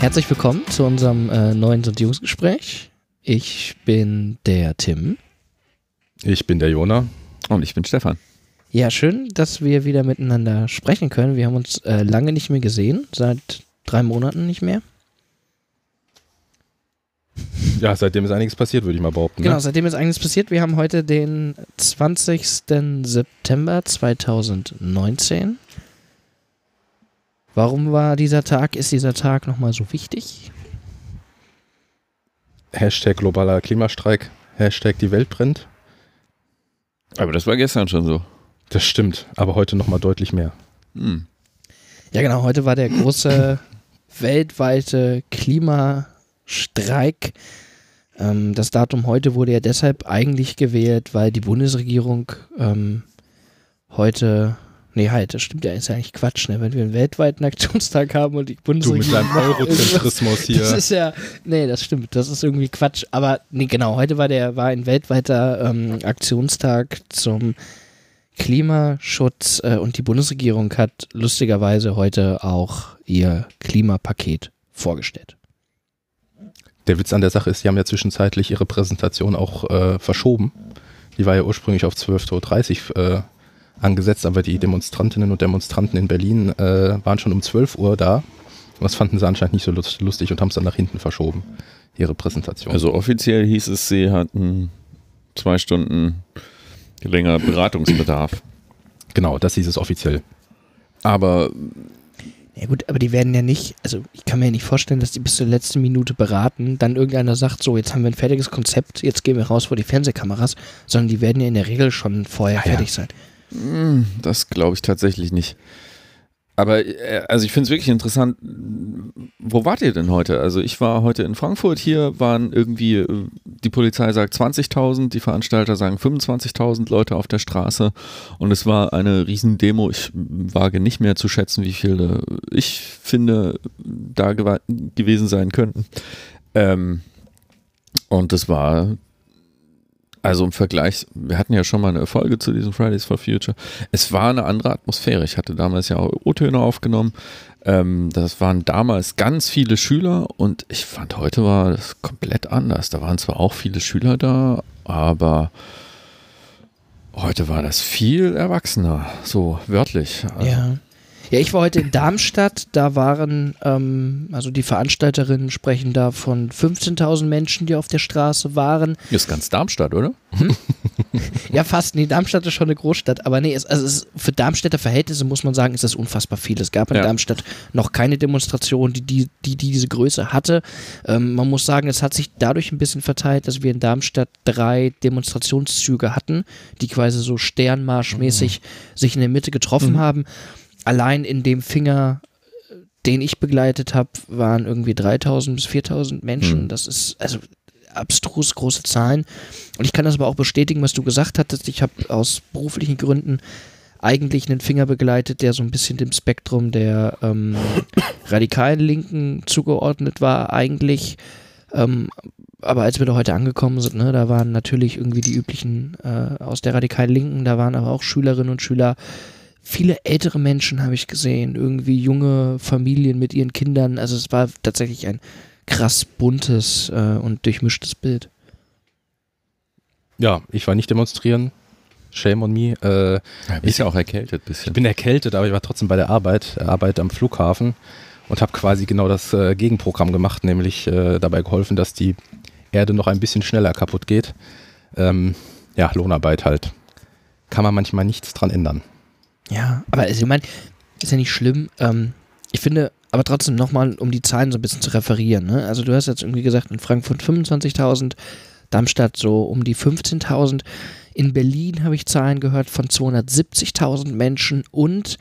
Herzlich willkommen zu unserem äh, neuen Sondierungsgespräch. Ich bin der Tim. Ich bin der Jona. Und ich bin Stefan. Ja, schön, dass wir wieder miteinander sprechen können. Wir haben uns äh, lange nicht mehr gesehen, seit drei Monaten nicht mehr. Ja, seitdem ist einiges passiert, würde ich mal behaupten. Genau, Ne? seitdem ist einiges passiert. Wir haben heute den 20. September 2019. Warum war dieser Tag, ist dieser Tag nochmal so wichtig? Hashtag globaler Klimastreik. Hashtag die Welt brennt. Aber das war gestern schon so. Das stimmt, aber heute nochmal deutlich mehr. Hm. Ja, genau, heute war der große weltweite Klimastreik. Ähm, das Datum heute wurde ja deshalb eigentlich gewählt, weil die Bundesregierung ähm, heute, nee, halt, das stimmt ja, ist ja eigentlich Quatsch, ne? wenn wir einen weltweiten Aktionstag haben und die Du Bundesregierung. mit deinem Eurozentrismus irgendwas- Das hier. ist ja, nee, das stimmt, das ist irgendwie Quatsch. Aber nee, genau, heute war der, war ein weltweiter ähm, Aktionstag zum Klimaschutz äh, und die Bundesregierung hat lustigerweise heute auch ihr Klimapaket vorgestellt. Der Witz an der Sache ist, die haben ja zwischenzeitlich ihre Präsentation auch äh, verschoben. Die war ja ursprünglich auf 12.30 Uhr äh, angesetzt, aber die Demonstrantinnen und Demonstranten in Berlin äh, waren schon um 12 Uhr da. Das fanden sie anscheinend nicht so lust- lustig und haben es dann nach hinten verschoben, ihre Präsentation. Also offiziell hieß es, sie hatten zwei Stunden länger Beratungsbedarf. genau, das hieß es offiziell. Aber Ja gut, aber die werden ja nicht, also ich kann mir ja nicht vorstellen, dass die bis zur letzten Minute beraten, dann irgendeiner sagt, so, jetzt haben wir ein fertiges Konzept, jetzt gehen wir raus vor die Fernsehkameras, sondern die werden ja in der Regel schon vorher Ja, ja. fertig sein. Hm, Das glaube ich tatsächlich nicht. Aber äh, also ich finde es wirklich interessant. Wo wart ihr denn heute? Also ich war heute in Frankfurt. Hier waren irgendwie, äh, die Polizei sagt 20.000, die Veranstalter sagen 25.000 Leute auf der Straße. Und es war eine Riesendemo. Ich wage nicht mehr zu schätzen, wie viele ich finde da gewesen sein könnten. Ähm, und das war also im Vergleich, wir hatten ja schon mal eine Folge zu diesem Fridays for Future. Es war eine andere Atmosphäre. Ich hatte damals ja auch O-Töne aufgenommen. Ähm, das waren damals ganz viele Schüler und ich fand, heute war das komplett anders. Da waren zwar auch viele Schüler da, aber heute war das viel erwachsener, so wörtlich. Also, Ja. Ja, ich war heute in Darmstadt, da waren, ähm, also die Veranstalterinnen sprechen da von 15.000 Menschen, die auf der Straße waren. Ist ganz Darmstadt, oder? Ja, fast. Nee, Darmstadt ist schon eine Großstadt. Aber nee, es, also es, für Darmstädter Verhältnisse muss man sagen, ist das unfassbar viel. Es gab in Ja. Darmstadt noch keine Demonstration, die, die, die, die diese Größe hatte. Ähm, man muss sagen, es hat sich dadurch ein bisschen verteilt, dass wir in Darmstadt drei Demonstrationszüge hatten, die quasi so sternmarschmäßig sich in der Mitte getroffen haben. Allein in dem Finger, den ich begleitet habe, waren irgendwie 3000 bis 4000 Menschen. Mhm. Das ist also abstrus große Zahlen. Und ich kann das aber auch bestätigen, was du gesagt hattest. Ich habe aus beruflichen Gründen eigentlich einen Finger begleitet, der so ein bisschen dem Spektrum der ähm, radikalen Linken zugeordnet war, eigentlich. Ähm, aber als wir da heute angekommen sind, ne, da waren natürlich irgendwie die üblichen äh, aus der radikalen Linken, da waren aber auch Schülerinnen und Schüler. Viele ältere Menschen habe ich gesehen, irgendwie junge Familien mit ihren Kindern. Also es war tatsächlich ein krass buntes äh, und durchmischtes Bild. Ja, ich war nicht demonstrieren. Shame on me. Äh, Ja, bist ja auch erkältet ein ich bisschen. bin erkältet, aber ich war trotzdem bei der Arbeit, äh, Arbeit am Flughafen und habe quasi genau das äh, Gegenprogramm gemacht, nämlich äh, dabei geholfen, dass die Erde noch ein bisschen schneller kaputt geht. Ähm, ja, Lohnarbeit halt. Kann man manchmal nichts dran ändern. Ja, aber also, ich meine, ist ja nicht schlimm. Ähm, ich finde, aber trotzdem nochmal, um die Zahlen so ein bisschen zu referieren. Ne? Also du hast jetzt irgendwie gesagt, in Frankfurt 25.000, Darmstadt so um die 15.000. In Berlin habe ich Zahlen gehört von 270.000 Menschen und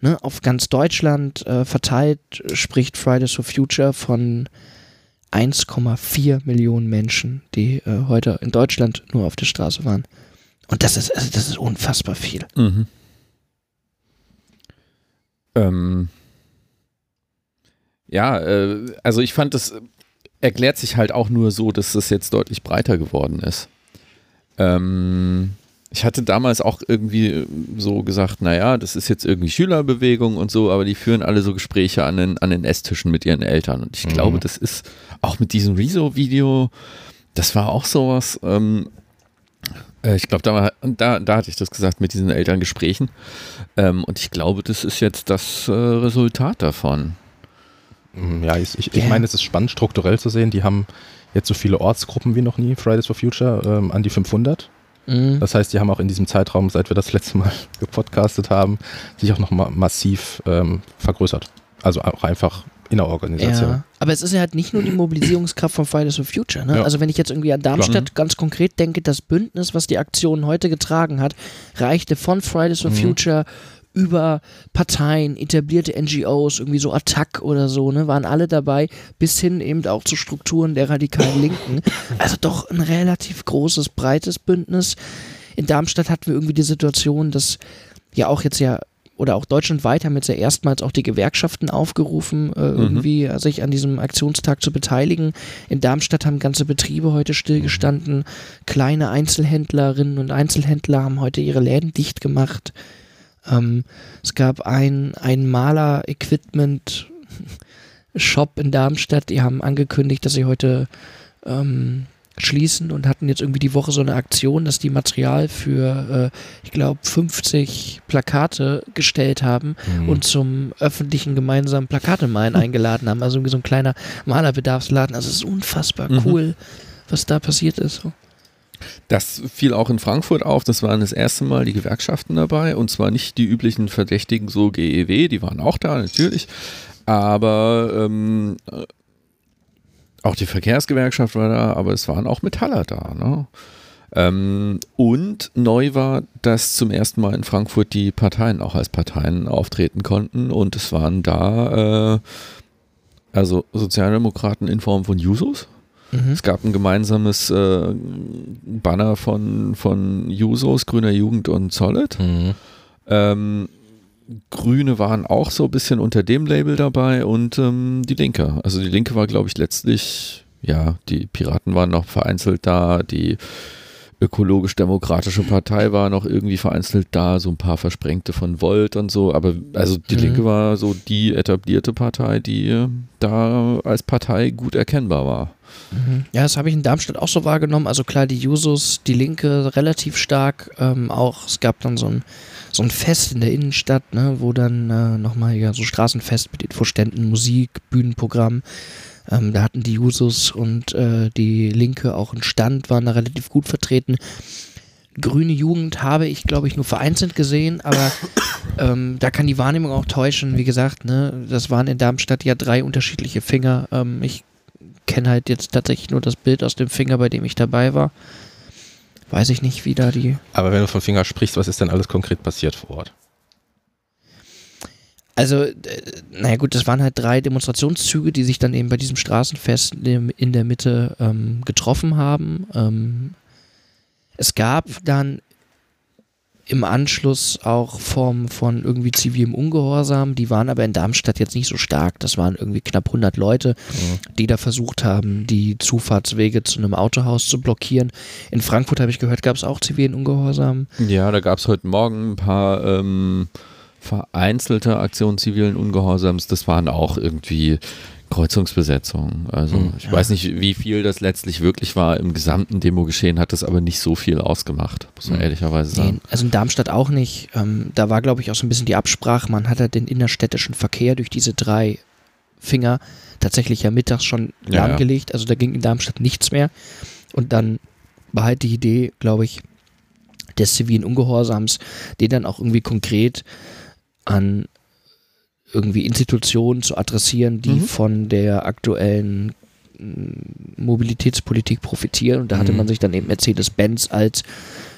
ne, auf ganz Deutschland äh, verteilt spricht Fridays for Future von 1,4 Millionen Menschen, die äh, heute in Deutschland nur auf der Straße waren. Und das ist, also das ist unfassbar viel. Mhm. Ähm, ja, äh, also ich fand, das erklärt sich halt auch nur so, dass das jetzt deutlich breiter geworden ist. Ähm, ich hatte damals auch irgendwie so gesagt, naja, das ist jetzt irgendwie Schülerbewegung und so, aber die führen alle so Gespräche an den, an den Esstischen mit ihren Eltern. Und ich mhm. glaube, das ist auch mit diesem Rezo-Video, das war auch sowas, ähm, äh, ich glaube, da, da, da hatte ich das gesagt mit diesen Elterngesprächen. Ähm, und ich glaube, das ist jetzt das äh, Resultat davon. Mm, ja, ich, ich, ich meine, es ist spannend strukturell zu sehen. Die haben jetzt so viele Ortsgruppen wie noch nie, Fridays for Future, ähm, an die 500. Mhm. Das heißt, die haben auch in diesem Zeitraum, seit wir das letzte Mal gepodcastet haben, sich auch noch mal massiv ähm, vergrößert. Also auch einfach in der Organisation. Ja, aber es ist ja halt nicht nur die Mobilisierungskraft von Fridays for Future. Ne? Ja. Also wenn ich jetzt irgendwie an Darmstadt Klar. ganz konkret denke, das Bündnis, was die Aktion heute getragen hat, reichte von Fridays for mhm. Future über Parteien, etablierte NGOs, irgendwie so Attack oder so, ne, waren alle dabei, bis hin eben auch zu Strukturen der radikalen Linken. Also doch ein relativ großes, breites Bündnis. In Darmstadt hatten wir irgendwie die Situation, dass ja auch jetzt ja oder auch deutschlandweit haben jetzt ja erstmals auch die Gewerkschaften aufgerufen, äh, mhm. irgendwie mhm. sich an diesem Aktionstag zu beteiligen. In Darmstadt haben ganze Betriebe heute stillgestanden. Kleine Einzelhändlerinnen und Einzelhändler haben heute ihre Läden dicht gemacht. Ähm, es gab ein, ein Maler-Equipment-Shop in Darmstadt, die haben angekündigt, dass sie heute ähm, schließen und hatten jetzt irgendwie die Woche so eine Aktion, dass die Material für, äh, ich glaube, 50 Plakate gestellt haben mhm. und zum öffentlichen gemeinsamen Plakatemalen eingeladen haben. Also irgendwie so ein kleiner Malerbedarfsladen. Also es ist unfassbar mhm. cool, was da passiert ist. Das fiel auch in Frankfurt auf. Das waren das erste Mal die Gewerkschaften dabei und zwar nicht die üblichen Verdächtigen, so GEW, die waren auch da natürlich, aber ähm, auch die Verkehrsgewerkschaft war da, aber es waren auch Metaller da. Ne? Ähm, und neu war, dass zum ersten Mal in Frankfurt die Parteien auch als Parteien auftreten konnten und es waren da äh, also Sozialdemokraten in Form von Jusos Mhm. Es gab ein gemeinsames äh, Banner von, von Jusos, Grüner Jugend und Solid. Mhm. Ähm, Grüne waren auch so ein bisschen unter dem Label dabei und ähm, die Linke. Also die Linke war, glaube ich, letztlich, ja, die Piraten waren noch vereinzelt da, die ökologisch-demokratische Partei war noch irgendwie vereinzelt da, so ein paar Versprengte von Volt und so, aber also die mhm. Linke war so die etablierte Partei, die da als Partei gut erkennbar war. Mhm. Ja, das habe ich in Darmstadt auch so wahrgenommen. Also klar, die Jusos, die Linke relativ stark. Ähm, auch es gab dann so ein, so ein Fest in der Innenstadt, ne, wo dann äh, nochmal ja, so Straßenfest mit Infoständen, Musik, Bühnenprogramm. Ähm, da hatten die Jusos und äh, die Linke auch einen Stand, waren da relativ gut vertreten. Grüne Jugend habe ich, glaube ich, nur vereinzelt gesehen, aber ähm, da kann die Wahrnehmung auch täuschen. Wie gesagt, ne, das waren in Darmstadt ja drei unterschiedliche Finger. Ähm, ich kenne halt jetzt tatsächlich nur das Bild aus dem Finger, bei dem ich dabei war. Weiß ich nicht, wie da die. Aber wenn du vom Finger sprichst, was ist denn alles konkret passiert vor Ort? Also, naja gut, das waren halt drei Demonstrationszüge, die sich dann eben bei diesem Straßenfest in der Mitte ähm, getroffen haben. Ähm, es gab dann im Anschluss auch Formen von irgendwie zivilem Ungehorsam. Die waren aber in Darmstadt jetzt nicht so stark. Das waren irgendwie knapp 100 Leute, mhm. die da versucht haben, die Zufahrtswege zu einem Autohaus zu blockieren. In Frankfurt habe ich gehört, gab es auch zivilen Ungehorsam. Ja, da gab es heute Morgen ein paar ähm, vereinzelte Aktionen zivilen Ungehorsams. Das waren auch irgendwie Kreuzungsbesetzung. Also hm, ich ja. weiß nicht, wie viel das letztlich wirklich war. Im gesamten Demo-Geschehen hat das aber nicht so viel ausgemacht, muss man hm. ehrlicherweise sagen. Nee, also in Darmstadt auch nicht. Ähm, da war, glaube ich, auch so ein bisschen die Absprache. Man hat ja den innerstädtischen Verkehr durch diese drei Finger tatsächlich ja mittags schon ja, lahmgelegt. Ja. Also da ging in Darmstadt nichts mehr. Und dann war halt die Idee, glaube ich, des zivilen Ungehorsams, den dann auch irgendwie konkret an irgendwie Institutionen zu adressieren, die mhm. von der aktuellen mm, Mobilitätspolitik profitieren. Und da hatte mhm. man sich dann eben Mercedes-Benz als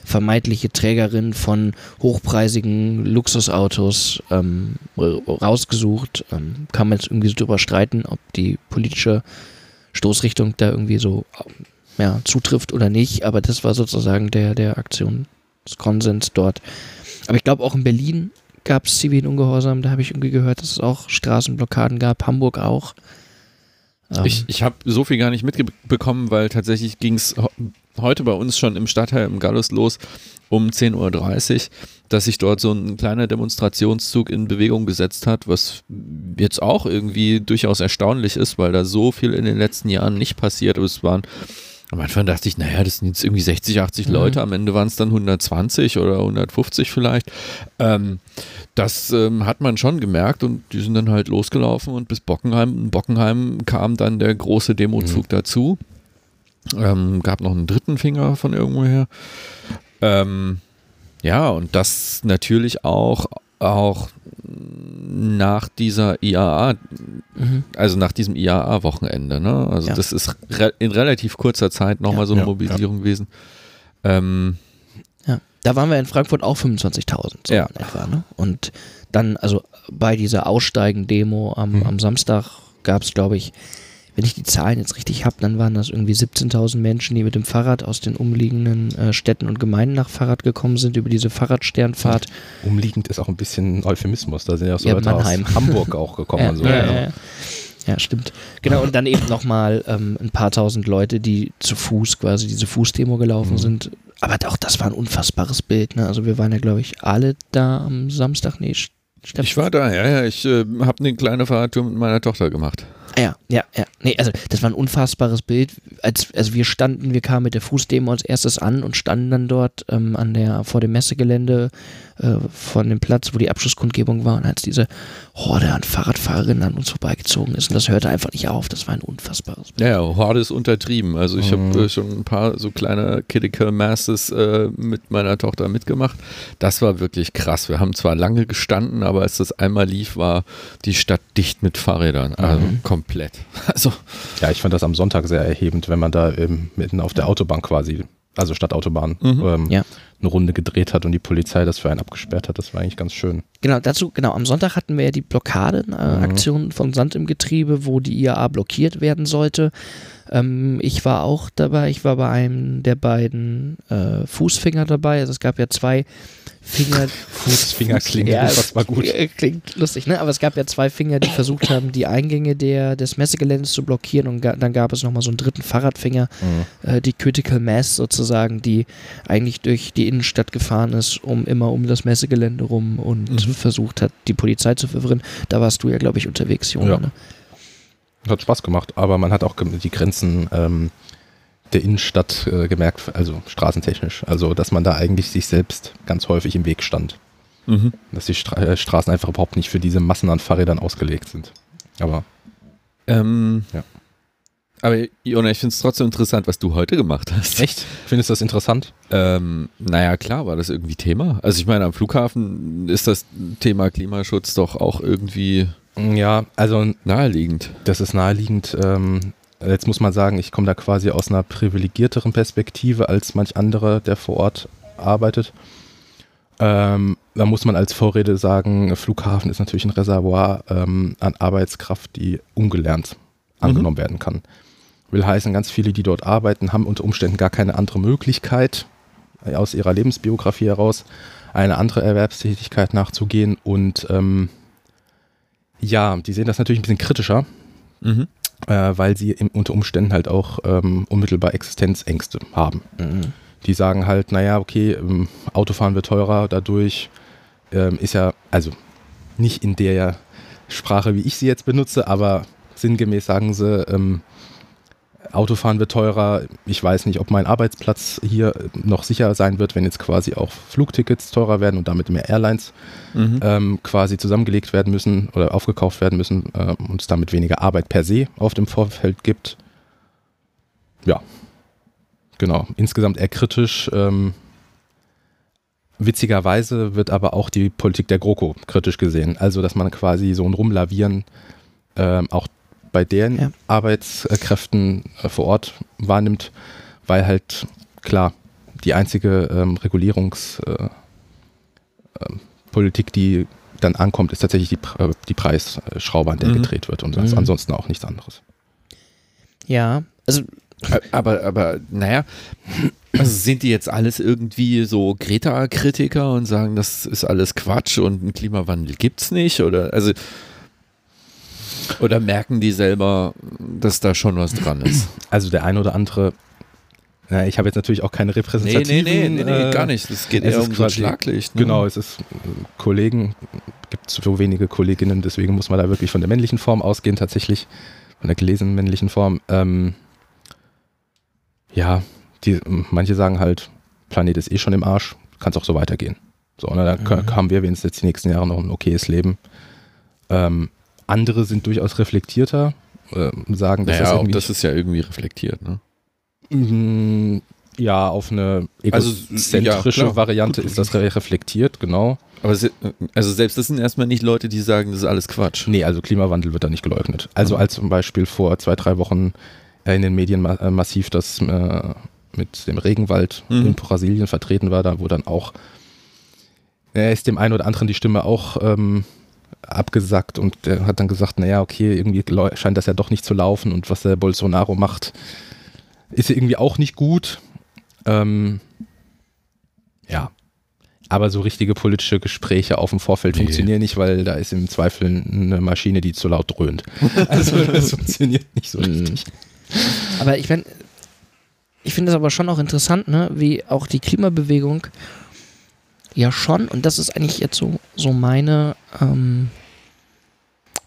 vermeintliche Trägerin von hochpreisigen Luxusautos ähm, rausgesucht. Ähm, kann man jetzt irgendwie so drüber streiten, ob die politische Stoßrichtung da irgendwie so ja, zutrifft oder nicht, aber das war sozusagen der, der Aktionskonsens dort. Aber ich glaube auch in Berlin gab es zivilen Ungehorsam, da habe ich irgendwie gehört, dass es auch Straßenblockaden gab, Hamburg auch. Ähm, Ich, ich habe so viel gar nicht mitbekommen, weil tatsächlich ging es heute bei uns schon im Stadtteil im Gallus los um 10.30 Uhr, dass sich dort so ein kleiner Demonstrationszug in Bewegung gesetzt hat, was jetzt auch irgendwie durchaus erstaunlich ist, weil da so viel in den letzten Jahren nicht passiert. Aber es waren, am Anfang dachte ich, naja, das sind jetzt irgendwie 60, 80 Mhm. Leute, am Ende waren es dann 120 oder 150 vielleicht. Ähm, das ähm, hat man schon gemerkt und die sind dann halt losgelaufen und bis Bockenheim. In Bockenheim kam dann der große Demozug dazu. Ähm, gab noch einen dritten Finger von irgendwoher. Ähm, ja, und das natürlich auch, auch nach dieser IAA, mhm. also nach diesem IAA-Wochenende. Ne? Also Ja. das ist re in relativ kurzer Zeit nochmal so eine Ja, Mobilisierung gewesen. Ähm, Ja, da waren wir in Frankfurt auch 25.000 so Ja. in etwa. Ne? Und dann, also bei dieser Aussteigen-Demo am, Mhm. am Samstag gab es, glaube ich, wenn ich die Zahlen jetzt richtig habe, dann waren das irgendwie 17.000 Menschen, die mit dem Fahrrad aus den umliegenden äh, Städten und Gemeinden nach Fahrrad gekommen sind, über diese Fahrradsternfahrt. Umliegend ist auch ein bisschen ein Euphemismus. Da sind ja auch so Ja, Leute Mannheim. aus Hamburg auch gekommen. und so, ja, ja. ja, ja. ja, stimmt. Genau, und dann eben nochmal ähm, ein paar tausend Leute, die zu Fuß quasi diese Fußdemo gelaufen Mhm. sind. Aber auch das war ein unfassbares Bild. Ne? Also wir waren ja, glaube ich, alle da am Samstag. Nee, ich war da, ja, ja. Ich äh, habe eine kleine Fahrradtour mit meiner Tochter gemacht. Ja, ja, ja. Nee, also das war ein unfassbares Bild. Als, also wir standen, wir kamen mit der Fußdemo als erstes an und standen dann dort ähm, an der, vor dem Messegelände äh, von dem Platz, wo die Abschlusskundgebung war und als diese Horde an Fahrradfahrerinnen an uns vorbeigezogen ist und das hörte einfach nicht auf. Das war ein unfassbares Bild. Ja, ja, Horde ist untertrieben. Also ich Mhm. habe äh, schon ein paar so kleine Critical Masses äh, mit meiner Tochter mitgemacht. Das war wirklich krass. Wir haben zwar lange gestanden, aber als das einmal lief, war die Stadt dicht mit Fahrrädern. Also Mhm. komplett. Also Ja, ich fand das am Sonntag sehr erhebend, wenn man da ähm, mitten auf der Autobahn quasi, also Stadtautobahn, Mhm. ähm, Ja. eine Runde gedreht hat und die Polizei das für einen abgesperrt hat. Das war eigentlich ganz schön. Genau, dazu, genau, am Sonntag hatten wir ja die Blockadenaktion von Sand im Getriebe, wo die IAA blockiert werden sollte. Ähm, ich war auch dabei, ich war bei einem der beiden äh, Fußfinger dabei. Also es gab ja zwei Finger. Fußfinger klingt ja, unfassbar gut. äh, Klingt lustig, ne? Aber es gab ja zwei Finger, die versucht haben, die Eingänge der, des Messegeländes zu blockieren und ga, dann gab es nochmal so einen dritten Fahrradfinger, äh, die Critical Mass sozusagen, die eigentlich durch die Innenstadt gefahren ist, um immer um das Messegelände rum und Mhm. versucht hat, die Polizei zu verwirren. Da warst du ja, glaube ich, unterwegs, Junge. Ja. Ne? Hat Spaß gemacht, aber man hat auch die Grenzen ähm, der Innenstadt äh, gemerkt, also straßentechnisch. Also, dass man da eigentlich sich selbst ganz häufig im Weg stand. mhm. Dass die Stra äh, Straßen einfach überhaupt nicht für diese Massen an Fahrrädern ausgelegt sind. Aber ähm, Ja. Aber Jona, ich finde es trotzdem interessant, was du heute gemacht hast. echt? Findest du das interessant? Ähm, naja, klar, war das irgendwie Thema. Also ich meine, am Flughafen ist das Thema Klimaschutz doch auch irgendwie Ja, also naheliegend. Das ist naheliegend. Ähm, jetzt muss man sagen, ich komme da quasi aus einer privilegierteren Perspektive als manch anderer, der vor Ort arbeitet. Ähm, da muss man als Vorrede sagen, Flughafen ist natürlich ein Reservoir ähm, an Arbeitskraft, die ungelernt angenommen werden kann. Will heißen, ganz viele, die dort arbeiten, haben unter Umständen gar keine andere Möglichkeit, äh, aus ihrer Lebensbiografie heraus eine andere Erwerbstätigkeit nachzugehen. Und ähm, ja, die sehen das natürlich ein bisschen kritischer, Mhm. Äh, weil sie im, unter Umständen halt auch ähm, unmittelbar Existenzängste haben. Mhm. Die sagen halt, naja, okay, ähm, Autofahren wird teurer, dadurch ähm, ist ja, also nicht in der Sprache, wie ich sie jetzt benutze, aber sinngemäß sagen sie, ähm, Autofahren wird teurer, ich weiß nicht, ob mein Arbeitsplatz hier noch sicher sein wird, wenn jetzt quasi auch Flugtickets teurer werden und damit mehr Airlines Mhm. ähm, quasi zusammengelegt werden müssen oder aufgekauft werden müssen ähm, und es damit weniger Arbeit per se auf dem Vorfeld gibt. Ja, genau. Insgesamt eher kritisch. Ähm, witzigerweise wird aber auch die Politik der GroKo kritisch gesehen. Also, dass man quasi so ein Rumlavieren ähm, auch bei deren Ja. Arbeitskräften äh, vor Ort wahrnimmt, weil halt klar die einzige ähm, Regulierungs- äh, ähm, die dann ankommt, ist tatsächlich die, äh, die Preisschraube, an der Mhm. gedreht wird und Mhm. ansonsten auch nichts anderes. Ja, also Aber, aber, naja, also sind die jetzt alles irgendwie so Greta-Kritiker und sagen, das ist alles Quatsch und einen Klimawandel gibt's nicht? Oder, also, Oder merken die selber, dass da schon was dran ist? Also der eine oder andere, ja, ich habe jetzt natürlich auch keine repräsentativen. nee, nee, nee, äh, gar nicht. Es geht es eher um so Schlaglicht. Ne? Genau, es ist äh, Kollegen, gibt so wenige Kolleginnen, deswegen muss man da wirklich von der männlichen Form ausgehen, tatsächlich, von der gelesenen männlichen Form. Ähm, ja, die, manche sagen halt, Planet ist eh schon im Arsch, kann es auch so weitergehen. So, und dann Mhm. haben wir wenigstens jetzt die nächsten Jahre noch ein okayes Leben. Ähm, andere sind durchaus reflektierter, äh, sagen, dass das Naja, auch irgendwie das ist ja irgendwie reflektiert. Ne? Mm, Ja, auf eine Also, egozentrische ja, klar. Variante ist das re- reflektiert, genau. Aber se also selbst das sind erstmal nicht Leute, die sagen, das ist alles Quatsch. Nee, also Klimawandel wird da nicht geleugnet. Also Mhm. als zum Beispiel vor zwei, drei Wochen äh, in den Medien ma äh, massiv das äh, mit dem Regenwald Mhm. in Brasilien vertreten war, da wo dann auch er ist dem einen oder anderen die Stimme auch ähm, abgesackt und der hat dann gesagt, naja, okay, irgendwie scheint das ja doch nicht zu laufen und was der Bolsonaro macht, ist ja irgendwie auch nicht gut. Ähm, ja. Aber so richtige politische Gespräche auf dem Vorfeld Nee. funktionieren nicht, weil da ist im Zweifel eine Maschine, die zu laut dröhnt. Also das funktioniert nicht so richtig. Aber ich meine, ich finde es aber schon auch interessant, ne, wie auch die Klimabewegung ja schon, und das ist eigentlich jetzt so, so meine, ähm,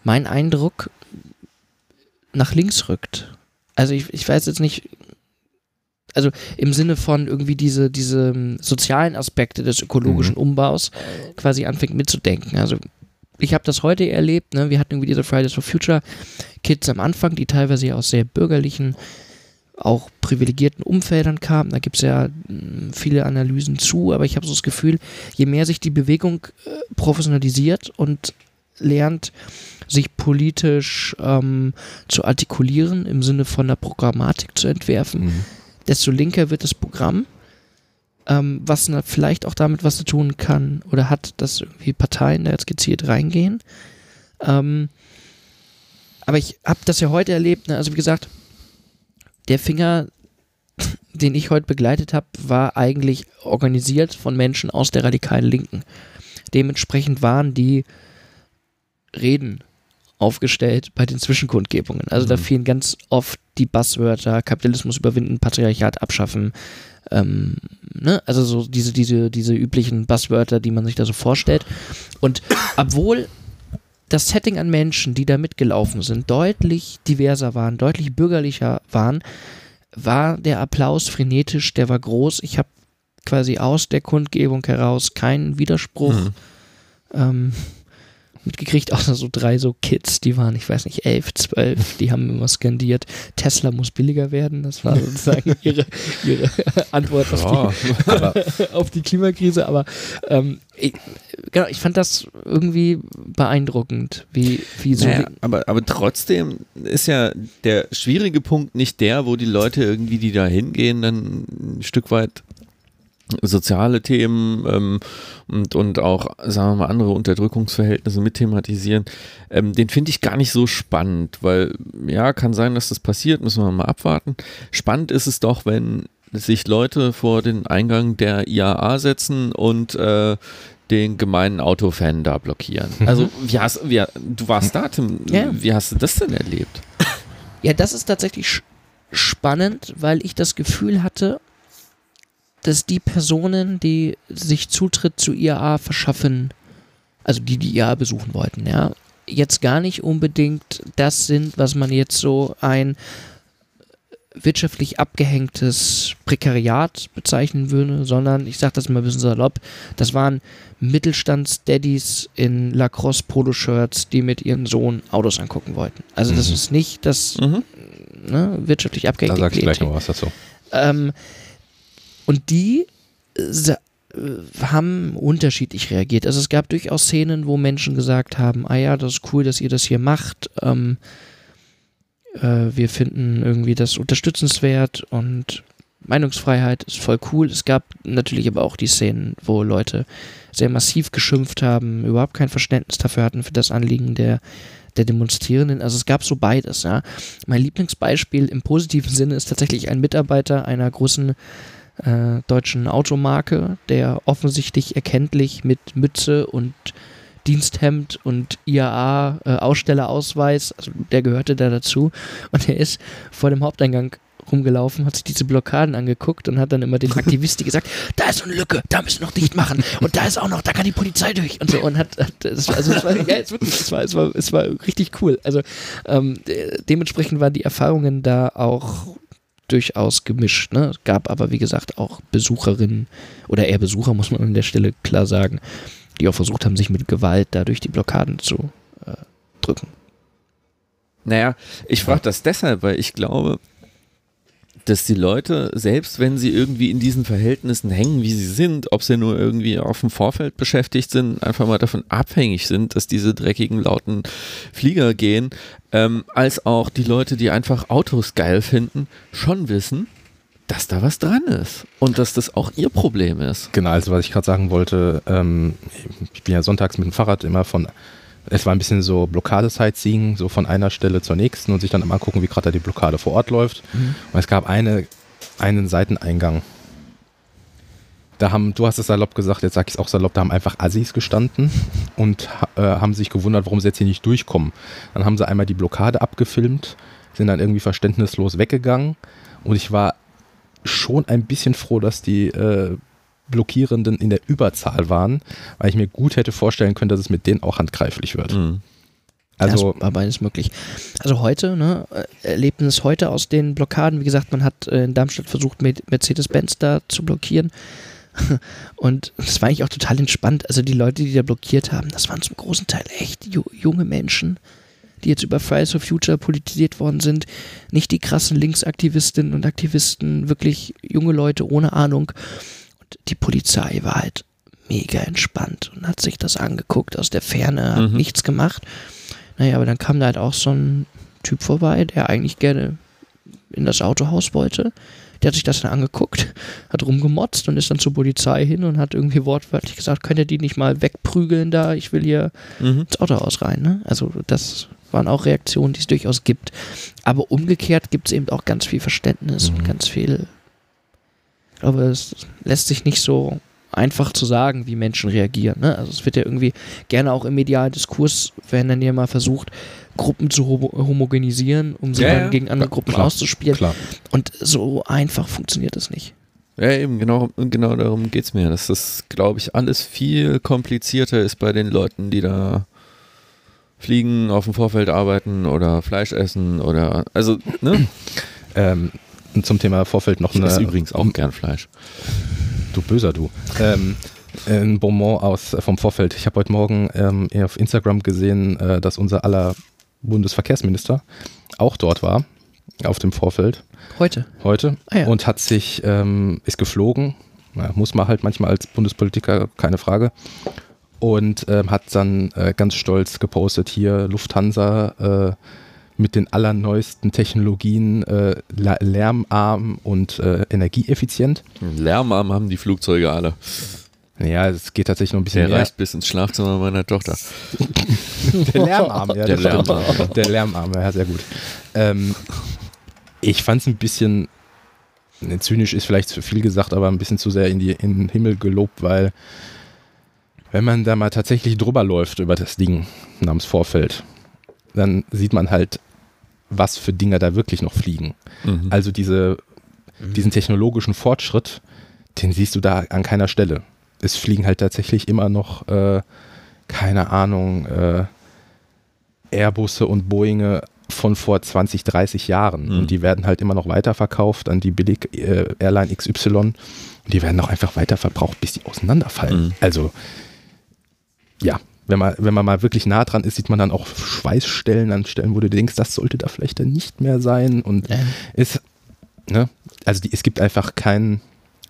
mein Eindruck, nach links rückt. Also ich, ich weiß jetzt nicht, also im Sinne von irgendwie diese, diese ähm, sozialen Aspekte des ökologischen Umbaus quasi anfängt mitzudenken. Also ich habe das heute erlebt, ne? wir hatten irgendwie diese Fridays for Future Kids am Anfang, die teilweise ja aus sehr bürgerlichen, auch privilegierten Umfeldern kamen. Da gibt es ja mh, viele Analysen zu, aber ich habe so das Gefühl, je mehr sich die Bewegung äh, professionalisiert und lernt, sich politisch ähm, zu artikulieren, im Sinne von einer Programmatik zu entwerfen, Mhm. desto linker wird das Programm, ähm, was na, vielleicht auch damit was zu tun kann oder hat, dass irgendwie Parteien da jetzt gezielt reingehen. Ähm, aber ich habe das ja heute erlebt, ne? also wie gesagt, der Finger, den ich heute begleitet habe, war eigentlich organisiert von Menschen aus der radikalen Linken. Dementsprechend waren die Reden aufgestellt bei den Zwischenkundgebungen. Also da Mhm. fielen ganz oft die Buzzwörter Kapitalismus überwinden, Patriarchat abschaffen. Ähm, ne? Also so diese, diese, diese üblichen Buzzwörter, die man sich da so vorstellt. Und obwohl das Setting an Menschen, die da mitgelaufen sind, deutlich diverser waren, deutlich bürgerlicher waren, war der Applaus frenetisch, der war groß. Ich habe quasi aus der Kundgebung heraus keinen Widerspruch Mhm. ähm, mitgekriegt, außer so drei so Kids, die waren, ich weiß nicht, elf, zwölf, die haben immer skandiert, Tesla muss billiger werden. Das war sozusagen ihre, ihre Antwort auf die. Aber auf die Klimakrise, aber ähm, ich, genau, ich fand das irgendwie beeindruckend, wie, wie so Naja, aber, aber trotzdem ist ja der schwierige Punkt nicht der, wo die Leute irgendwie, die da hingehen, dann ein Stück weit soziale Themen ähm, und, und auch, sagen wir mal, andere Unterdrückungsverhältnisse mit thematisieren, ähm, den finde ich gar nicht so spannend, weil ja, kann sein, dass das passiert, müssen wir mal abwarten. Spannend ist es doch, wenn sich Leute vor den Eingang der IAA setzen und äh, den gemeinen Autofan da blockieren. Also, wie hast, wie, du warst da, Tim. Ja. Wie hast du das denn erlebt? Ja, das ist tatsächlich spannend, weil ich das Gefühl hatte, dass die Personen, die sich Zutritt zu IAA verschaffen, also die die IAA besuchen wollten, ja, jetzt gar nicht unbedingt das sind, was man jetzt so ein wirtschaftlich abgehängtes Prekariat bezeichnen würde, sondern ich sage das mal ein bisschen salopp, das waren Mittelstandsdaddies in Lacrosse-Poloshirts, die mit ihrem Sohn Autos angucken wollten. Also das Mhm. ist nicht das Mhm. ne, wirtschaftlich da abgehängte sag ich gleich noch was dazu. Ähm, und die äh, äh, haben unterschiedlich reagiert. Also es gab durchaus Szenen, wo Menschen gesagt haben, ah ja, das ist cool, dass ihr das hier macht. Ähm, äh, wir finden irgendwie das unterstützenswert und Meinungsfreiheit ist voll cool. Es gab natürlich aber auch die Szenen, wo Leute sehr massiv geschimpft haben, überhaupt kein Verständnis dafür hatten für das Anliegen der, der Demonstrierenden. Also es gab so beides, ja. Mein Lieblingsbeispiel im positiven Sinne ist tatsächlich ein Mitarbeiter einer großen äh, deutschen Automarke, der offensichtlich erkenntlich mit Mütze und Diensthemd und IAA-Ausstellerausweis, also der gehörte da dazu. Und er ist vor dem Haupteingang rumgelaufen, hat sich diese Blockaden angeguckt und hat dann immer den Aktivisten gesagt, da ist so eine Lücke, da müssen wir noch dicht machen und da ist auch noch, da kann die Polizei durch und so und hat, hat das, also es war, ja, jetzt wirklich, es war, es war, es war richtig cool. Also ähm, dementsprechend waren die Erfahrungen da auch durchaus gemischt. Ne? Es gab aber, wie gesagt, auch Besucherinnen oder eher Besucher, muss man an der Stelle klar sagen, die auch versucht haben, sich mit Gewalt dadurch die Blockaden zu äh, drücken. Naja, ich frage das deshalb, weil ich glaube, dass die Leute, selbst wenn sie irgendwie in diesen Verhältnissen hängen, wie sie sind, ob sie nur irgendwie auf dem Vorfeld beschäftigt sind, einfach mal davon abhängig sind, dass diese dreckigen, lauten Flieger gehen, ähm, als auch die Leute, die einfach Autos geil finden, schon wissen, dass da was dran ist und dass das auch ihr Problem ist. Genau, also was ich gerade sagen wollte, ähm, ich bin ja sonntags mit dem Fahrrad immer von es war ein bisschen so Blockade-Sightseeing, so von einer Stelle zur nächsten und sich dann mal angucken, wie gerade da die Blockade vor Ort läuft. Mhm. Und es gab eine, einen Seiteneingang. Da haben, du hast es salopp gesagt, jetzt sag ich es auch salopp, da haben einfach Assis gestanden und äh, haben sich gewundert, warum sie jetzt hier nicht durchkommen. Dann haben sie einmal die Blockade abgefilmt, sind dann irgendwie verständnislos weggegangen und ich war schon ein bisschen froh, dass die äh, Blockierenden in der Überzahl waren, weil ich mir gut hätte vorstellen können, dass es mit denen auch handgreiflich wird. Mhm. Also ja, war beides möglich. Also heute, ne, erlebten es heute aus den Blockaden. Wie gesagt, man hat äh, in Darmstadt versucht, Mercedes-Benz da zu blockieren. Und das war eigentlich auch total entspannt. Also die Leute, die da blockiert haben, das waren zum großen Teil echt junge Menschen, die jetzt über Fridays for Future politisiert worden sind. Nicht die krassen Linksaktivistinnen und Aktivisten, wirklich junge Leute ohne Ahnung die Polizei war halt mega entspannt und hat sich das angeguckt aus der Ferne, hat mhm. nichts gemacht. Naja, aber dann kam da halt auch so ein Typ vorbei, der eigentlich gerne in das Autohaus wollte. Der hat sich das dann angeguckt, hat rumgemotzt und ist dann zur Polizei hin und hat irgendwie wortwörtlich gesagt, könnt ihr die nicht mal wegprügeln da, ich will hier mhm. ins Autohaus rein. Ne? Also das waren auch Reaktionen, die es durchaus gibt. Aber umgekehrt gibt es eben auch ganz viel Verständnis mhm. und ganz viel aber es lässt sich nicht so einfach zu sagen, wie Menschen reagieren. Ne? Also es wird ja irgendwie gerne auch im medialen Diskurs, wenn dann ja mal versucht, Gruppen zu homogenisieren, um sie ja, dann ja. gegen andere Gruppen klar, auszuspielen. Klar. Und so einfach funktioniert das nicht. Ja, eben, genau, genau darum geht es mir. Dass das, glaube ich, alles viel komplizierter ist bei den Leuten, die da fliegen, auf dem Vorfeld arbeiten oder Fleisch essen oder, also, ne? ähm, zum Thema Vorfeld noch ich eine. Ich übrigens auch gern Fleisch. Du böser du. Ähm, ein Bonbon aus vom Vorfeld. Ich habe heute Morgen ähm, auf Instagram gesehen, äh, dass unser aller Bundesverkehrsminister auch dort war auf dem Vorfeld. Heute. Heute. Ah, ja. Und hat sich, ähm, ist geflogen. Ja, muss man halt manchmal als Bundespolitiker, keine Frage. Und ähm, hat dann äh, ganz stolz gepostet hier Lufthansa. Äh, mit den allerneuesten Technologien äh, lärmarm und äh, energieeffizient. Lärmarm haben die Flugzeuge alle. Ja, es geht tatsächlich noch ein bisschen Der mehr. reicht bis ins Schlafzimmer meiner Tochter. Der Lärmarm, ja. Der Lärmarm. Der Lärmarm, ja, sehr gut. Ähm, ich fand es ein bisschen, ne, zynisch ist vielleicht zu viel gesagt, aber ein bisschen zu sehr in, die, in den Himmel gelobt, weil wenn man da mal tatsächlich drüber läuft über das Ding namens Vorfeld, dann sieht man halt, was für Dinger da wirklich noch fliegen. Mhm. Also diese, mhm. diesen technologischen Fortschritt, den siehst du da an keiner Stelle. Es fliegen halt tatsächlich immer noch, äh, keine Ahnung, äh, Airbusse und Boeinge von vor 20, 30 Jahren. Mhm. Und die werden halt immer noch weiterverkauft an die billig äh, Airline XY. Und die werden auch einfach weiterverbraucht, bis die auseinanderfallen. Mhm. Also, ja, wenn man, wenn man mal wirklich nah dran ist, sieht man dann auch Schweißstellen an Stellen, wo du denkst, das sollte da vielleicht dann nicht mehr sein. Und ja. ist, ne, also die, es gibt einfach keinen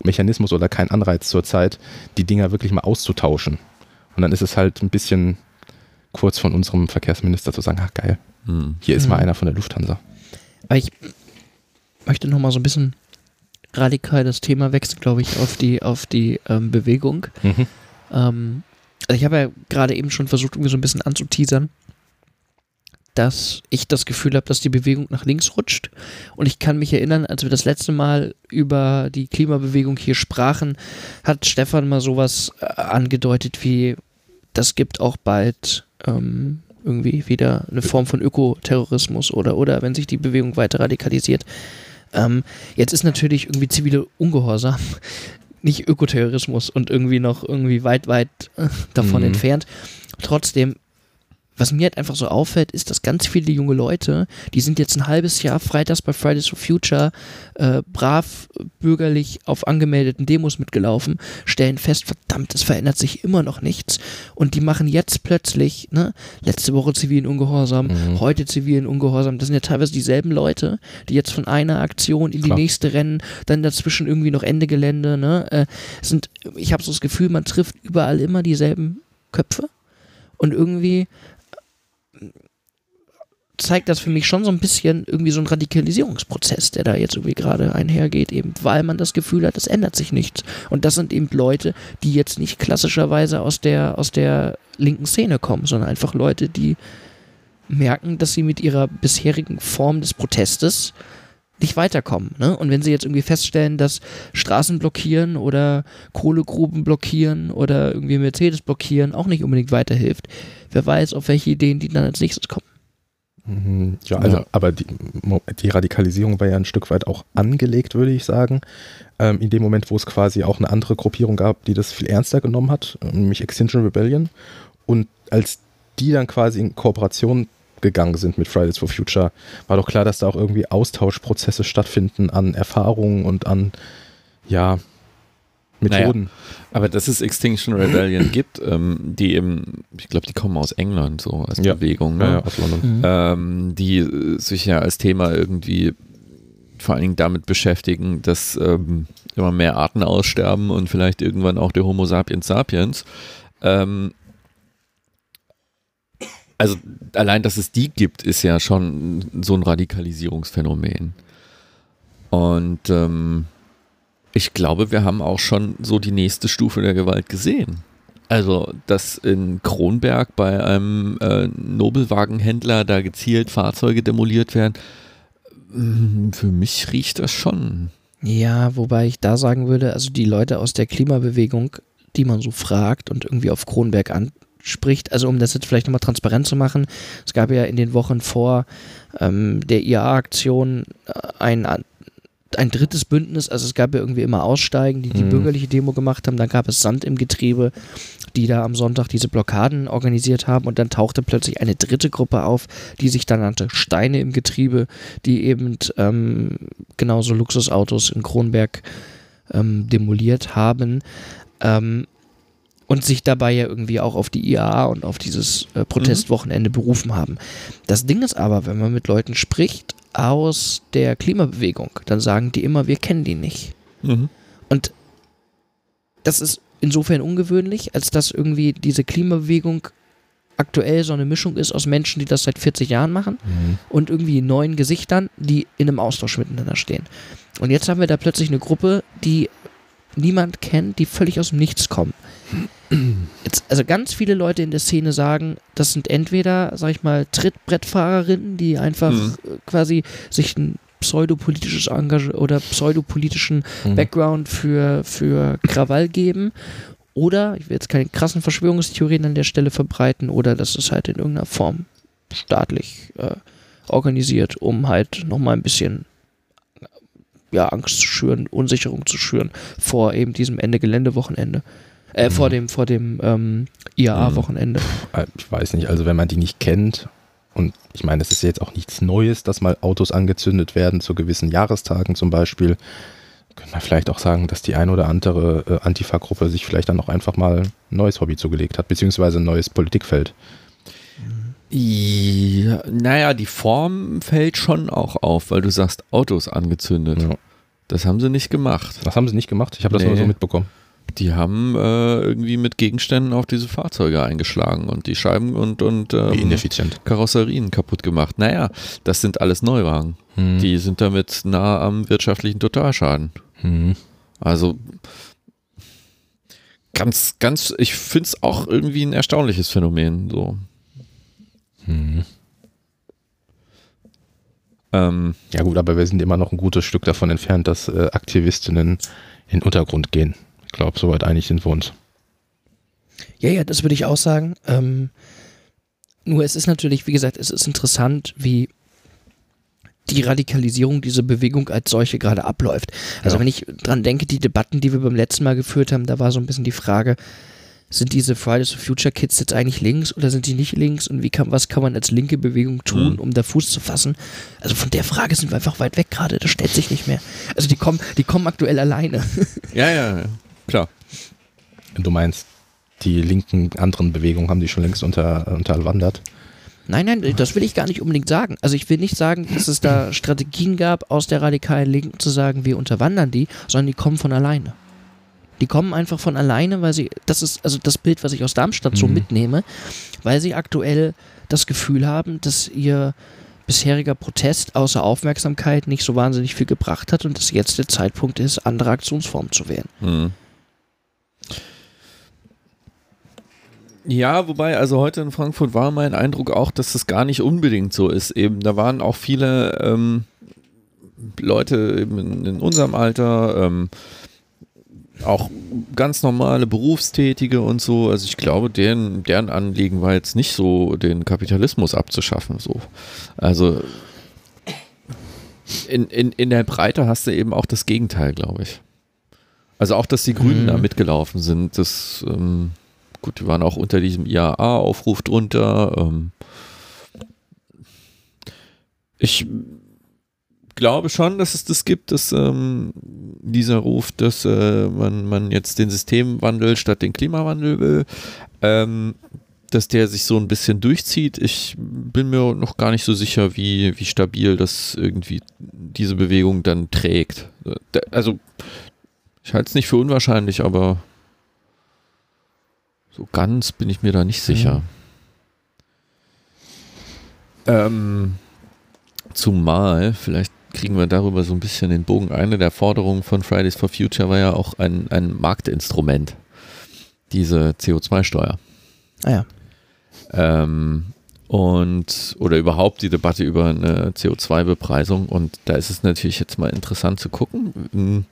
Mechanismus oder keinen Anreiz zurzeit, die Dinger wirklich mal auszutauschen. Und dann ist es halt ein bisschen kurz von unserem Verkehrsminister zu sagen, ach geil, hm. hier ist mal einer von der Lufthansa. Aber ich möchte noch mal so ein bisschen radikal das Thema wechseln, glaube ich, auf die, auf die ähm, Bewegung. Mhm. Ähm, ich habe ja gerade eben schon versucht, irgendwie so ein bisschen anzuteasern, dass ich das Gefühl habe, dass die Bewegung nach links rutscht. Und ich kann mich erinnern, als wir das letzte Mal über die Klimabewegung hier sprachen, hat Stefan mal sowas äh, angedeutet wie, das gibt auch bald ähm, irgendwie wieder eine Form von Ökoterrorismus oder, oder wenn sich die Bewegung weiter radikalisiert. Ähm, jetzt ist natürlich irgendwie zivile Ungehorsam nicht Ökoterrorismus und irgendwie noch irgendwie weit, weit davon Mhm. entfernt. Trotzdem, was mir halt einfach so auffällt, ist, dass ganz viele junge Leute, die sind jetzt ein halbes Jahr freitags bei Fridays for Future äh, brav bürgerlich auf angemeldeten Demos mitgelaufen, stellen fest, verdammt, es verändert sich immer noch nichts. Und die machen jetzt plötzlich, ne, letzte Woche zivilen Ungehorsam, Mhm. heute zivilen Ungehorsam. Das sind ja teilweise dieselben Leute, die jetzt von einer Aktion in die Klar. nächste rennen, dann dazwischen irgendwie noch Ende Gelände, ne? Äh, sind, ich habe so das Gefühl, man trifft überall immer dieselben Köpfe. Und irgendwie zeigt das für mich schon so ein bisschen irgendwie so ein Radikalisierungsprozess, der da jetzt irgendwie gerade einhergeht, eben weil man das Gefühl hat, es ändert sich nichts. Und das sind eben Leute, die jetzt nicht klassischerweise aus der, aus der linken Szene kommen, sondern einfach Leute, die merken, dass sie mit ihrer bisherigen Form des Protestes nicht weiterkommen. Ne? Und wenn sie jetzt irgendwie feststellen, dass Straßen blockieren oder Kohlegruben blockieren oder irgendwie Mercedes blockieren auch nicht unbedingt weiterhilft, wer weiß, auf welche Ideen die dann als nächstes kommen. Mhm, Ja, also, Ja. aber die, die Radikalisierung war ja ein Stück weit auch angelegt, würde ich sagen. Ähm, in dem Moment, wo es quasi auch eine andere Gruppierung gab, die das viel ernster genommen hat, äh, nämlich Extinction Rebellion. Und als die dann quasi in Kooperation gegangen sind mit Fridays for Future, war doch klar, dass da auch irgendwie Austauschprozesse stattfinden an Erfahrungen und an, ja, Methoden. Aber dass es Extinction Rebellion gibt, ähm, die eben, ich glaube, die kommen aus England so als Ja. Bewegung, ne? Ja, ja, aus London. Mhm. ähm, die äh, sich ja als Thema irgendwie vor allen Dingen damit beschäftigen, dass ähm, immer mehr Arten aussterben und vielleicht irgendwann auch der Homo sapiens sapiens. Ähm, also allein, dass es die gibt, ist ja schon so ein Radikalisierungsphänomen. Und ähm, ich glaube, wir haben auch schon so die nächste Stufe der Gewalt gesehen. Also, dass in Kronberg bei einem äh, Nobelwagenhändler da gezielt Fahrzeuge demoliert werden, mm, für mich riecht das schon. Ja, wobei ich da sagen würde, also die Leute aus der Klimabewegung, die man so fragt und irgendwie auf Kronberg anspricht, also um das jetzt vielleicht nochmal transparent zu machen, es gab ja in den Wochen vor ähm, der IAA-Aktion äh, ein, drittes Bündnis, also es gab ja irgendwie immer Aussteigen, die die Mhm. bürgerliche Demo gemacht haben, dann gab es Sand im Getriebe, die da am Sonntag diese Blockaden organisiert haben und dann tauchte plötzlich eine dritte Gruppe auf, die sich dann nannte Steine im Getriebe, die eben ähm, genauso Luxusautos in Kronberg ähm, demoliert haben ähm, und sich dabei ja irgendwie auch auf die IAA und auf dieses äh, Protestwochenende berufen haben. Das Ding ist aber, wenn man mit Leuten spricht aus der Klimabewegung, dann sagen die immer, wir kennen die nicht. Und das ist insofern ungewöhnlich, als dass irgendwie diese Klimabewegung aktuell so eine Mischung ist aus Menschen, die das seit 40 Jahren machen Mhm. und irgendwie neuen Gesichtern, die in einem Austausch miteinander stehen. Und jetzt haben wir da plötzlich eine Gruppe, die niemand kennt, die völlig aus dem Nichts kommen. Jetzt, also ganz viele Leute in der Szene sagen, das sind entweder, sag ich mal, Trittbrettfahrerinnen, die einfach Mhm. äh, quasi sich ein pseudopolitisches Engagement oder pseudopolitischen Mhm. Background für, für Krawall geben. Oder, ich will jetzt keine krassen Verschwörungstheorien an der Stelle verbreiten, oder das ist halt in irgendeiner Form staatlich äh, organisiert, um halt nochmal ein bisschen ja, Angst zu schüren, Unsicherung zu schüren vor eben diesem Ende-Gelände-Wochenende. Äh, vor Mhm. dem, vor dem ähm, IAA-Wochenende. Äh, Ich weiß nicht, also wenn man die nicht kennt, und ich meine, es ist jetzt auch nichts Neues, dass mal Autos angezündet werden zu gewissen Jahrestagen zum Beispiel, könnte man vielleicht auch sagen, dass die ein oder andere äh, Antifa-Gruppe sich vielleicht dann auch einfach mal ein neues Hobby zugelegt hat, beziehungsweise ein neues Politikfeld. Ja, naja, die Form fällt schon auch auf, weil du sagst, Autos angezündet. Ja. Das haben sie nicht gemacht. Das haben sie nicht gemacht, ich habe das Nee. nur so mitbekommen. Die haben äh, irgendwie mit Gegenständen auf diese Fahrzeuge eingeschlagen und die Scheiben und, und ähm. Karosserien kaputt gemacht. Naja, das sind alles Neuwagen. Hm. Die sind damit nah am wirtschaftlichen Totalschaden. Hm. Also ganz, ganz, ich finde es auch irgendwie ein erstaunliches Phänomen. So. Hm. Ähm, Ja gut, aber wir sind immer noch ein gutes Stück davon entfernt, dass äh, Aktivistinnen in den Untergrund gehen. Ich glaube, soweit einig sind wir uns. Ja, ja, das würde ich auch sagen. Ähm, nur es ist natürlich, wie gesagt, es ist interessant, wie die Radikalisierung dieser Bewegung als solche gerade abläuft. Also Ja. wenn ich dran denke, die Debatten, die wir beim letzten Mal geführt haben, da war so ein bisschen die Frage, sind diese Fridays for Future Kids jetzt eigentlich links oder sind die nicht links und wie kann, was kann man als linke Bewegung tun, Mhm. um da Fuß zu fassen? Also von der Frage sind wir einfach weit weg gerade, das stellt sich nicht mehr. Also die kommen, die kommen aktuell alleine. Ja, ja, ja. Klar. Du meinst, die linken anderen Bewegungen haben die schon längst unter, unterwandert. Nein, nein, das will ich gar nicht unbedingt sagen. Also ich will nicht sagen, dass es da Strategien gab, aus der radikalen Linken zu sagen, wir unterwandern die, sondern die kommen von alleine. Die kommen einfach von alleine, weil sie, das ist also das Bild, was ich aus Darmstadt so Mhm. mitnehme, weil sie aktuell das Gefühl haben, dass ihr bisheriger Protest außer Aufmerksamkeit nicht so wahnsinnig viel gebracht hat und dass jetzt der Zeitpunkt ist, andere Aktionsformen zu wählen. Mhm. Ja, wobei, also heute in Frankfurt war mein Eindruck auch, dass das gar nicht unbedingt so ist. Eben, da waren auch viele ähm, Leute eben in, in unserem Alter, ähm, auch ganz normale Berufstätige und so. Also ich glaube, deren, deren Anliegen war jetzt nicht so, den Kapitalismus abzuschaffen. So. Also in, in, in der Breite hast du eben auch das Gegenteil, glaube ich. Also auch, dass die Grünen Mhm. da mitgelaufen sind, das, ähm, gut, die waren auch unter diesem IAA-Aufruf drunter. Ähm, ich glaube schon, dass es das gibt, dass ähm, dieser Ruf, dass äh, man, man jetzt den Systemwandel statt den Klimawandel will, ähm, dass der sich so ein bisschen durchzieht. Ich bin mir noch gar nicht so sicher, wie, wie stabil das irgendwie diese Bewegung dann trägt. Äh, Also ich halte es nicht für unwahrscheinlich, aber so ganz bin ich mir da nicht sicher. Ähm, zumal, vielleicht kriegen wir darüber so ein bisschen den Bogen. Eine der Forderungen von Fridays for Future war ja auch ein, ein Marktinstrument, diese CO2-Steuer. Ah ja. Ähm, und oder überhaupt die Debatte über eine CO2-Bepreisung. Und da ist es natürlich jetzt mal interessant zu gucken.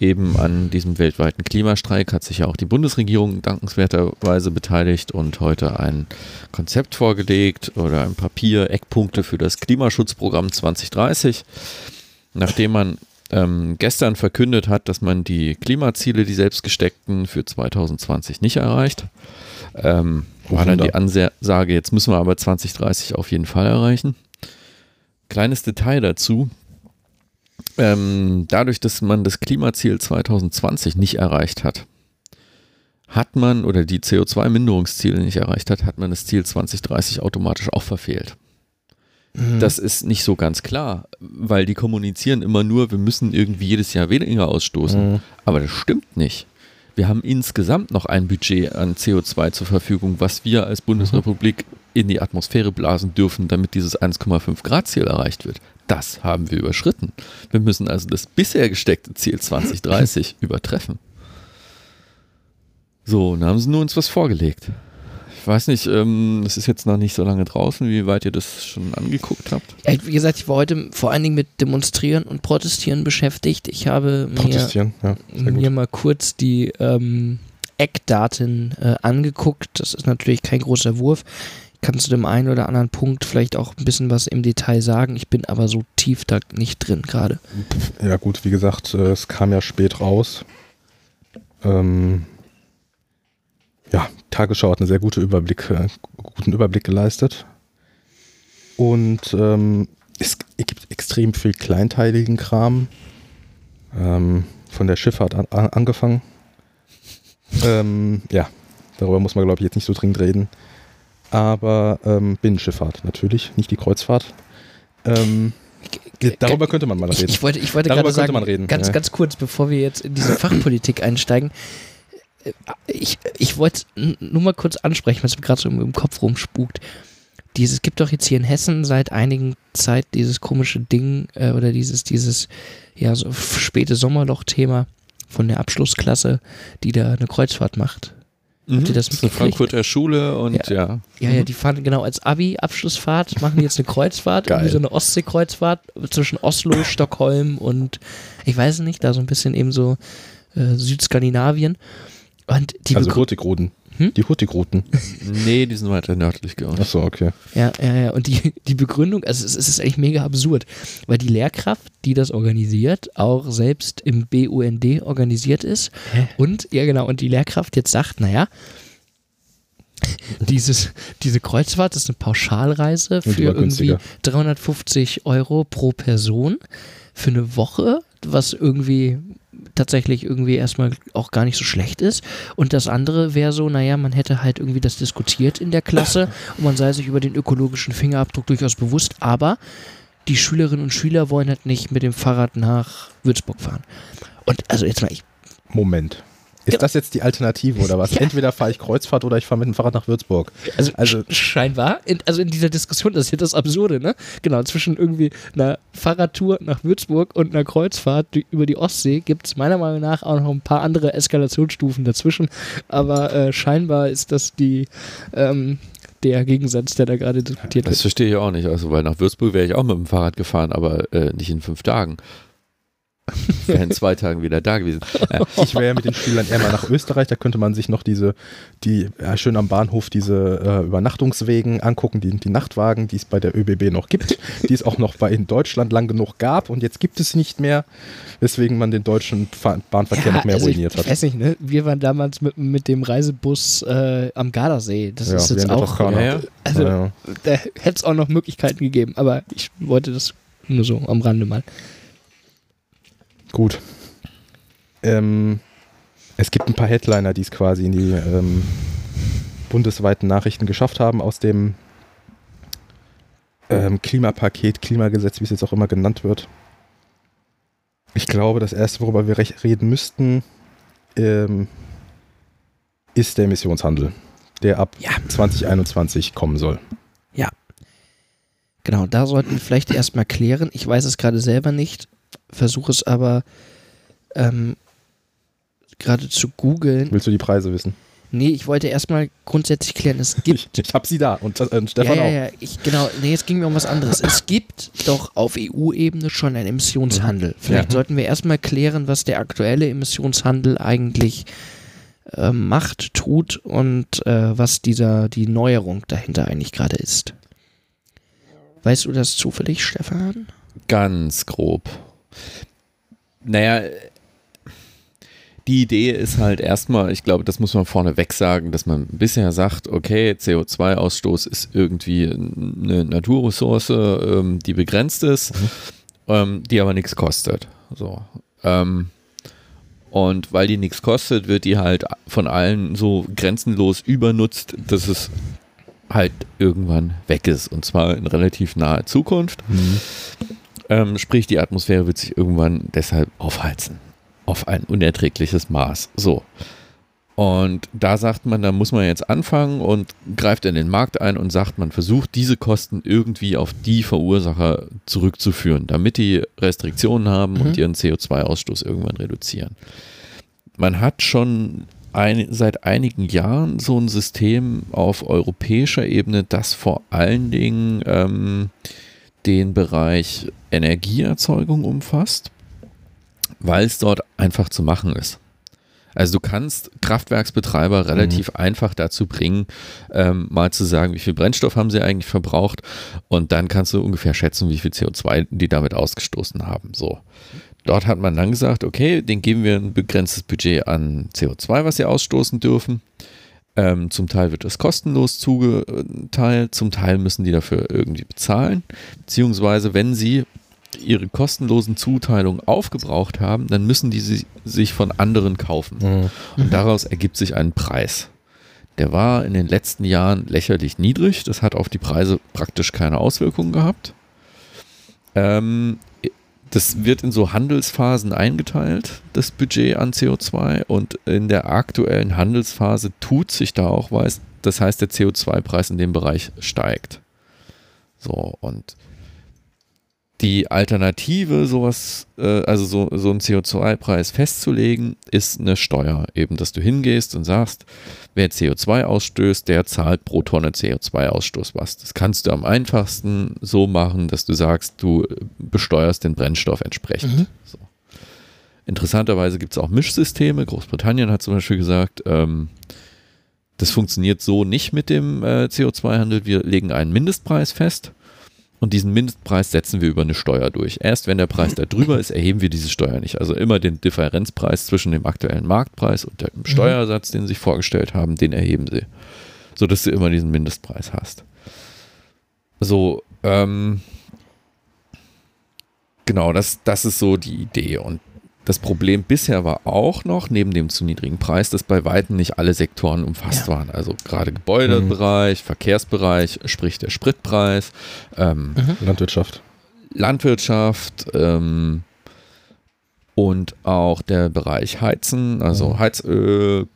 Eben an diesem weltweiten Klimastreik hat sich ja auch die Bundesregierung dankenswerterweise beteiligt und heute ein Konzept vorgelegt oder ein Papier, Eckpunkte für das Klimaschutzprogramm 2030. Nachdem man ähm, gestern verkündet hat, dass man die Klimaziele, die selbstgesteckten, für 2020 nicht erreicht, ähm, war dann die Ansage, jetzt müssen wir aber 2030 auf jeden Fall erreichen. Kleines Detail dazu. Ähm, dadurch, dass man das Klimaziel 2020 nicht erreicht hat, hat man oder die CO2-Minderungsziele nicht erreicht hat, hat man das Ziel 2030 automatisch auch verfehlt. Mhm. Das ist nicht so ganz klar, weil die kommunizieren immer nur, wir müssen irgendwie jedes Jahr weniger ausstoßen. Mhm. Aber das stimmt nicht. Wir haben insgesamt noch ein Budget an CO2 zur Verfügung, was wir als Bundesrepublik in die Atmosphäre blasen dürfen, damit dieses 1,5 Grad Ziel erreicht wird. Das haben wir überschritten. Wir müssen also das bisher gesteckte Ziel 2030 übertreffen. So, dann haben sie nur uns was vorgelegt. Ich weiß nicht, ähm, es ist jetzt noch nicht so lange draußen, wie weit ihr das schon angeguckt habt. Ja, wie gesagt, ich war heute vor allen Dingen mit Demonstrieren und Protestieren beschäftigt. Ich habe mir, ja. Mir mal kurz die ähm, Eckdaten äh, angeguckt. Das ist natürlich kein großer Wurf. Ich kann zu dem einen oder anderen Punkt vielleicht auch ein bisschen was im Detail sagen. Ich bin aber so tief da nicht drin gerade. Ja, gut, wie gesagt, äh, es kam ja spät raus. Ähm, ja, Tagesschau hat einen sehr gute Überblick, äh, guten Überblick geleistet. Und ähm, es gibt extrem viel kleinteiligen Kram. Ähm, von der Schifffahrt an, angefangen. Ähm, ja, darüber muss man, glaube ich, jetzt nicht so dringend reden. Aber ähm, Binnenschifffahrt natürlich, nicht die Kreuzfahrt. Ähm, darüber könnte man mal reden. ich wollte, ich wollte Darüber sagen, man reden, ganz, ja. ganz kurz, bevor wir jetzt in diese Fachpolitik einsteigen. äh, Ich, ich wollte nur mal kurz ansprechen, was mir gerade so im, im Kopf rumspukt. Dieses, es gibt doch jetzt hier in Hessen seit einigen Zeit dieses komische Ding äh, oder dieses, dieses, ja, so späte Sommerloch-Thema von der Abschlussklasse, die da eine Kreuzfahrt macht. Habt ihr das ist eine mitgekriegt? Frankfurter Schule und ja. Ja, ja, die fahren genau als Abi-Abschlussfahrt, machen die jetzt eine Kreuzfahrt, Geil. irgendwie so eine Ostsee-Kreuzfahrt zwischen Oslo, Stockholm und ich weiß nicht, da so ein bisschen eben so äh, Südskandinavien. Und die also Hurtigruten. Hm? Die Hurtigruten. Nee, die sind weiter nördlich gegangen. Achso, okay. Ja, ja, ja. Und die, die Begründung, also es, es ist eigentlich mega absurd, weil die Lehrkraft, die das organisiert, auch selbst im BUND organisiert ist. Und, ja genau, und die Lehrkraft jetzt sagt, naja, dieses, diese Kreuzfahrt ist eine Pauschalreise für irgendwie günstiger. 350 Euro pro Person für eine Woche, was irgendwie tatsächlich irgendwie erstmal auch gar nicht so schlecht ist. Und das andere wäre so, naja, man hätte halt irgendwie das diskutiert in der Klasse und man sei sich über den ökologischen Fingerabdruck durchaus bewusst, aber die Schülerinnen und Schüler wollen halt nicht mit dem Fahrrad nach Würzburg fahren. Und also jetzt mal, ich, Moment. Ist Ja. das jetzt die Alternative oder was? Ja. Entweder fahre ich Kreuzfahrt oder ich fahre mit dem Fahrrad nach Würzburg. also, Also- sch- scheinbar, in, also in dieser Diskussion, das ist ja das Absurde, ne? Genau, zwischen irgendwie einer Fahrradtour nach Würzburg und einer Kreuzfahrt die- über die Ostsee gibt es meiner Meinung nach auch noch ein paar andere Eskalationsstufen dazwischen. Aber äh, scheinbar ist das die ähm, der Gegensatz, der da gerade diskutiert Das wird. verstehe ich auch nicht. Also, weil nach Würzburg wäre ich auch mit dem Fahrrad gefahren, aber äh, nicht in fünf Tagen. Wäre in zwei Tagen wieder da gewesen. Äh, Ich wäre ja mit den Schülern eher mal nach Österreich, da könnte man sich noch diese, die, ja, schön am Bahnhof diese äh, Übernachtungswegen angucken, die, die Nachtwagen, die es bei der ÖBB noch gibt, die es auch noch bei in Deutschland lang genug gab und jetzt gibt es nicht mehr, weswegen man den deutschen Fa Bahnverkehr noch mehr also ruiniert ich, hat. Ich weiß nicht, ne? Wir waren damals mit, mit dem Reisebus äh, am Gardasee. Das Ja, ist jetzt auch. Ja, ja. Also, Ja, ja. da hätte es auch noch Möglichkeiten gegeben, aber ich wollte das nur so am Rande mal. Gut. Ähm, es gibt ein paar Headliner, die es quasi in die ähm, bundesweiten Nachrichten geschafft haben aus dem ähm, Klimapaket, Klimagesetz, wie es jetzt auch immer genannt wird. Ich glaube, das erste, worüber wir reden müssten, ähm, ist der Emissionshandel, der ab Ja. 2021 kommen soll. Genau, da sollten wir vielleicht erstmal klären. Ich weiß es gerade selber nicht, versuche es aber ähm, gerade zu googeln. Willst du die Preise wissen? Nee, ich wollte erstmal grundsätzlich klären, es gibt. Ich, ich habe sie da und äh, Stefan ja, auch. ja, ja, ich, genau, nee, es ging mir um was anderes. Es gibt doch auf EU-Ebene schon einen Emissionshandel. Vielleicht Ja. sollten wir erstmal klären, was der aktuelle Emissionshandel eigentlich äh, macht, tut und äh, was dieser, die Neuerung dahinter eigentlich gerade ist. Weißt du das zufällig, Stefan? Ganz grob. Naja, die Idee ist halt erstmal, ich glaube, das muss man vorneweg sagen, dass man bisher sagt, okay, CO2-Ausstoß ist irgendwie eine Naturressource, ähm, die begrenzt ist, ähm, die aber nichts kostet. So. Ähm, und weil die nichts kostet, wird die halt von allen so grenzenlos übernutzt, dass es halt irgendwann weg ist. Und zwar in relativ naher Zukunft. Ähm, sprich, die Atmosphäre wird sich irgendwann deshalb aufheizen. Auf ein unerträgliches Maß. So. Und da sagt man, da muss man jetzt anfangen und greift in den Markt ein und sagt, man versucht diese Kosten irgendwie auf die Verursacher zurückzuführen, damit die Restriktionen haben Mhm. und ihren CO2-Ausstoß irgendwann reduzieren. Man hat schon ein, seit einigen Jahren so ein System auf europäischer Ebene, das vor allen Dingen ähm, den Bereich Energieerzeugung umfasst, weil es dort einfach zu machen ist. Also du kannst Kraftwerksbetreiber relativ einfach dazu bringen, ähm, mal zu sagen, wie viel Brennstoff haben sie eigentlich verbraucht und dann kannst du ungefähr schätzen, wie viel CO2 die damit ausgestoßen haben. So. Dort hat man dann gesagt, okay, den geben wir ein begrenztes Budget an CO2, was sie ausstoßen dürfen. Ähm, zum Teil wird das kostenlos zugeteilt, zum Teil müssen die dafür irgendwie bezahlen. Beziehungsweise, wenn sie ihre kostenlosen Zuteilungen aufgebraucht haben, dann müssen die sie sich von anderen kaufen. Mhm. Und daraus ergibt sich ein Preis. Der war in den letzten Jahren lächerlich niedrig. Das hat auf die Preise praktisch keine Auswirkungen gehabt. Ähm, das wird in so Handelsphasen eingeteilt, das Budget an CO2. Und in der aktuellen Handelsphase tut sich da auch was. Das heißt, der CO2-Preis in dem Bereich steigt. So, und die Alternative, sowas, äh, also so, so einen CO2-Preis festzulegen, ist eine Steuer. Eben, dass du hingehst und sagst, wer CO2 ausstößt, der zahlt pro Tonne CO2-Ausstoß was. Das kannst du am einfachsten so machen, dass du sagst, du besteuerst den Brennstoff entsprechend. Mhm. So. Interessanterweise gibt es auch Mischsysteme. Großbritannien hat zum Beispiel gesagt, ähm, das funktioniert so nicht mit dem äh, CO2-Handel. Wir legen einen Mindestpreis fest und diesen Mindestpreis setzen wir über eine Steuer durch. Erst wenn der Preis da drüber ist, erheben wir diese Steuer nicht. Also immer den Differenzpreis zwischen dem aktuellen Marktpreis und dem Steuersatz, den sie sich vorgestellt haben, den erheben sie. Sodass du immer diesen Mindestpreis hast. So, ähm, genau, das, das ist so die Idee. Und das Problem bisher war auch noch, neben dem zu niedrigen Preis, dass bei Weitem nicht alle Sektoren umfasst Ja. waren. Also gerade Gebäudebereich, Verkehrsbereich, sprich der Spritpreis, ähm, Landwirtschaft. Landwirtschaft ähm, und auch der Bereich Heizen, also Heizöl,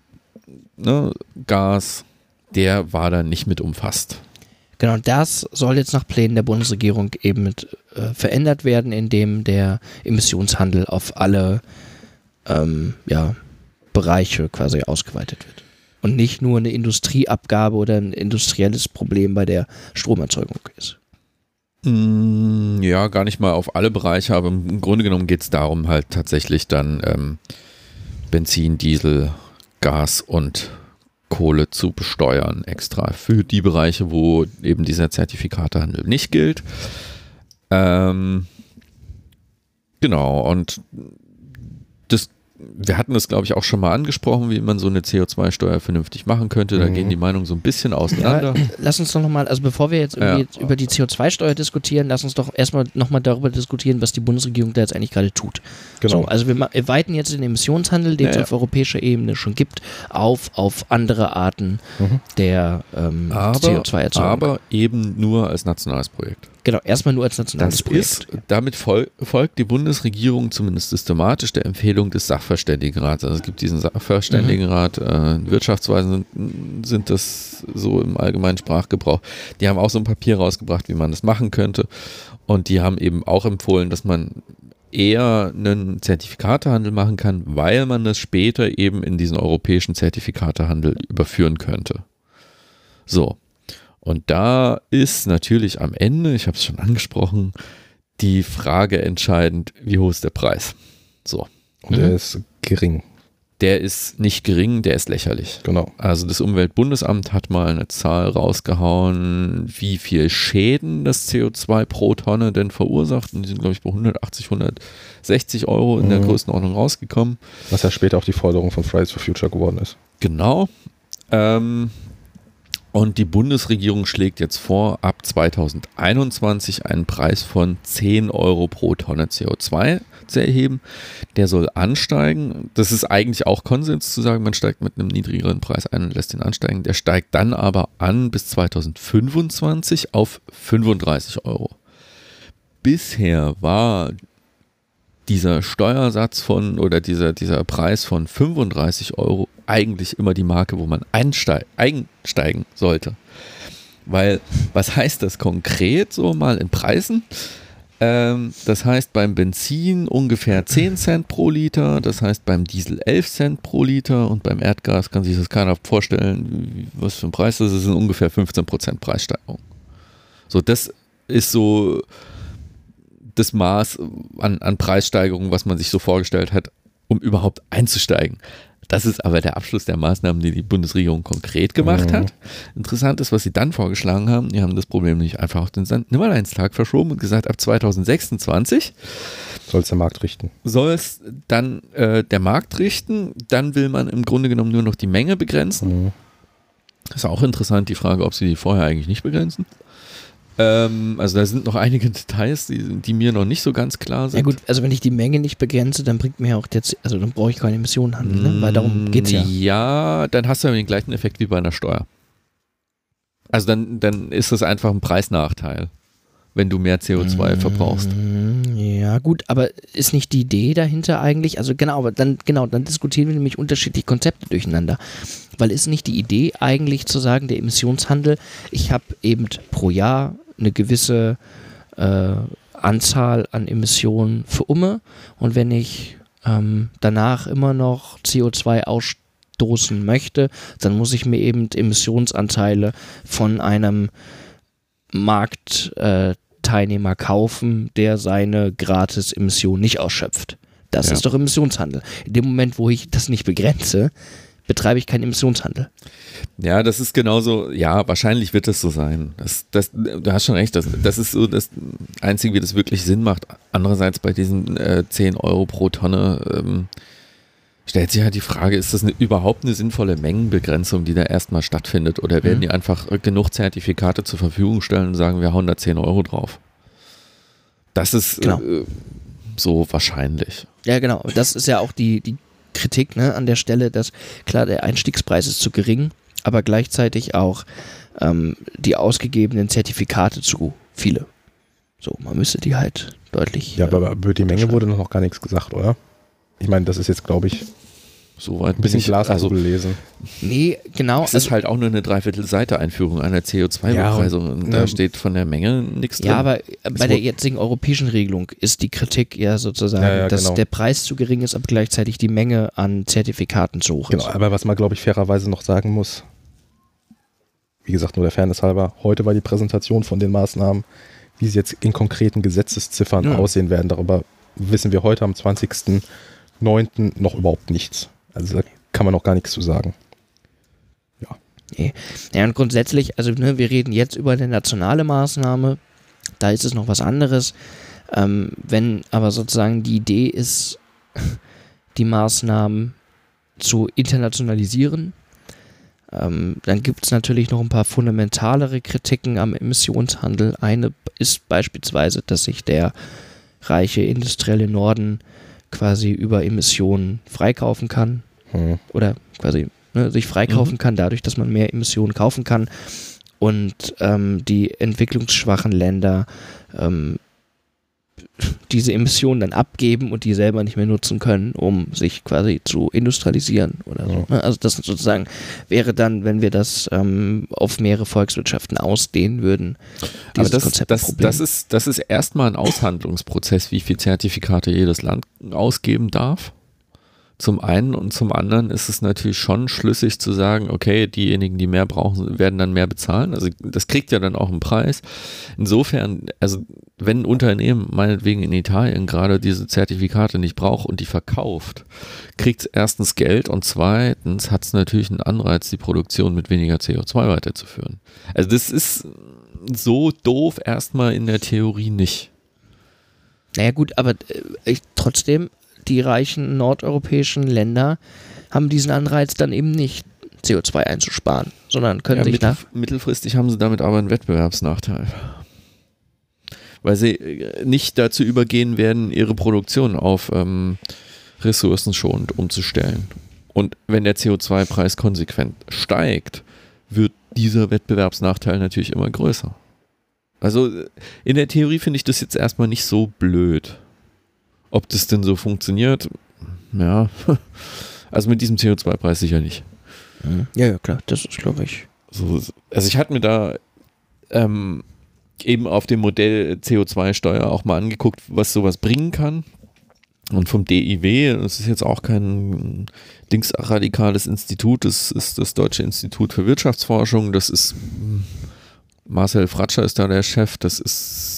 ne, Gas, der war da nicht mit umfasst. Genau, das soll jetzt nach Plänen der Bundesregierung eben mit, äh, verändert werden, indem der Emissionshandel auf alle ähm, ja, Bereiche quasi ausgeweitet wird. Und nicht nur eine Industrieabgabe oder ein industrielles Problem bei der Stromerzeugung ist. Mm, Ja, gar nicht mal auf alle Bereiche, aber im Grunde genommen geht es darum, halt tatsächlich dann ähm, Benzin, Diesel, Gas und Kohle zu besteuern extra für die Bereiche, wo eben dieser Zertifikatehandel nicht gilt. Ähm, genau, und wir hatten das, glaube ich, auch schon mal angesprochen, wie man so eine CO2-Steuer vernünftig machen könnte. Da Mhm. gehen die Meinungen so ein bisschen auseinander. Ja, lass uns doch nochmal, also bevor wir jetzt irgendwie Ja. jetzt über die CO2-Steuer diskutieren, lass uns doch erstmal nochmal darüber diskutieren, was die Bundesregierung da jetzt eigentlich gerade tut. Genau. So, also wir weiten jetzt den Emissionshandel, den es ja. auf europäischer Ebene schon gibt, auf, auf andere Arten Mhm. der ähm, aber, CO2-Erzeugung. aber eben nur als nationales Projekt. Genau, erstmal nur als nationales Das Projekt. ist, damit fol folgt die Bundesregierung zumindest systematisch der Empfehlung des Sachverständigenrats. Also es gibt diesen Sachverständigenrat, äh, Wirtschaftsweisen sind, sind das so im allgemeinen Sprachgebrauch. Die haben auch so ein Papier rausgebracht, wie man das machen könnte. Und die haben eben auch empfohlen, dass man eher einen Zertifikatehandel machen kann, weil man das später eben in diesen europäischen Zertifikatehandel überführen könnte. So. Und da ist natürlich am Ende, ich habe es schon angesprochen, die Frage entscheidend, wie hoch ist der Preis? So. Und der ist gering. Der ist nicht gering, der ist lächerlich. Genau. Also das Umweltbundesamt hat mal eine Zahl rausgehauen, wie viel Schäden das CO2 pro Tonne denn verursacht. Und die sind, glaube ich, bei 180, 160 Euro in der Mhm. Größenordnung rausgekommen. Was ja später auch die Forderung von Fridays for Future geworden ist. Genau. Ähm, und die Bundesregierung schlägt jetzt vor, ab 2021 einen Preis von 10 Euro pro Tonne CO2 zu erheben. Der soll ansteigen. Das ist eigentlich auch Konsens zu sagen, man steigt mit einem niedrigeren Preis ein und lässt ihn ansteigen. Der steigt dann aber an bis 2025 auf 35 Euro. Bisher war dieser Steuersatz von oder dieser, dieser Preis von 35 Euro eigentlich immer die Marke, wo man einsteig, einsteigen sollte. Weil, was heißt das konkret so mal in Preisen? Ähm, das heißt beim Benzin ungefähr 10 Cent pro Liter, das heißt beim Diesel 11 Cent pro Liter und beim Erdgas kann sich das keiner vorstellen, was für ein Preis das ist, sind ungefähr 15% Preissteigerung. So, das ist so das Maß an, an Preissteigerung, was man sich so vorgestellt hat, um überhaupt einzusteigen. Das ist aber der Abschluss der Maßnahmen, die die Bundesregierung konkret gemacht Mhm. hat. Interessant ist, was sie dann vorgeschlagen haben. Die haben das Problem nicht einfach auf den St. Nimmerleinstag verschoben und gesagt, ab 2026 Soll es der Markt richten. soll es dann äh, der Markt richten. Dann will man im Grunde genommen nur noch die Menge begrenzen. Mhm. Ist auch interessant, die Frage, ob sie die vorher eigentlich nicht begrenzen. Ähm, also da sind noch einige Details, die, die mir noch nicht so ganz klar sind. Ja gut, also wenn ich die Menge nicht begrenze, dann bringt mir auch jetzt, also dann brauche ich keine Emissionen handeln, ne? weil darum geht's ja. Ja, dann hast du ja den gleichen Effekt wie bei einer Steuer. Also dann, dann ist das einfach ein Preisnachteil, wenn du mehr CO2 verbrauchst. Mm, Ja, gut, aber ist nicht die Idee dahinter eigentlich, also genau, aber dann, genau, dann diskutieren wir nämlich unterschiedliche Konzepte durcheinander. Weil ist nicht die Idee eigentlich zu sagen, der Emissionshandel, ich habe eben pro Jahr eine gewisse äh, Anzahl an Emissionen für Umme und wenn ich ähm, danach immer noch CO2 ausstoßen möchte, dann muss ich mir eben Emissionsanteile von einem Marktteilnehmer kaufen, der seine Gratis-Emission nicht ausschöpft. Das Ja. ist doch Emissionshandel. In dem Moment, wo ich das nicht begrenze, betreibe ich keinen Emissionshandel. Ja, das ist genauso, ja, wahrscheinlich wird es so sein. Das, das, du hast schon recht, das, das ist so das Einzige, wie das wirklich Sinn macht. Andererseits bei diesen äh, 10 Euro pro Tonne ähm, stellt sich halt die Frage, ist das eine, überhaupt eine sinnvolle Mengenbegrenzung, die da erstmal stattfindet? Oder werden Mhm. die einfach äh, genug Zertifikate zur Verfügung stellen und sagen, wir hauen da 10 Euro drauf? Das ist Genau. äh, so wahrscheinlich. Ja, genau. Das ist ja auch die, die Kritik ne, an der Stelle, dass klar, der Einstiegspreis ist zu gering, aber gleichzeitig auch ähm, die ausgegebenen Zertifikate zu viele. So, man müsste die halt deutlich. Ja, äh, aber über die Menge wurde noch gar nichts gesagt, oder? Ich meine, das ist jetzt, glaube ich, Soweit ein bisschen ich, also lesen. nee, genau. Es ist halt auch nur eine Dreiviertelseite Einführung einer CO2-Bepreisung und da ja. steht von der Menge nichts drin. Ja, aber bei der jetzigen europäischen Regelung ist die Kritik ja sozusagen, Ja, ja, dass genau. der Preis zu gering ist, aber gleichzeitig die Menge an Zertifikaten zu hoch Genau, ist. aber was man, glaube ich, fairerweise noch sagen muss, wie gesagt, nur der Fairness halber, heute war die Präsentation von den Maßnahmen, wie sie jetzt in konkreten Gesetzesziffern Ja. aussehen werden. Darüber wissen wir heute am 20.09. noch überhaupt nichts. Also da kann man noch gar nichts zu sagen. Ja, und grundsätzlich, also ne, wir reden jetzt über eine nationale Maßnahme, da ist es noch was anderes. Ähm, wenn aber sozusagen die Idee ist, die Maßnahmen zu internationalisieren, ähm, dann gibt es natürlich noch ein paar fundamentalere Kritiken am Emissionshandel. Eine ist beispielsweise, dass sich der reiche industrielle Norden quasi über Emissionen freikaufen kann. Hm. oder quasi ne, sich freikaufen kann, dadurch, dass man mehr Emissionen kaufen kann. Und ähm, die entwicklungsschwachen Länder ähm, diese Emissionen dann abgeben und die selber nicht mehr nutzen können, um sich quasi zu industrialisieren oder so. Ja. ne? Also das sozusagen wäre dann, wenn wir das ähm, auf mehrere Volkswirtschaften ausdehnen würden, Aber das, Konzept das, das, ist, das ist erstmal ein Aushandlungsprozess, wie viel Zertifikate jedes Land ausgeben darf. Zum einen und zum anderen ist es natürlich schon schlüssig zu sagen, okay, diejenigen, die mehr brauchen, werden dann mehr bezahlen. Also das kriegt ja dann auch einen Preis. Insofern, also wenn ein Unternehmen meinetwegen in Italien gerade diese Zertifikate nicht braucht und die verkauft, kriegt es erstens Geld und zweitens hat es natürlich einen Anreiz, die Produktion mit weniger CO2 weiterzuführen. Also das ist so doof erstmal in der Theorie nicht. Naja gut, aber äh, ich, trotzdem, die reichen nordeuropäischen Länder haben diesen Anreiz dann eben nicht, CO2 einzusparen, sondern können Ja, sich mittel, nach... mittelfristig haben sie damit aber einen Wettbewerbsnachteil. Weil sie äh, nicht dazu übergehen werden, ihre Produktion auf ähm, ressourcenschonend umzustellen. Und wenn der CO2-Preis konsequent steigt, wird dieser Wettbewerbsnachteil natürlich immer größer. Also äh, in der Theorie finde ich das jetzt erstmal nicht so blöd. Ob das denn so funktioniert, ja, also mit diesem CO2-Preis sicher nicht. Ja, ja, klar, das ist, glaube ich... So, also ich hatte mir da ähm, eben auf dem Modell CO2-Steuer auch mal angeguckt, was sowas bringen kann. Und vom DIW, das ist jetzt auch kein linksradikales Institut, das ist das Deutsche Institut für Wirtschaftsforschung, das ist hm, Marcel Fratscher ist da der Chef, das ist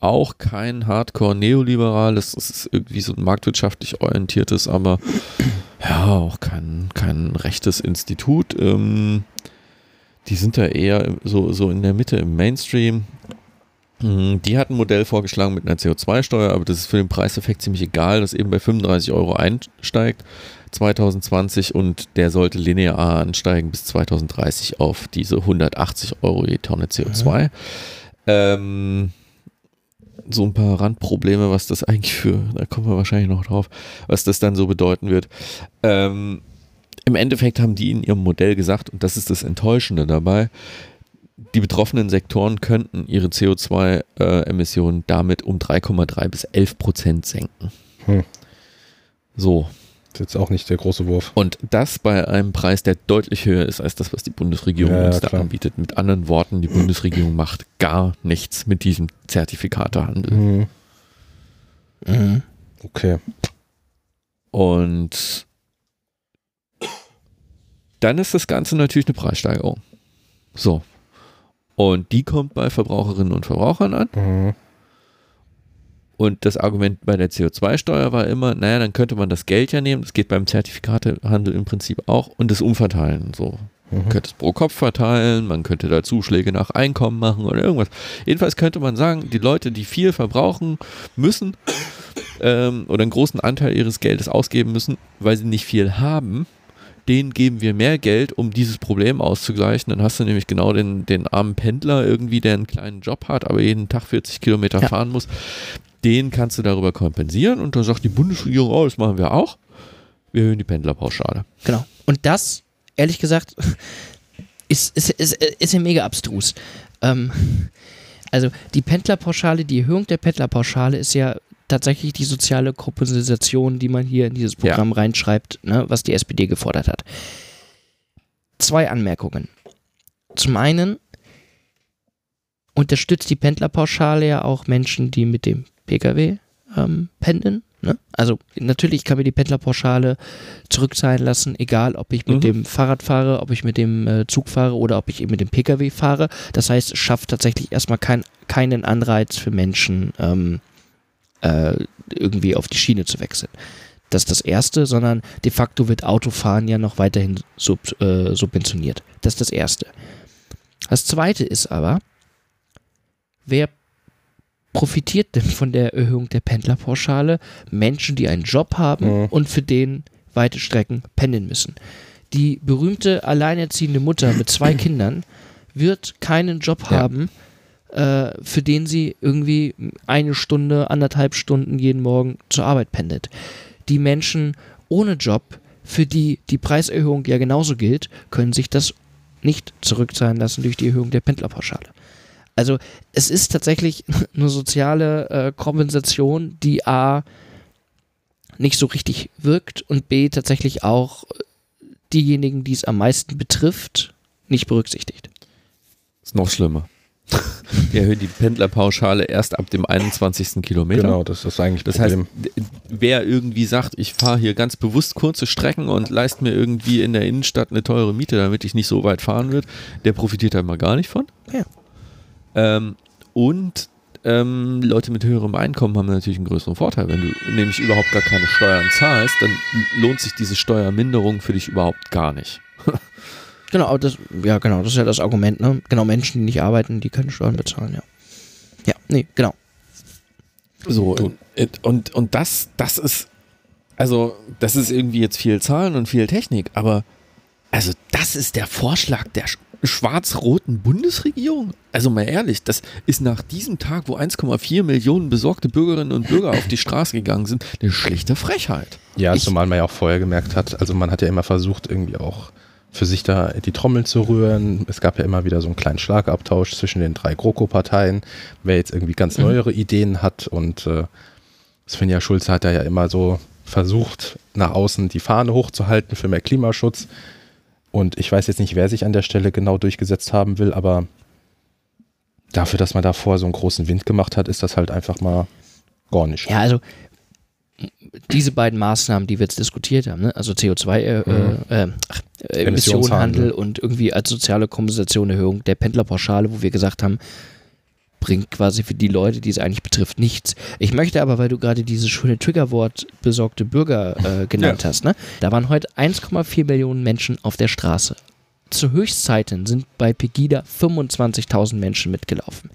auch kein Hardcore-Neoliberal, das ist irgendwie so ein marktwirtschaftlich orientiertes, aber ja, auch kein, kein rechtes Institut. Ähm, die sind da eher so, so in der Mitte im Mainstream. Hm, Die hat ein Modell vorgeschlagen mit einer CO2-Steuer, aber das ist für den Preiseffekt ziemlich egal, das eben bei 35 Euro einsteigt 2020 und der sollte linear ansteigen bis 2030 auf diese 180 Euro je Tonne CO2. Ähm, so ein paar Randprobleme, was das eigentlich für, da kommen wir wahrscheinlich noch drauf, was das dann so bedeuten wird. Ähm, Im Endeffekt haben die in ihrem Modell gesagt, und das ist das Enttäuschende dabei, die betroffenen Sektoren könnten ihre CO2-Emissionen damit um 3,3 bis 11 Prozent senken. Hm. So, jetzt auch nicht der große Wurf. und das bei einem Preis, der deutlich höher ist als das, was die Bundesregierung Ja, ja, uns da klar. anbietet. Mit anderen Worten, die Bundesregierung macht gar nichts mit diesem Zertifikatehandel. Hm. Mhm. Okay. Und dann ist das Ganze natürlich eine Preissteigerung. So. Und die kommt bei Verbraucherinnen und Verbrauchern an. Mhm. Und das Argument bei der CO2-Steuer war immer, naja, dann könnte man das Geld ja nehmen, das geht beim Zertifikatehandel im Prinzip auch, und das umverteilen. So. Man Mhm. könnte es pro Kopf verteilen, man könnte da Zuschläge nach Einkommen machen oder irgendwas. Jedenfalls könnte man sagen, die Leute, die viel verbrauchen müssen ähm, oder einen großen Anteil ihres Geldes ausgeben müssen, weil sie nicht viel haben, denen geben wir mehr Geld, um dieses Problem auszugleichen. Dann hast du nämlich genau den, den armen Pendler irgendwie, der einen kleinen Job hat, aber jeden Tag 40 Kilometer Ja. fahren muss. Den kannst du darüber kompensieren und da sagt die Bundesregierung, oh, das machen wir auch. Wir erhöhen die Pendlerpauschale. Genau. Und das, ehrlich gesagt, ist, ist, ist, ist ja mega abstrus. Ähm, also die Pendlerpauschale, die Erhöhung der Pendlerpauschale ist ja tatsächlich die soziale Kompensation, die man hier in dieses Ja. Programm reinschreibt, ne, was die SPD gefordert hat. Zwei Anmerkungen. Zum einen unterstützt die Pendlerpauschale ja auch Menschen, die mit dem Pkw ähm, pendeln. Ne? Also natürlich kann mir die Pendlerpauschale zurückzahlen lassen, egal ob ich mit Mhm. dem Fahrrad fahre, ob ich mit dem äh, Zug fahre oder ob ich eben mit dem Pkw fahre. Das heißt, es schafft tatsächlich erstmal kein, keinen Anreiz für Menschen, ähm, äh, irgendwie auf die Schiene zu wechseln. Das ist das Erste, sondern de facto wird Autofahren ja noch weiterhin sub, äh, subventioniert. Das ist das Erste. Das Zweite ist aber, wer profitiert denn von der Erhöhung der Pendlerpauschale? Menschen, die einen Job haben Mhm. und für den weite Strecken pendeln müssen. Die berühmte alleinerziehende Mutter mit zwei Kindern wird keinen Job Ja. haben, äh, für den sie irgendwie eine Stunde, anderthalb Stunden jeden Morgen zur Arbeit pendelt. Die Menschen ohne Job, für die die Preiserhöhung ja genauso gilt, können sich das nicht zurückzahlen lassen durch die Erhöhung der Pendlerpauschale. Also es ist tatsächlich eine soziale äh, Kompensation, die A nicht so richtig wirkt und B tatsächlich auch äh, diejenigen, die es am meisten betrifft, nicht berücksichtigt. Ist noch schlimmer. Die erhöhen die Pendlerpauschale erst ab dem 21. Kilometer. Genau, das ist eigentlich das heißt, Problem. d- wer irgendwie sagt, ich fahre hier ganz bewusst kurze Strecken und leiste mir irgendwie in der Innenstadt eine teure Miete, damit ich nicht so weit fahren wird, der profitiert da mal gar nicht von. Ja. Ähm, und ähm, Leute mit höherem Einkommen haben natürlich einen größeren Vorteil. Wenn du nämlich überhaupt gar keine Steuern zahlst, dann lohnt sich diese Steuerminderung für dich überhaupt gar nicht. Genau, aber das, ja genau, das ist ja das Argument, ne? Genau, Menschen, die nicht arbeiten, die können Steuern bezahlen, ja. Ja, nee, genau. So, und, und, und das, das ist, also, das ist irgendwie jetzt viel Zahlen und viel Technik, aber also, das ist der Vorschlag der sch- schwarz-roten Bundesregierung. Also mal ehrlich, das ist nach diesem Tag, wo 1,4 Millionen besorgte Bürgerinnen und Bürger auf die Straße gegangen sind, eine schlichte Frechheit. Ja, Ich- zumal man ja auch vorher gemerkt hat, also man hat ja immer versucht, irgendwie auch für sich da die Trommel zu rühren. Es gab ja immer wieder so einen kleinen Schlagabtausch zwischen den drei GroKo-Parteien, wer jetzt irgendwie ganz Mhm. neuere Ideen hat. Und äh, Svenja Schulze hat da ja immer so versucht, nach außen die Fahne hochzuhalten für mehr Klimaschutz. Und ich weiß jetzt nicht, wer sich an der Stelle genau durchgesetzt haben will, aber dafür, dass man davor so einen großen Wind gemacht hat, ist das halt einfach mal gar nicht. Ja, also diese beiden Maßnahmen, die wir jetzt diskutiert haben, ne? also CO2 äh, Mhm. äh, ach, äh, Emissionshandel. Und irgendwie als soziale Kompensation Erhöhung der Pendlerpauschale, wo wir gesagt haben, bringt quasi für die Leute, die es eigentlich betrifft, nichts. Ich möchte aber, weil du gerade dieses schöne Triggerwort besorgte Bürger äh, genannt hast, ne? da waren heute 1,4 Millionen Menschen auf der Straße. Zu Höchstzeiten sind bei Pegida 25.000 Menschen mitgelaufen.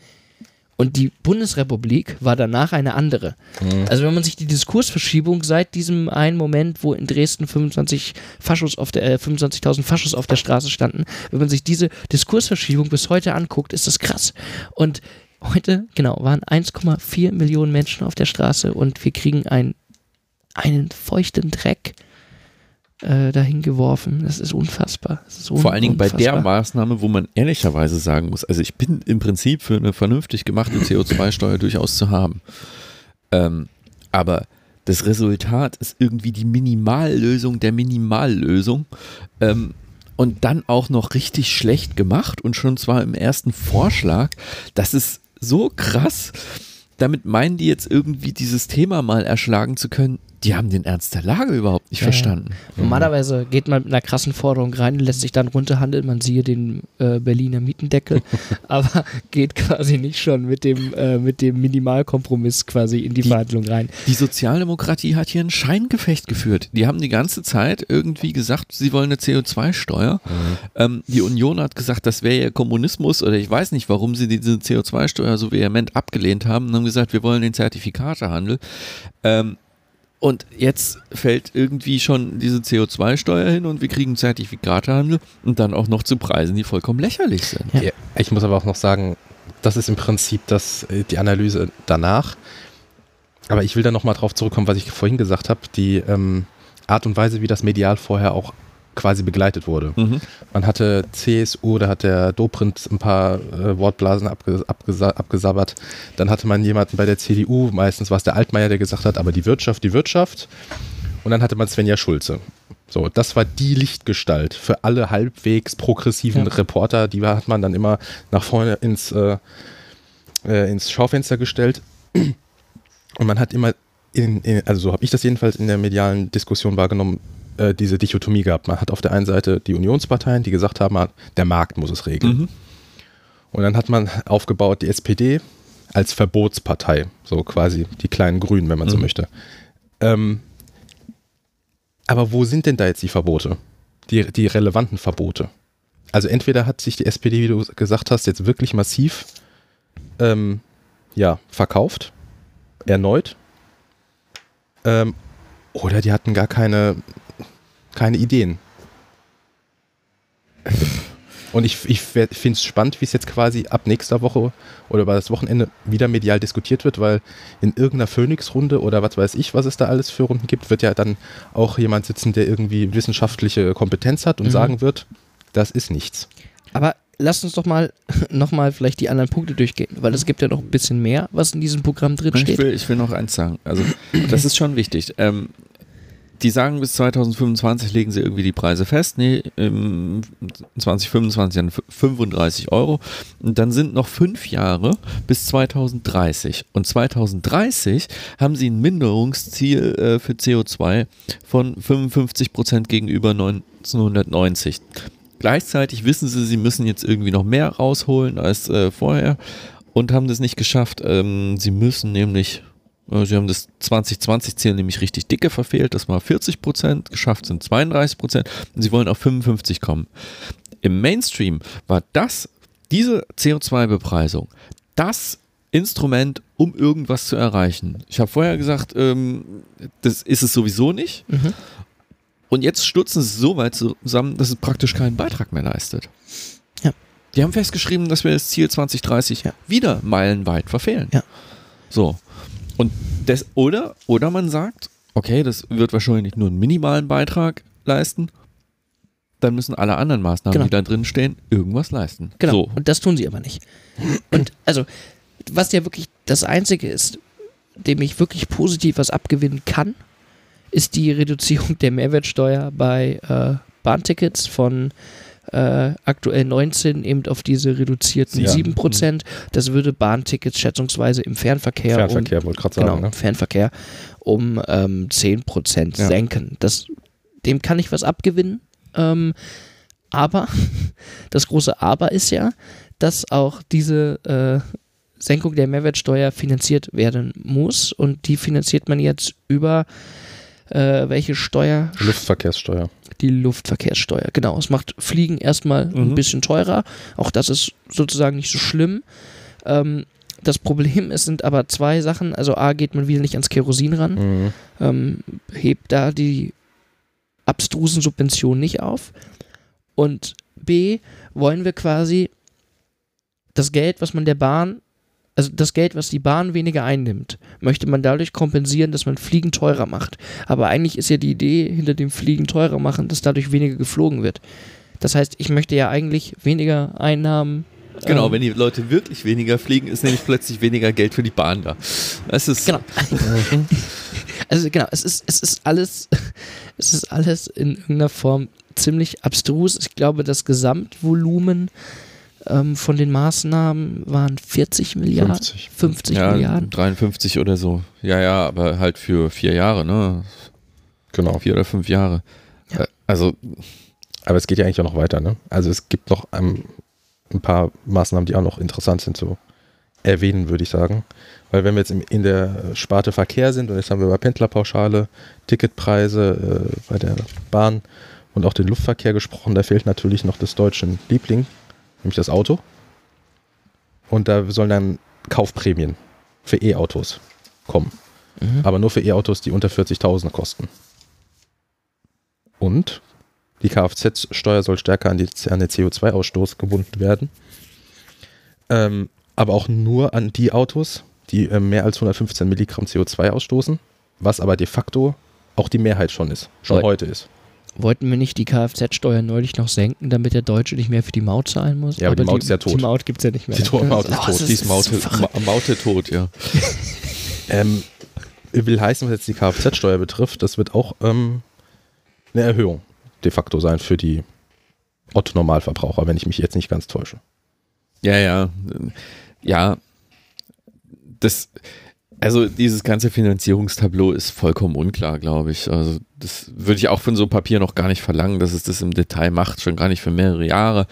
Und die Bundesrepublik war danach eine andere. Mhm. Also wenn man sich die Diskursverschiebung seit diesem einen Moment, wo in Dresden 25 Faschos auf der äh, 25.000 Faschos auf der Straße standen, wenn man sich diese Diskursverschiebung bis heute anguckt, ist das krass. Und heute, genau, waren 1,4 Millionen Menschen auf der Straße und wir kriegen ein, einen feuchten Dreck äh, dahin geworfen. Das ist unfassbar. Das ist un Vor allen Dingen bei der unfassbar. Maßnahme, wo man ehrlicherweise sagen muss, also ich bin im Prinzip für eine vernünftig gemachte CO2-Steuer durchaus zu haben. Ähm, aber das Resultat ist irgendwie die Minimallösung der Minimallösung. Ähm, und dann auch noch richtig schlecht gemacht und schon zwar im ersten Vorschlag. Das ist so krass. Damit meinen die jetzt irgendwie dieses Thema mal erschlagen zu können. Die haben den Ernst der Lage überhaupt nicht Ja, ja. verstanden. Normalerweise geht man mit einer krassen Forderung rein, lässt sich dann runterhandeln, man siehe den äh, Berliner Mietendeckel, aber geht quasi nicht schon mit dem, äh, mit dem Minimalkompromiss quasi in die, Die- Verhandlung rein. Die Sozialdemokratie hat hier ein Scheingefecht geführt. Die haben die ganze Zeit irgendwie gesagt, sie wollen eine CO2-Steuer. Ähm, die Union hat gesagt, das wäre ja Kommunismus oder ich weiß nicht, warum sie diese CO2-Steuer so vehement abgelehnt haben und haben gesagt, wir wollen den Zertifikatehandel. Ähm, und jetzt fällt irgendwie schon diese CO2-Steuer hin und wir kriegen Zertifikatehandel und dann auch noch zu Preisen, die vollkommen lächerlich sind. Ja. Ich muss aber auch noch sagen, das ist im Prinzip das, äh, die Analyse danach. Aber ich will da nochmal drauf zurückkommen, was ich vorhin gesagt habe, die ähm, Art und Weise, wie das medial vorher auch quasi begleitet wurde. Mhm. Man hatte CSU, da hat der Dobrindt ein paar äh, Wortblasen abge abgesa abgesabbert. Dann hatte man jemanden bei der CDU, meistens war es der Altmaier, der gesagt hat, aber die Wirtschaft, die Wirtschaft. Und dann hatte man Svenja Schulze. So, das war die Lichtgestalt für alle halbwegs progressiven Ja. Reporter. Die hat man dann immer nach vorne ins, äh, äh, ins Schaufenster gestellt. Und man hat immer, in, in, also so habe ich das jedenfalls in der medialen Diskussion wahrgenommen, äh, diese Dichotomie gehabt. Man hat auf der einen Seite die Unionsparteien, die gesagt haben, der Markt muss es regeln. Mhm. Und dann hat man aufgebaut die SPD als Verbotspartei, so quasi die kleinen Grünen, wenn man so Mhm. möchte. Ähm, aber wo sind denn da jetzt die Verbote? Die, die relevanten Verbote? Also entweder hat sich die SPD, wie du gesagt hast, jetzt wirklich massiv ähm, ja, verkauft, erneut, ähm, oder die hatten gar keine, keine Ideen. Und ich, ich finde es spannend, wie es jetzt quasi ab nächster Woche oder über das Wochenende wieder medial diskutiert wird, weil in irgendeiner Phoenix-Runde oder was weiß ich, was es da alles für Runden gibt, wird ja dann auch jemand sitzen, der irgendwie wissenschaftliche Kompetenz hat und Mhm. sagen wird, das ist nichts. Aber lass uns doch mal nochmal vielleicht die anderen Punkte durchgehen, weil es gibt ja noch ein bisschen mehr, was in diesem Programm drin Ich will, ich will noch eins sagen. Also, das ist schon wichtig. Ähm, die sagen, bis 2025 legen sie irgendwie die Preise fest. Nee, im 2025 dann f- 35 Euro. Und dann sind noch fünf Jahre bis 2030. Und 2030 haben sie ein Minderungsziel äh, für CO2 von 55 Prozent gegenüber 1990. Gleichzeitig wissen sie, sie müssen jetzt irgendwie noch mehr rausholen als äh, vorher und haben das nicht geschafft. Ähm, sie müssen nämlich, sie haben das 2020-Ziel nämlich richtig dicke verfehlt, das war 40 Prozent, geschafft sind 32 Prozent und sie wollen auf 55 kommen. Im Mainstream war das, diese CO2-Bepreisung, das Instrument, um irgendwas zu erreichen. Ich habe vorher gesagt, ähm, das ist es sowieso nicht. Mhm. Und jetzt stutzen sie so weit zusammen, dass es praktisch keinen Beitrag mehr leistet. Ja. Die haben festgeschrieben, dass wir das Ziel 2030 Ja. wieder meilenweit verfehlen. Ja. So. Und das, oder, oder man sagt, okay, das wird wahrscheinlich nur einen minimalen Beitrag leisten. Dann müssen alle anderen Maßnahmen, Genau. die da drin stehen, irgendwas leisten. Genau. So. Und das tun sie aber nicht. Und also, was ja wirklich das Einzige ist, dem ich wirklich positiv was abgewinnen kann, ist die Reduzierung der Mehrwertsteuer bei äh, Bahntickets von äh, aktuell 19 eben auf diese reduzierten Ja. 7%. Das würde Bahntickets schätzungsweise im Fernverkehr, Fernverkehr, wollte gerade um, sagen. genau, ne? Fernverkehr um ähm, 10% Ja. senken. Das, dem kann ich was abgewinnen. Ähm, aber das große Aber ist ja, dass auch diese äh, Senkung der Mehrwertsteuer finanziert werden muss und die finanziert man jetzt über äh, welche Steuer? Luftverkehrssteuer. Die Luftverkehrssteuer. Genau, es macht Fliegen erstmal ein Mhm. bisschen teurer. Auch das ist sozusagen nicht so schlimm. Ähm, das Problem ist, sind aber zwei Sachen. Also A, geht man wieder nicht ans Kerosin ran Mhm. ähm, hebt da die abstrusen Subventionen nicht auf. Und B, wollen wir quasi das Geld, was man der Bahn, also das Geld, was die Bahn weniger einnimmt, möchte man dadurch kompensieren, dass man Fliegen teurer macht. Aber eigentlich ist ja die Idee hinter dem Fliegen teurer machen, dass dadurch weniger geflogen wird. Das heißt, ich möchte ja eigentlich weniger Einnahmen. Genau, ähm, wenn die Leute wirklich weniger fliegen, ist nämlich plötzlich weniger Geld für die Bahn da. Das ist Genau. Also genau, es ist, es ist alles, es ist alles in irgendeiner Form ziemlich abstrus. Ich glaube, das Gesamtvolumen ähm, von den Maßnahmen waren 40 Milliarden. 50. 50 ja, Milliarden. 53 oder so. Ja, ja, aber halt für vier Jahre, ne? Genau. Vier oder fünf Jahre. Ja. Äh, Also, Aber es geht ja eigentlich auch noch weiter, ne? Also es gibt noch ähm, ein paar Maßnahmen, die auch noch interessant sind zu erwähnen, würde ich sagen. Weil wenn wir jetzt in der Sparte Verkehr sind und jetzt haben wir über Pendlerpauschale, Ticketpreise äh, bei der Bahn und auch den Luftverkehr gesprochen, da fehlt natürlich noch des deutschen Liebling, nämlich das Auto. Und da sollen dann Kaufprämien für E-Autos kommen. Mhm. Aber nur für E-Autos, die unter 40.000 kosten. Und die Kfz-Steuer soll stärker an, die, an den CO2-Ausstoß gebunden werden. Ähm, aber auch nur an die Autos, die äh, mehr als 115 Milligramm CO2 ausstoßen, was aber de facto auch die Mehrheit schon ist, schon Weil- heute ist. Wollten wir nicht die Kfz-Steuer neulich noch senken, damit der Deutsche nicht mehr für die Maut zahlen muss? Ja, aber die Maut ist ja tot. Die Maut gibt es ja nicht mehr. Die To- Maut ist Oh, tot. die ist Maute, Maute tot, ja. Ähm, will heißen, was jetzt die Kfz-Steuer betrifft, das wird auch ähm, eine Erhöhung de facto sein für die Otto-Normalverbraucher, wenn ich mich jetzt nicht ganz täusche. Ja, ja. Ja. Das, also dieses ganze Finanzierungstableau ist vollkommen unklar, glaube ich. Also das würde ich auch von so einem Papier noch gar nicht verlangen, dass es das im Detail macht, schon gar nicht für mehrere Jahre.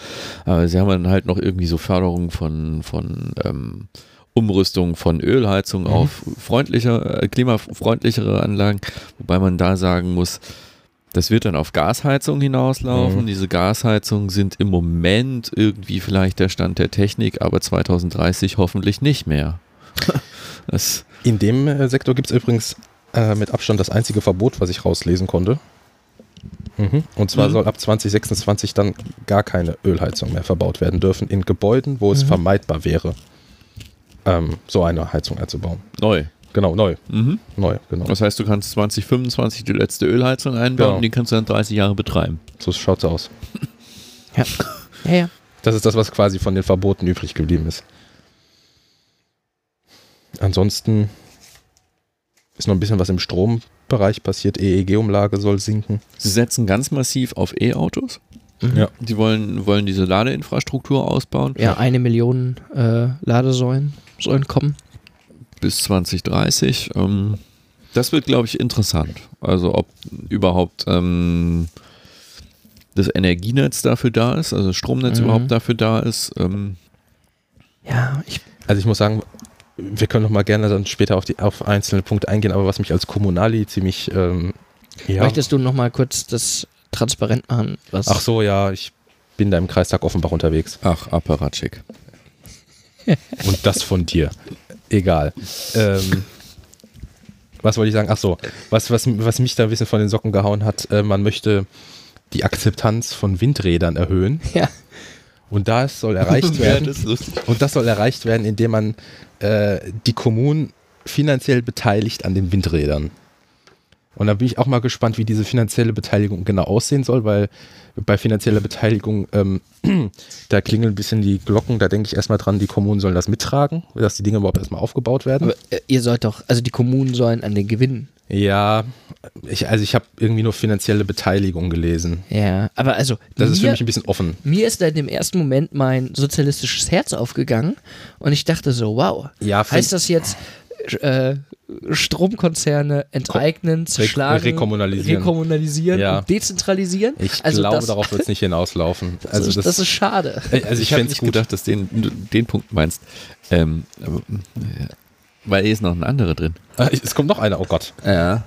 Aber sie haben dann halt noch irgendwie so Förderung von, von ähm, Umrüstung von Ölheizung auf freundlicher, äh, klimafreundlichere Anlagen, wobei man da sagen muss, das wird dann auf Gasheizung hinauslaufen. Mhm. Diese Gasheizungen sind im Moment irgendwie vielleicht der Stand der Technik, aber 2030 hoffentlich nicht mehr. In dem äh, Sektor gibt es übrigens äh, mit Abstand das einzige Verbot, was ich rauslesen konnte. Mhm. Und zwar Mhm. soll ab 2026 dann gar keine Ölheizung mehr verbaut werden dürfen in Gebäuden, wo es Mhm. vermeidbar wäre, ähm, so eine Heizung einzubauen. neu. Genau, neu. Mhm. Neu, genau. Das heißt, du kannst 2025 die letzte Ölheizung einbauen Genau. und die kannst du dann 30 Jahre betreiben. So schaut's aus. Ja. ja, ja. Das ist das, was quasi von den Verboten übrig geblieben ist. Ansonsten ist noch ein bisschen was im Strombereich passiert. EEG-Umlage soll sinken. Sie setzen ganz massiv auf E-Autos. Mhm. Ja. Die wollen, wollen diese Ladeinfrastruktur ausbauen. Ja, eine Million äh, Ladesäulen sollen kommen. bis 2030. Ähm, das wird, glaube ich, interessant. Also ob überhaupt ähm, das Energienetz dafür da ist, also das Stromnetz Mhm. überhaupt dafür da ist. Ähm, Ja, ich, Also ich muss sagen, wir können noch mal gerne dann später auf, die, auf einzelne Punkte eingehen, aber was mich als Kommunali ziemlich... Ähm, ja. möchtest du noch mal kurz das transparent machen? Was Ach so, ja, ich bin da im Kreistag Offenbach unterwegs. ach, Apparatschik. Und das von dir. Egal. Ähm, was wollte ich sagen? Ach so, was, was, was mich da ein bisschen von den Socken gehauen hat, äh, man möchte die Akzeptanz von Windrädern erhöhen. Ja. Und das soll erreicht werden. das ist lustig. Und das soll erreicht werden, indem man äh, die Kommunen finanziell beteiligt an den Windrädern. Und da bin ich auch mal gespannt, wie diese finanzielle Beteiligung genau aussehen soll, weil bei finanzieller Beteiligung, ähm, da klingeln ein bisschen die Glocken, da denke ich erstmal dran, die Kommunen sollen das mittragen, dass die Dinge überhaupt erstmal aufgebaut werden. Aber äh, ihr sollt doch, also die Kommunen sollen an den Gewinnen. Ja, ich, also ich habe irgendwie nur finanzielle Beteiligung gelesen. Ja, aber also Das ist für mir, mich ein bisschen offen. mir ist da in dem ersten Moment mein sozialistisches Herz aufgegangen und ich dachte so, wow, Ja, heißt das jetzt äh, Stromkonzerne enteignen, zerschlagen, rekommunalisieren. rekommunalisieren Ja. und dezentralisieren? Ich also glaube, das, darauf wird es nicht hinauslaufen. das, Also ist, das, ist schade. also ich habe fände es nicht gut. gedacht, dass den, du den Punkt meinst. Ähm, aber, äh, weil hier ist noch ein anderer drin. Ah, Es kommt noch einer, oh Gott. Ja.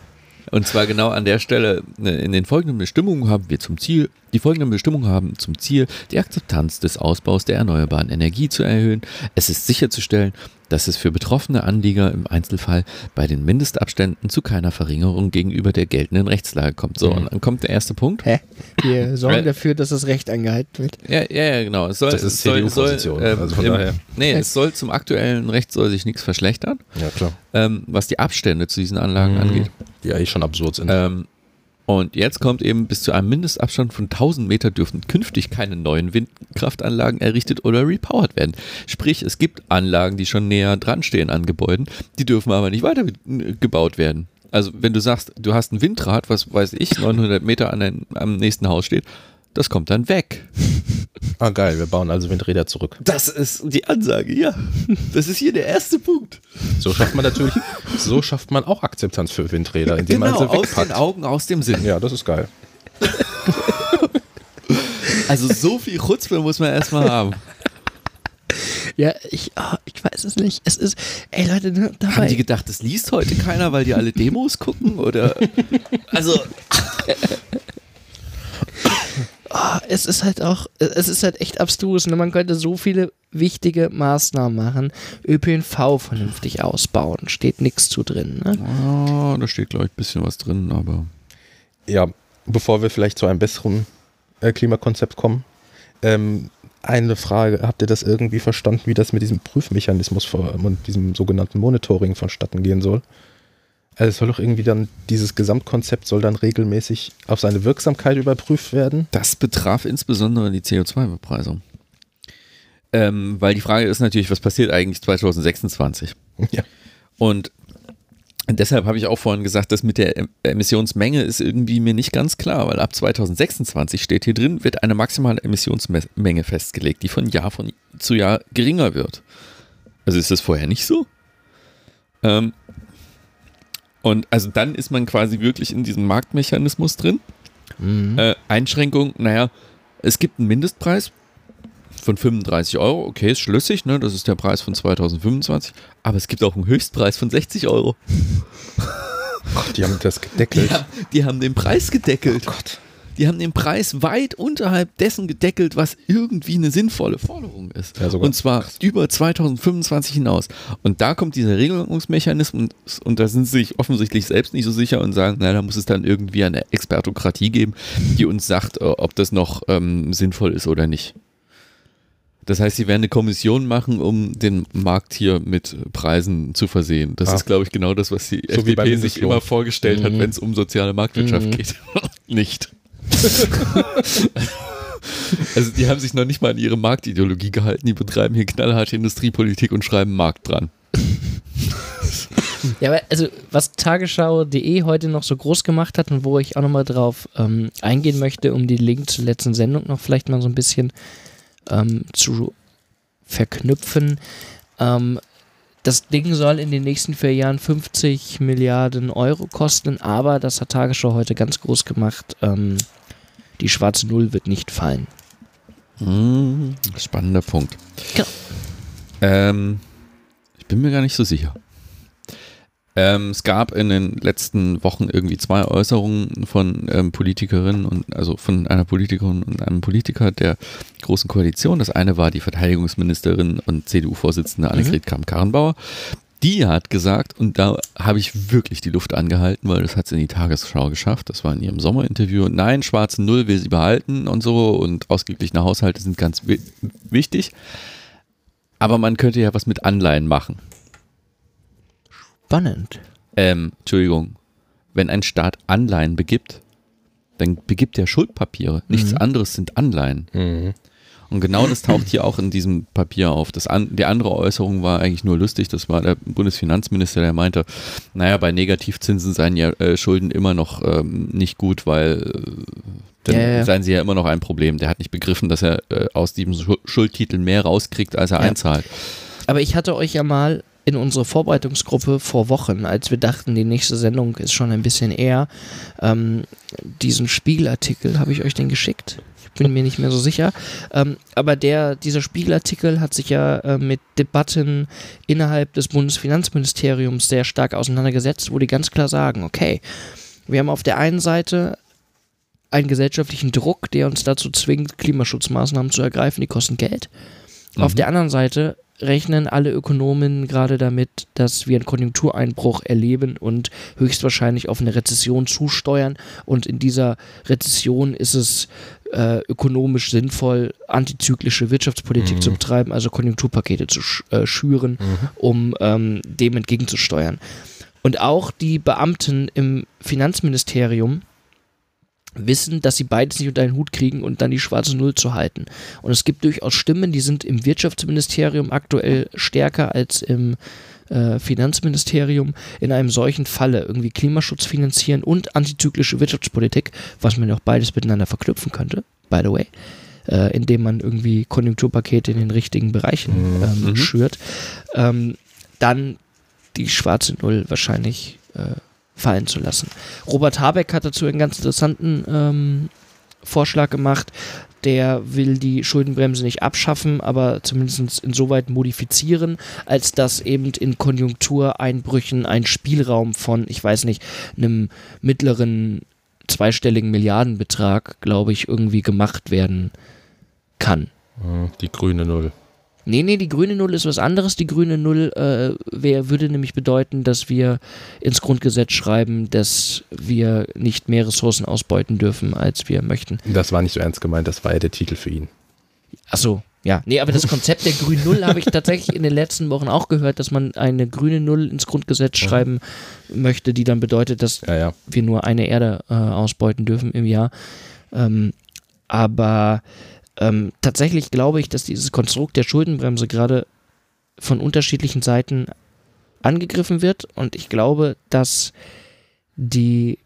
Und zwar genau an der Stelle, äh, in den folgenden Bestimmungen haben wir zum Ziel, die folgenden Bestimmungen haben zum Ziel, die Akzeptanz des Ausbaus der erneuerbaren Energie zu erhöhen. Es ist sicherzustellen, dass es für betroffene Anlieger im Einzelfall bei den Mindestabständen zu keiner Verringerung gegenüber der geltenden Rechtslage kommt. So, Mhm. und dann kommt der erste Punkt. Hä? Wir sorgen Äh, dafür, dass das Recht eingehalten wird. Ja, ja, ja, genau. Es soll, Das ist CDU-Position, soll, ähm, also von im- daher. Nee, es soll zum aktuellen Recht soll sich nichts verschlechtern, Ja, klar. ähm, was die Abstände zu diesen Anlagen angeht. Die eigentlich schon absurd sind. Ähm, und jetzt kommt eben, bis zu einem Mindestabstand von 1000 Meter dürfen künftig keine neuen Windkraftanlagen errichtet oder repowert werden. Sprich, es gibt Anlagen, die schon näher dran stehen an Gebäuden, die dürfen aber nicht weiter gebaut werden. Also wenn du sagst, du hast ein Windrad, was weiß ich, 900 Meter an dein, am nächsten Haus steht, das kommt dann weg. Ah, geil, wir bauen also Windräder zurück. Das ist die Ansage, ja. Das ist hier der erste Punkt. So schafft man natürlich, so schafft man auch Akzeptanz für Windräder, indem genau, man sie aus wegpackt. den Augen, aus dem Sinn. Ja, das ist geil. Also so viel Chutzpe muss man erstmal haben. Ja, ich, ah, ich weiß es nicht. Es ist, ey Leute, ne, Haben die dabei. gedacht, das liest heute keiner, weil die alle Demos gucken? Oder? Also, ah, es ist halt auch, es ist halt echt abstrus. Ne? Man könnte so viele wichtige Maßnahmen machen. ÖPNV vernünftig ausbauen. Steht nichts zu drin. Ne? oh, da steht, glaube ich, ein bisschen was drin, aber. Ja, bevor wir vielleicht zu einem besseren äh, Klimakonzept kommen, ähm, eine Frage, habt ihr das irgendwie verstanden, wie das mit diesem Prüfmechanismus und diesem sogenannten Monitoring vonstatten gehen soll? Also es soll doch irgendwie dann, dieses Gesamtkonzept soll dann regelmäßig auf seine Wirksamkeit überprüft werden. Das betraf insbesondere die CO2-Bepreisung. Ähm, weil die Frage ist natürlich, was passiert eigentlich 2026? Ja. Und deshalb habe ich auch vorhin gesagt, dass mit der em- Emissionsmenge ist irgendwie mir nicht ganz klar, weil ab 2026 steht hier drin, wird eine maximale Emissionsmenge festgelegt, die von Jahr von zu Jahr geringer wird. Also ist das vorher nicht so? Ähm, und also dann ist man quasi wirklich in diesem Marktmechanismus drin. Mhm. Äh, Einschränkung, naja, es gibt einen Mindestpreis von 35 Euro, okay, ist schlüssig, ne? das ist der Preis von 2025, aber es gibt auch einen Höchstpreis von 60 Euro. Ach, die haben das gedeckelt. Die haben, die haben den Preis gedeckelt. Oh Gott. Die haben den Preis weit unterhalb dessen gedeckelt, was irgendwie eine sinnvolle Forderung ist. Ja, und zwar über 2025 hinaus. Und da kommt dieser Regelungsmechanismus und, da sind sie sich offensichtlich selbst nicht so sicher und sagen, na, da muss es dann irgendwie eine Expertokratie geben, die uns sagt, äh, ob das noch ähm, sinnvoll ist oder nicht. Das heißt, sie werden eine Kommission machen, um den Markt hier mit Preisen zu versehen. Das Ah. ist, glaube ich, genau das, was die So FDP sich immer vorgestellt hat, Mhm. wenn es um soziale Marktwirtschaft Mhm. geht. Nicht. also die haben sich noch nicht mal an ihre Marktideologie gehalten. Die betreiben hier knallharte Industriepolitik und schreiben Markt dran. Ja, aber also was Tagesschau.de heute noch so groß gemacht hat und wo ich auch nochmal drauf ähm, eingehen möchte, um die Link zur letzten Sendung noch vielleicht mal so ein bisschen ähm, zu verknüpfen. Ähm, das Ding soll in den nächsten vier Jahren 50 Milliarden Euro kosten, aber das hat Tagesschau heute ganz groß gemacht. Die schwarze Null wird nicht fallen. Hm, spannender Punkt. Genau. Ähm, ich bin mir gar nicht so sicher. Ähm, es gab in den letzten Wochen irgendwie zwei Äußerungen von ähm, Politikerinnen und also von einer Politikerin und einem Politiker der Großen Koalition. Das eine war die Verteidigungsministerin und CDU-Vorsitzende Annegret Kramp-Karrenbauer. Die hat gesagt, und da habe ich wirklich die Luft angehalten, weil das hat sie in die Tagesschau geschafft. Das war in ihrem Sommerinterview. Nein, schwarze Null will sie behalten und so und ausgeglichene Haushalte sind ganz wi wichtig. Aber man könnte ja was mit Anleihen machen. Spannend. Ähm, Entschuldigung, wenn ein Staat Anleihen begibt, dann begibt er Schuldpapiere. Nichts Mhm. anderes sind Anleihen. Mhm. Und genau das taucht hier auch in diesem Papier auf. Das an, die andere Äußerung war eigentlich nur lustig. Das war der Bundesfinanzminister, der meinte, naja, bei Negativzinsen seien ja äh, Schulden immer noch ähm, nicht gut, weil äh, dann ja. seien sie ja immer noch ein Problem. Der hat nicht begriffen, dass er äh, aus diesem Schu- Schuldtitel mehr rauskriegt, als er Ja. einzahlt. Aber ich hatte euch ja mal in unsere Vorbereitungsgruppe vor Wochen, als wir dachten, die nächste Sendung ist schon ein bisschen eher, ähm, diesen Spiegelartikel, habe ich euch den geschickt? Bin mir nicht mehr so sicher. Ähm, aber der, dieser Spiegelartikel hat sich ja äh, mit Debatten innerhalb des Bundesfinanzministeriums sehr stark auseinandergesetzt, wo die ganz klar sagen, okay, wir haben auf der einen Seite einen gesellschaftlichen Druck, der uns dazu zwingt, Klimaschutzmaßnahmen zu ergreifen, die kosten Geld. Auf Mhm. der anderen Seite rechnen alle Ökonomen gerade damit, dass wir einen Konjunktureinbruch erleben und höchstwahrscheinlich auf eine Rezession zusteuern. Und in dieser Rezession ist es äh, ökonomisch sinnvoll, antizyklische Wirtschaftspolitik Mhm. zu betreiben, also Konjunkturpakete zu sch äh, schüren, Mhm. um ähm, dem entgegenzusteuern. Und auch die Beamten im Finanzministerium wissen, dass sie beides nicht unter einen Hut kriegen und dann die schwarze Null zu halten. Und es gibt durchaus Stimmen, die sind im Wirtschaftsministerium aktuell stärker als im äh, Finanzministerium in einem solchen Falle irgendwie Klimaschutz finanzieren und antizyklische Wirtschaftspolitik, was man ja auch beides miteinander verknüpfen könnte, by the way, äh, indem man irgendwie Konjunkturpakete in den richtigen Bereichen ähm, Mhm. schürt, ähm, dann die schwarze Null wahrscheinlich äh, fallen zu lassen. Robert Habeck hat dazu einen ganz interessanten ähm, Vorschlag gemacht. Der will die Schuldenbremse nicht abschaffen, aber zumindest insoweit modifizieren, als dass eben in Konjunktureinbrüchen ein Spielraum von, ich weiß nicht, einem mittleren zweistelligen Milliardenbetrag, glaube ich, irgendwie gemacht werden kann. Die grüne Null. Nee, nee, die grüne Null ist was anderes. Die grüne Null äh, wär, würde nämlich bedeuten, dass wir ins Grundgesetz schreiben, dass wir nicht mehr Ressourcen ausbeuten dürfen, als wir möchten. Das war nicht so ernst gemeint, das war ja der Titel für ihn. Achso, ja. Nee, aber das Konzept der grünen Null habe ich tatsächlich in den letzten Wochen auch gehört, dass man eine grüne Null ins Grundgesetz schreiben möchte, die dann bedeutet, dass Ja, ja. wir nur eine Erde äh, ausbeuten dürfen im Jahr. Ähm, aber ähm, tatsächlich glaube ich, dass dieses Konstrukt der Schuldenbremse gerade von unterschiedlichen Seiten angegriffen wird und ich glaube, dass die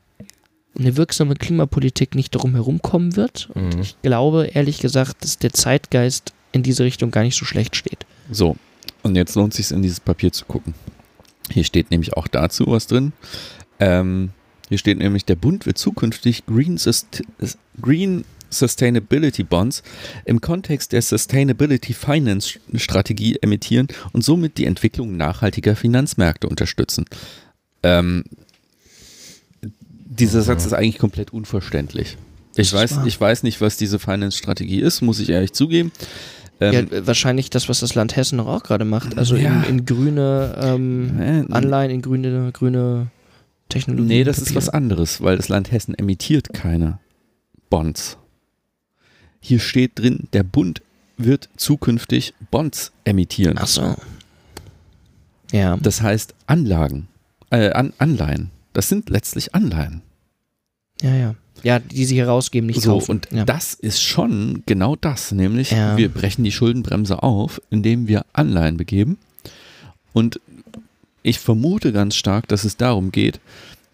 eine wirksame Klimapolitik nicht darum herumkommen wird. Und Mhm. ich glaube, ehrlich gesagt, dass der Zeitgeist in diese Richtung gar nicht so schlecht steht. So, und jetzt lohnt es sich in dieses Papier zu gucken. Hier steht nämlich auch dazu was drin. Ähm, hier steht nämlich, der Bund wird zukünftig Green, Sust Green Sustainability Bonds im Kontext der Sustainability Finance Strategie emittieren und somit die Entwicklung nachhaltiger Finanzmärkte unterstützen. Ähm, dieser Satz ist eigentlich komplett unverständlich. Ich ist weiß, ich weiß nicht, was diese Finance-Strategie ist, muss ich ehrlich zugeben. Ähm, ja, wahrscheinlich das, was das Land Hessen noch auch gerade macht. Also Ja. in, in grüne ähm, äh, Anleihen, in grüne, grüne Technologie. Nee, das ist Papiere. was anderes, weil das Land Hessen emittiert keine Bonds. Hier steht drin, der Bund wird zukünftig Bonds emittieren. Ach so. Ja. Das heißt Anlagen, äh, An Anleihen. Das sind letztlich Anleihen. Ja, ja. Ja, die sie hier rausgeben, nicht So, kaufen. und ja. das ist schon genau das, nämlich Ja. wir brechen die Schuldenbremse auf, indem wir Anleihen begeben. Und ich vermute ganz stark, dass es darum geht,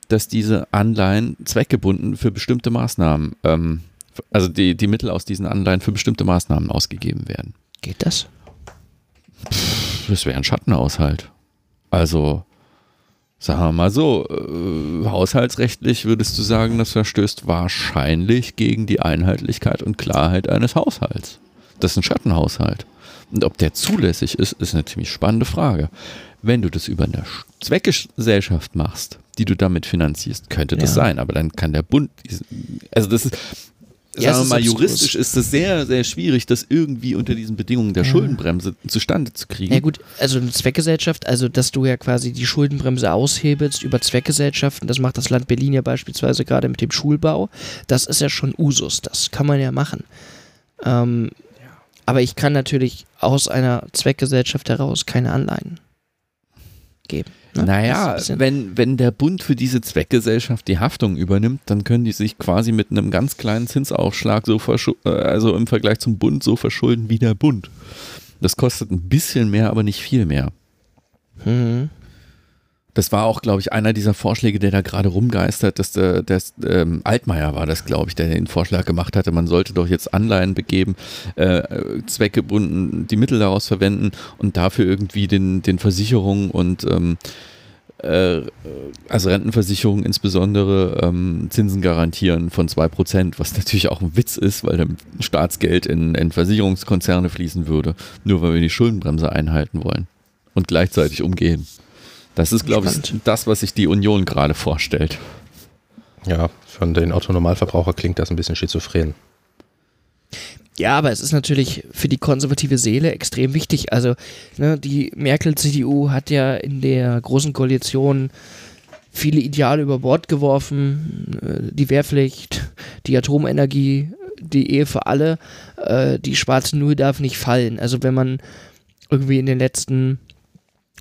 dass diese Anleihen zweckgebunden für bestimmte Maßnahmen, ähm, also die, die Mittel aus diesen Anleihen für bestimmte Maßnahmen ausgegeben werden. Geht das? Das wäre ein Schattenhaushalt. Also, sagen wir mal so, äh, haushaltsrechtlich würdest du sagen, das verstößt wahrscheinlich gegen die Einheitlichkeit und Klarheit eines Haushalts. Das ist ein Schattenhaushalt. Und ob der zulässig ist, ist eine ziemlich spannende Frage. Wenn du das über eine Sch- Zweckgesellschaft machst, die du damit finanzierst, könnte das Ja. sein, aber dann kann der Bund, also das ist, Ja, sagen wir mal, juristisch ist es sehr, sehr schwierig, das irgendwie unter diesen Bedingungen der Ja. Schuldenbremse zustande zu kriegen. Ja gut, also eine Zweckgesellschaft, also dass du ja quasi die Schuldenbremse aushebelst über Zweckgesellschaften, das macht das Land Berlin ja beispielsweise gerade mit dem Schulbau, das ist ja schon Usus, das kann man ja machen. Ähm, aber ich kann natürlich aus einer Zweckgesellschaft heraus keine Anleihen geben. Ne? Naja, wenn, wenn der Bund für diese Zweckgesellschaft die Haftung übernimmt, dann können die sich quasi mit einem ganz kleinen Zinsaufschlag so äh, also im Vergleich zum Bund so verschulden wie der Bund. Das kostet ein bisschen mehr, aber nicht viel mehr. Mhm. Das war auch, glaube ich, einer dieser Vorschläge, der da gerade rumgeistert, dass der, das, ähm, Altmaier war das, glaube ich, der den Vorschlag gemacht hatte, man sollte doch jetzt Anleihen begeben, äh, äh, zweckgebunden die Mittel daraus verwenden und dafür irgendwie den, den Versicherungen und ähm, äh, also Rentenversicherungen insbesondere ähm, Zinsen garantieren von 2%, was natürlich auch ein Witz ist, weil dann Staatsgeld in, in Versicherungskonzerne fließen würde, nur weil wir die Schuldenbremse einhalten wollen und gleichzeitig umgehen. Das ist, glaube ich, das, was sich die Union gerade vorstellt. Ja, von den Autonormalverbraucher klingt das ein bisschen schizophren. Ja, aber es ist natürlich für die konservative Seele extrem wichtig. Also, ne, die Merkel-CDU hat ja in der großen Koalition viele Ideale über Bord geworfen. Äh, Die Wehrpflicht, die Atomenergie, die Ehe für alle. Äh, Die schwarze Null darf nicht fallen. Also, wenn man irgendwie in den letzten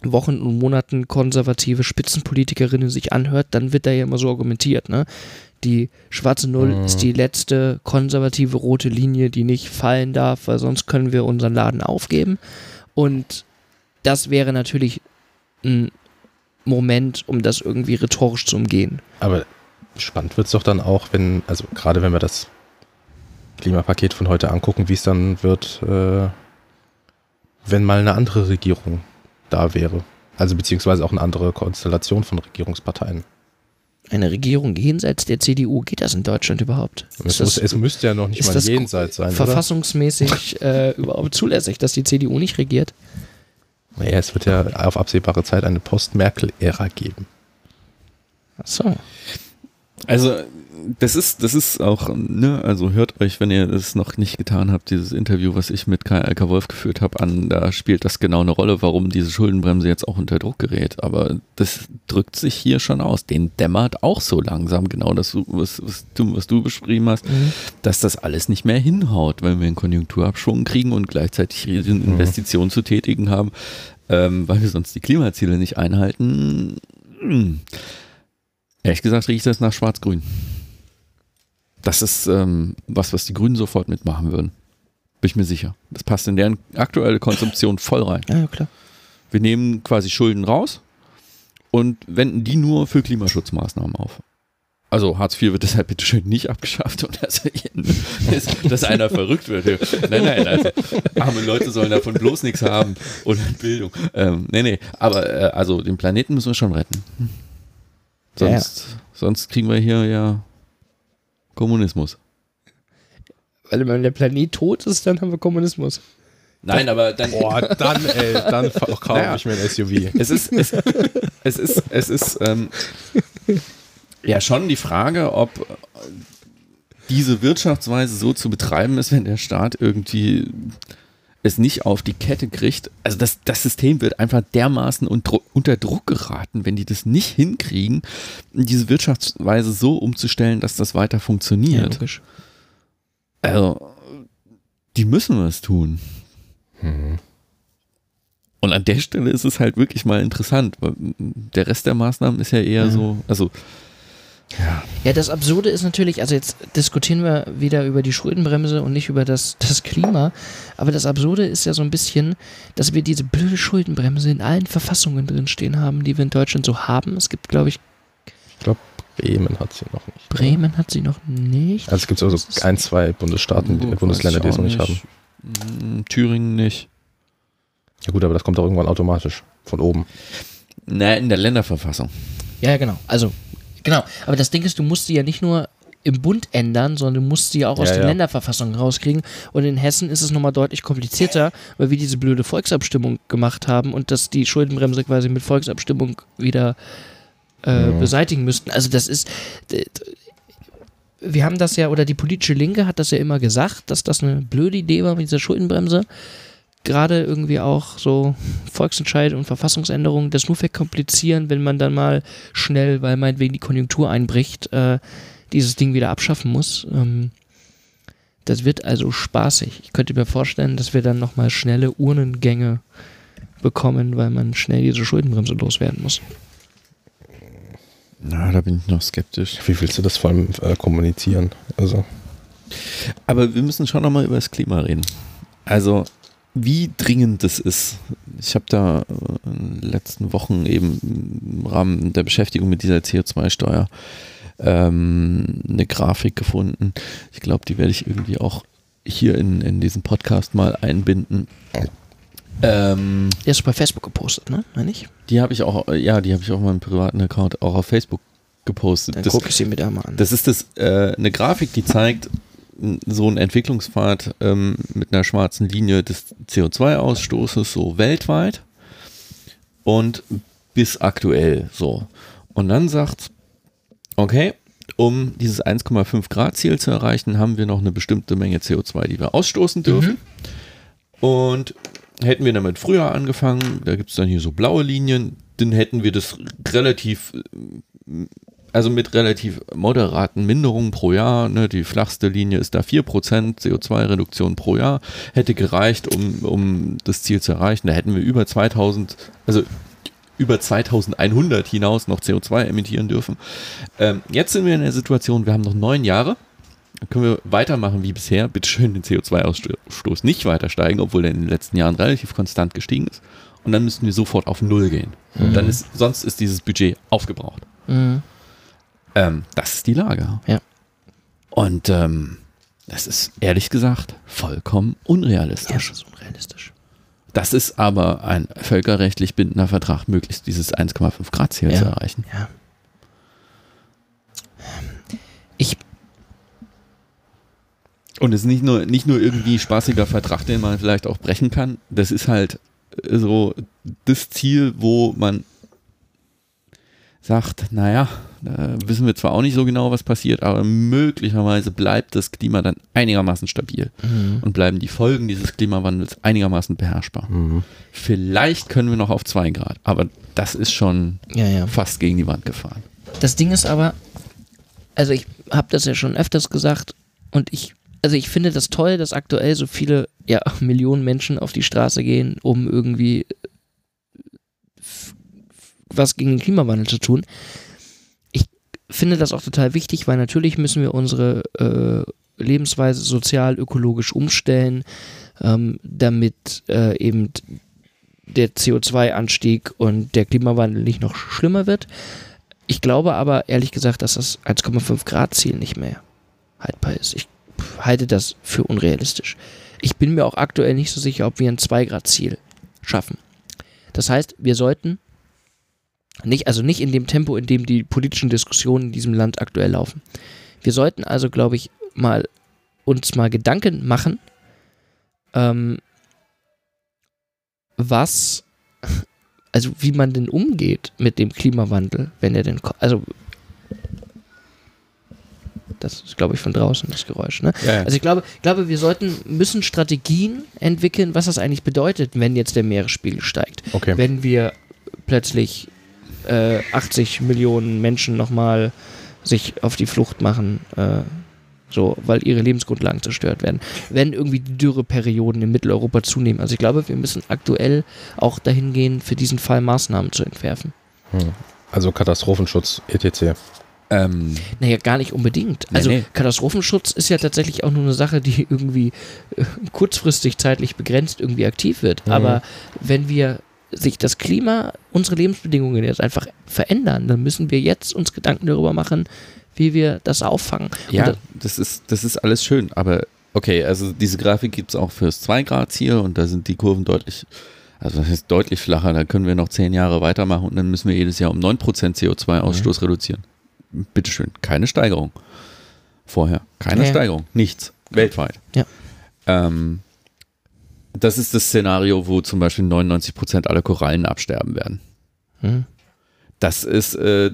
Wochen und Monaten konservative Spitzenpolitikerinnen sich anhört, dann wird da ja immer so argumentiert, ne? Die schwarze Null Mhm. ist die letzte konservative rote Linie, die nicht fallen darf, weil sonst können wir unseren Laden aufgeben. Und das wäre natürlich ein Moment, um das irgendwie rhetorisch zu umgehen. Aber spannend wird es doch dann auch, wenn, also gerade wenn wir das Klimapaket von heute angucken, wie es dann wird, äh, wenn mal eine andere Regierung da wäre. Also beziehungsweise auch eine andere Konstellation von Regierungsparteien. Eine Regierung jenseits der CDU, geht das in Deutschland überhaupt? Es, muss, es müsste ja noch nicht mal das jenseits sein. verfassungsmäßig äh, überhaupt zulässig, dass die CDU nicht regiert? Naja, es wird ja auf absehbare Zeit eine Post-Merkel-Ära geben. Ach so. Also, das ist, das ist auch, ne, also hört euch, wenn ihr es noch nicht getan habt, dieses Interview, was ich mit Kai Alka Wolf geführt habe, an, da spielt das genau eine Rolle, warum diese Schuldenbremse jetzt auch unter Druck gerät. Aber das drückt sich hier schon aus. Den dämmert auch so langsam, genau das, was, was, du, was du beschrieben hast, Mhm. dass das alles nicht mehr hinhaut, wenn wir einen Konjunkturabschwung kriegen und gleichzeitig riesen Investitionen zu tätigen haben, ähm, weil wir sonst die Klimaziele nicht einhalten. Hm. Ehrlich gesagt riecht das nach Schwarz-Grün. Das ist ähm, was, was die Grünen sofort mitmachen würden. Bin ich mir sicher. Das passt in deren aktuelle Konsumption voll rein. Ja, ja, klar. Wir nehmen quasi Schulden raus und wenden die nur für Klimaschutzmaßnahmen auf. Also Hartz IV wird deshalb bitte schön nicht abgeschafft und dass, dass, dass einer verrückt wird. Nein, nein, also arme Leute sollen davon bloß nichts haben und Bildung. Ähm, nee, nee, aber äh, also den Planeten müssen wir schon retten. Ja, ja. Sonst, sonst kriegen wir hier ja Kommunismus. Weil wenn der Planet tot ist, dann haben wir Kommunismus. Nein, aber dann. Boah, dann, ey, dann kaufe Naja. ich mir ein SUV. Es ist, es, es ist, es ist ähm, ja schon die Frage, ob diese Wirtschaftsweise so zu betreiben ist, wenn der Staat irgendwie es nicht auf die Kette kriegt. Also das, das System wird einfach dermaßen unter, Druck geraten, wenn die das nicht hinkriegen, diese Wirtschaftsweise so umzustellen, dass das weiter funktioniert. logisch. Also, die müssen was tun. Und an der Stelle ist es halt wirklich mal interessant, weil der Rest der Maßnahmen ist ja eher so, also Ja, das Absurde ist natürlich, also jetzt diskutieren wir wieder über die Schuldenbremse und nicht über das, das Klima, aber das Absurde ist ja so ein bisschen, dass wir diese blöde Schuldenbremse in allen Verfassungen drinstehen haben, die wir in Deutschland so haben. Es gibt, glaube ich, Ich glaube, Bremen hat sie noch nicht. Bremen hat sie noch nicht. Also es gibt also ein, zwei Bundesstaaten, die, Weiß Bundesländer, die es noch nicht haben. Hm, Thüringen nicht. Ja gut, aber das kommt auch irgendwann automatisch von oben. Na, in der Länderverfassung. Ja, ja, genau. Also, genau. Aber das Ding ist, du musst sie ja nicht nur im Bund ändern, sondern du musst sie ja auch aus Ja, den ja. Länderverfassungen rauskriegen. Und in Hessen ist es nochmal deutlich komplizierter, weil wir diese blöde Volksabstimmung gemacht haben und dass die Schuldenbremse quasi mit Volksabstimmung wieder äh, Mhm. beseitigen müssten. Also das ist. Wir haben das ja, oder die politische Linke hat das ja immer gesagt, dass das eine blöde Idee war mit dieser Schuldenbremse. Gerade irgendwie auch so Volksentscheid und Verfassungsänderungen das nur verkomplizieren, wenn man dann mal schnell, weil meinetwegen die Konjunktur einbricht, äh, dieses Ding wieder abschaffen muss. Ähm, das wird also spaßig. Ich könnte mir vorstellen, dass wir dann nochmal schnelle Urnengänge bekommen, weil man schnell diese Schuldenbremse loswerden muss. Na, da bin ich noch skeptisch. Wie willst du das vor allem äh, kommunizieren? Also, Aber wir müssen schon nochmal über das Klima reden. Also, wie dringend das ist. Ich habe da äh, in den letzten Wochen eben im Rahmen der Beschäftigung mit dieser CO2-Steuer ähm, eine Grafik gefunden. Ich glaube, die werde ich irgendwie auch hier in, in diesen Podcast mal einbinden. Ähm, Der ist bei Facebook gepostet, ne? Meine ich? die habe ich auch, ja, die habe ich auf meinem privaten Account auch auf Facebook gepostet. Dann Das- gucke ich sie mir da mal an. das ist das, äh, eine Grafik, die zeigt so einen Entwicklungspfad ähm, mit einer schwarzen Linie des CO2-Ausstoßes so weltweit und bis aktuell so. Und dann sagt, okay, um dieses 1,5 Grad Ziel zu erreichen, haben wir noch eine bestimmte Menge CO2, die wir ausstoßen dürfen. Und hätten wir damit früher angefangen, da gibt es dann hier so blaue Linien, dann hätten wir das relativ also mit relativ moderaten Minderungen pro Jahr, ne, die flachste Linie ist da 4% CO2-Reduktion pro Jahr, hätte gereicht, um, um das Ziel zu erreichen. Da hätten wir über 2000, also über 2100 hinaus noch CO2 emittieren dürfen. Ähm, jetzt sind wir in der Situation, wir haben noch neun Jahre. Dann können wir weitermachen wie bisher. Bitte schön den CO2-Ausstoß nicht weiter steigen, obwohl der in den letzten Jahren relativ konstant gestiegen ist. Und dann müssten wir sofort auf Null gehen. Und dann ist, sonst ist dieses Budget aufgebraucht. Mhm. Ähm, das ist die Lage. Ja. Und ähm, Das ist ehrlich gesagt vollkommen unrealistisch. das ist unrealistisch. Das ist aber ein völkerrechtlich bindender Vertrag, möglichst dieses 1,5 Grad Ziel Ja. zu erreichen. Ja. Ich, Und es ist nicht nur, nicht nur irgendwie spaßiger Vertrag, den man vielleicht auch brechen kann. Das ist halt äh, so das Ziel, wo man sagt, naja, da wissen wir zwar auch nicht so genau, was passiert, aber möglicherweise bleibt das Klima dann einigermaßen stabil und bleiben die Folgen dieses Klimawandels einigermaßen beherrschbar. Vielleicht können wir noch auf 2 Grad, aber das ist schon ja, ja. fast gegen die Wand gefahren. Das Ding ist aber, also ich habe das ja schon öfters gesagt und ich, also ich finde das toll, dass aktuell so viele, ja, Millionen Menschen auf die Straße gehen, um irgendwie f- was gegen den Klimawandel zu tun. Finde das auch total wichtig, weil natürlich müssen wir unsere äh, Lebensweise sozial, ökologisch umstellen, ähm, damit äh, eben der CO2-Anstieg und der Klimawandel nicht noch schlimmer wird. Ich glaube aber ehrlich gesagt, dass das 1,5 Grad Ziel nicht mehr haltbar ist. Ich halte das für unrealistisch. Ich bin mir auch aktuell nicht so sicher, ob wir ein 2 Grad Ziel schaffen. Das heißt, wir sollten nicht, also nicht in dem Tempo, in dem die politischen Diskussionen in diesem Land aktuell laufen. Wir sollten also, glaube ich, mal uns mal Gedanken machen, ähm, was also wie man denn umgeht mit dem Klimawandel, wenn er denn. Also das ist, glaube ich, von draußen das Geräusch. Ne? Ja, ja. Also ich glaube, ich glaube, wir sollten müssen Strategien entwickeln, was das eigentlich bedeutet, wenn jetzt der Meeresspiegel steigt. Okay. Wenn wir plötzlich äh, 80 Millionen Menschen nochmal sich auf die Flucht machen, äh, so, weil ihre Lebensgrundlagen zerstört werden. Wenn irgendwie die Dürreperioden in Mitteleuropa zunehmen. Also ich glaube, wir müssen aktuell auch dahin gehen, für diesen Fall Maßnahmen zu entwerfen. Hm. Also Katastrophenschutz, etc. Ähm, Naja, gar nicht unbedingt. Nee, Also nee. Katastrophenschutz ist ja tatsächlich auch nur eine Sache, die irgendwie äh, kurzfristig zeitlich begrenzt irgendwie aktiv wird. Mhm. Aber wenn wir sich das Klima, unsere Lebensbedingungen jetzt einfach verändern, dann müssen wir jetzt uns Gedanken darüber machen, wie wir das auffangen. Ja, Und das ist, das ist alles schön, aber okay, also diese Grafik gibt es auch fürs 2-Grad-Ziel und da sind die Kurven deutlich, also das heißt deutlich flacher, da können wir noch 10 Jahre weitermachen und dann müssen wir jedes Jahr um 9% CO2-Ausstoß reduzieren. Bitteschön, keine Steigerung. Vorher, keine ja. Steigerung, nichts, weltweit. Ja. Ähm, das ist das Szenario, wo zum Beispiel 99% aller Korallen absterben werden. Hm. Das ist äh,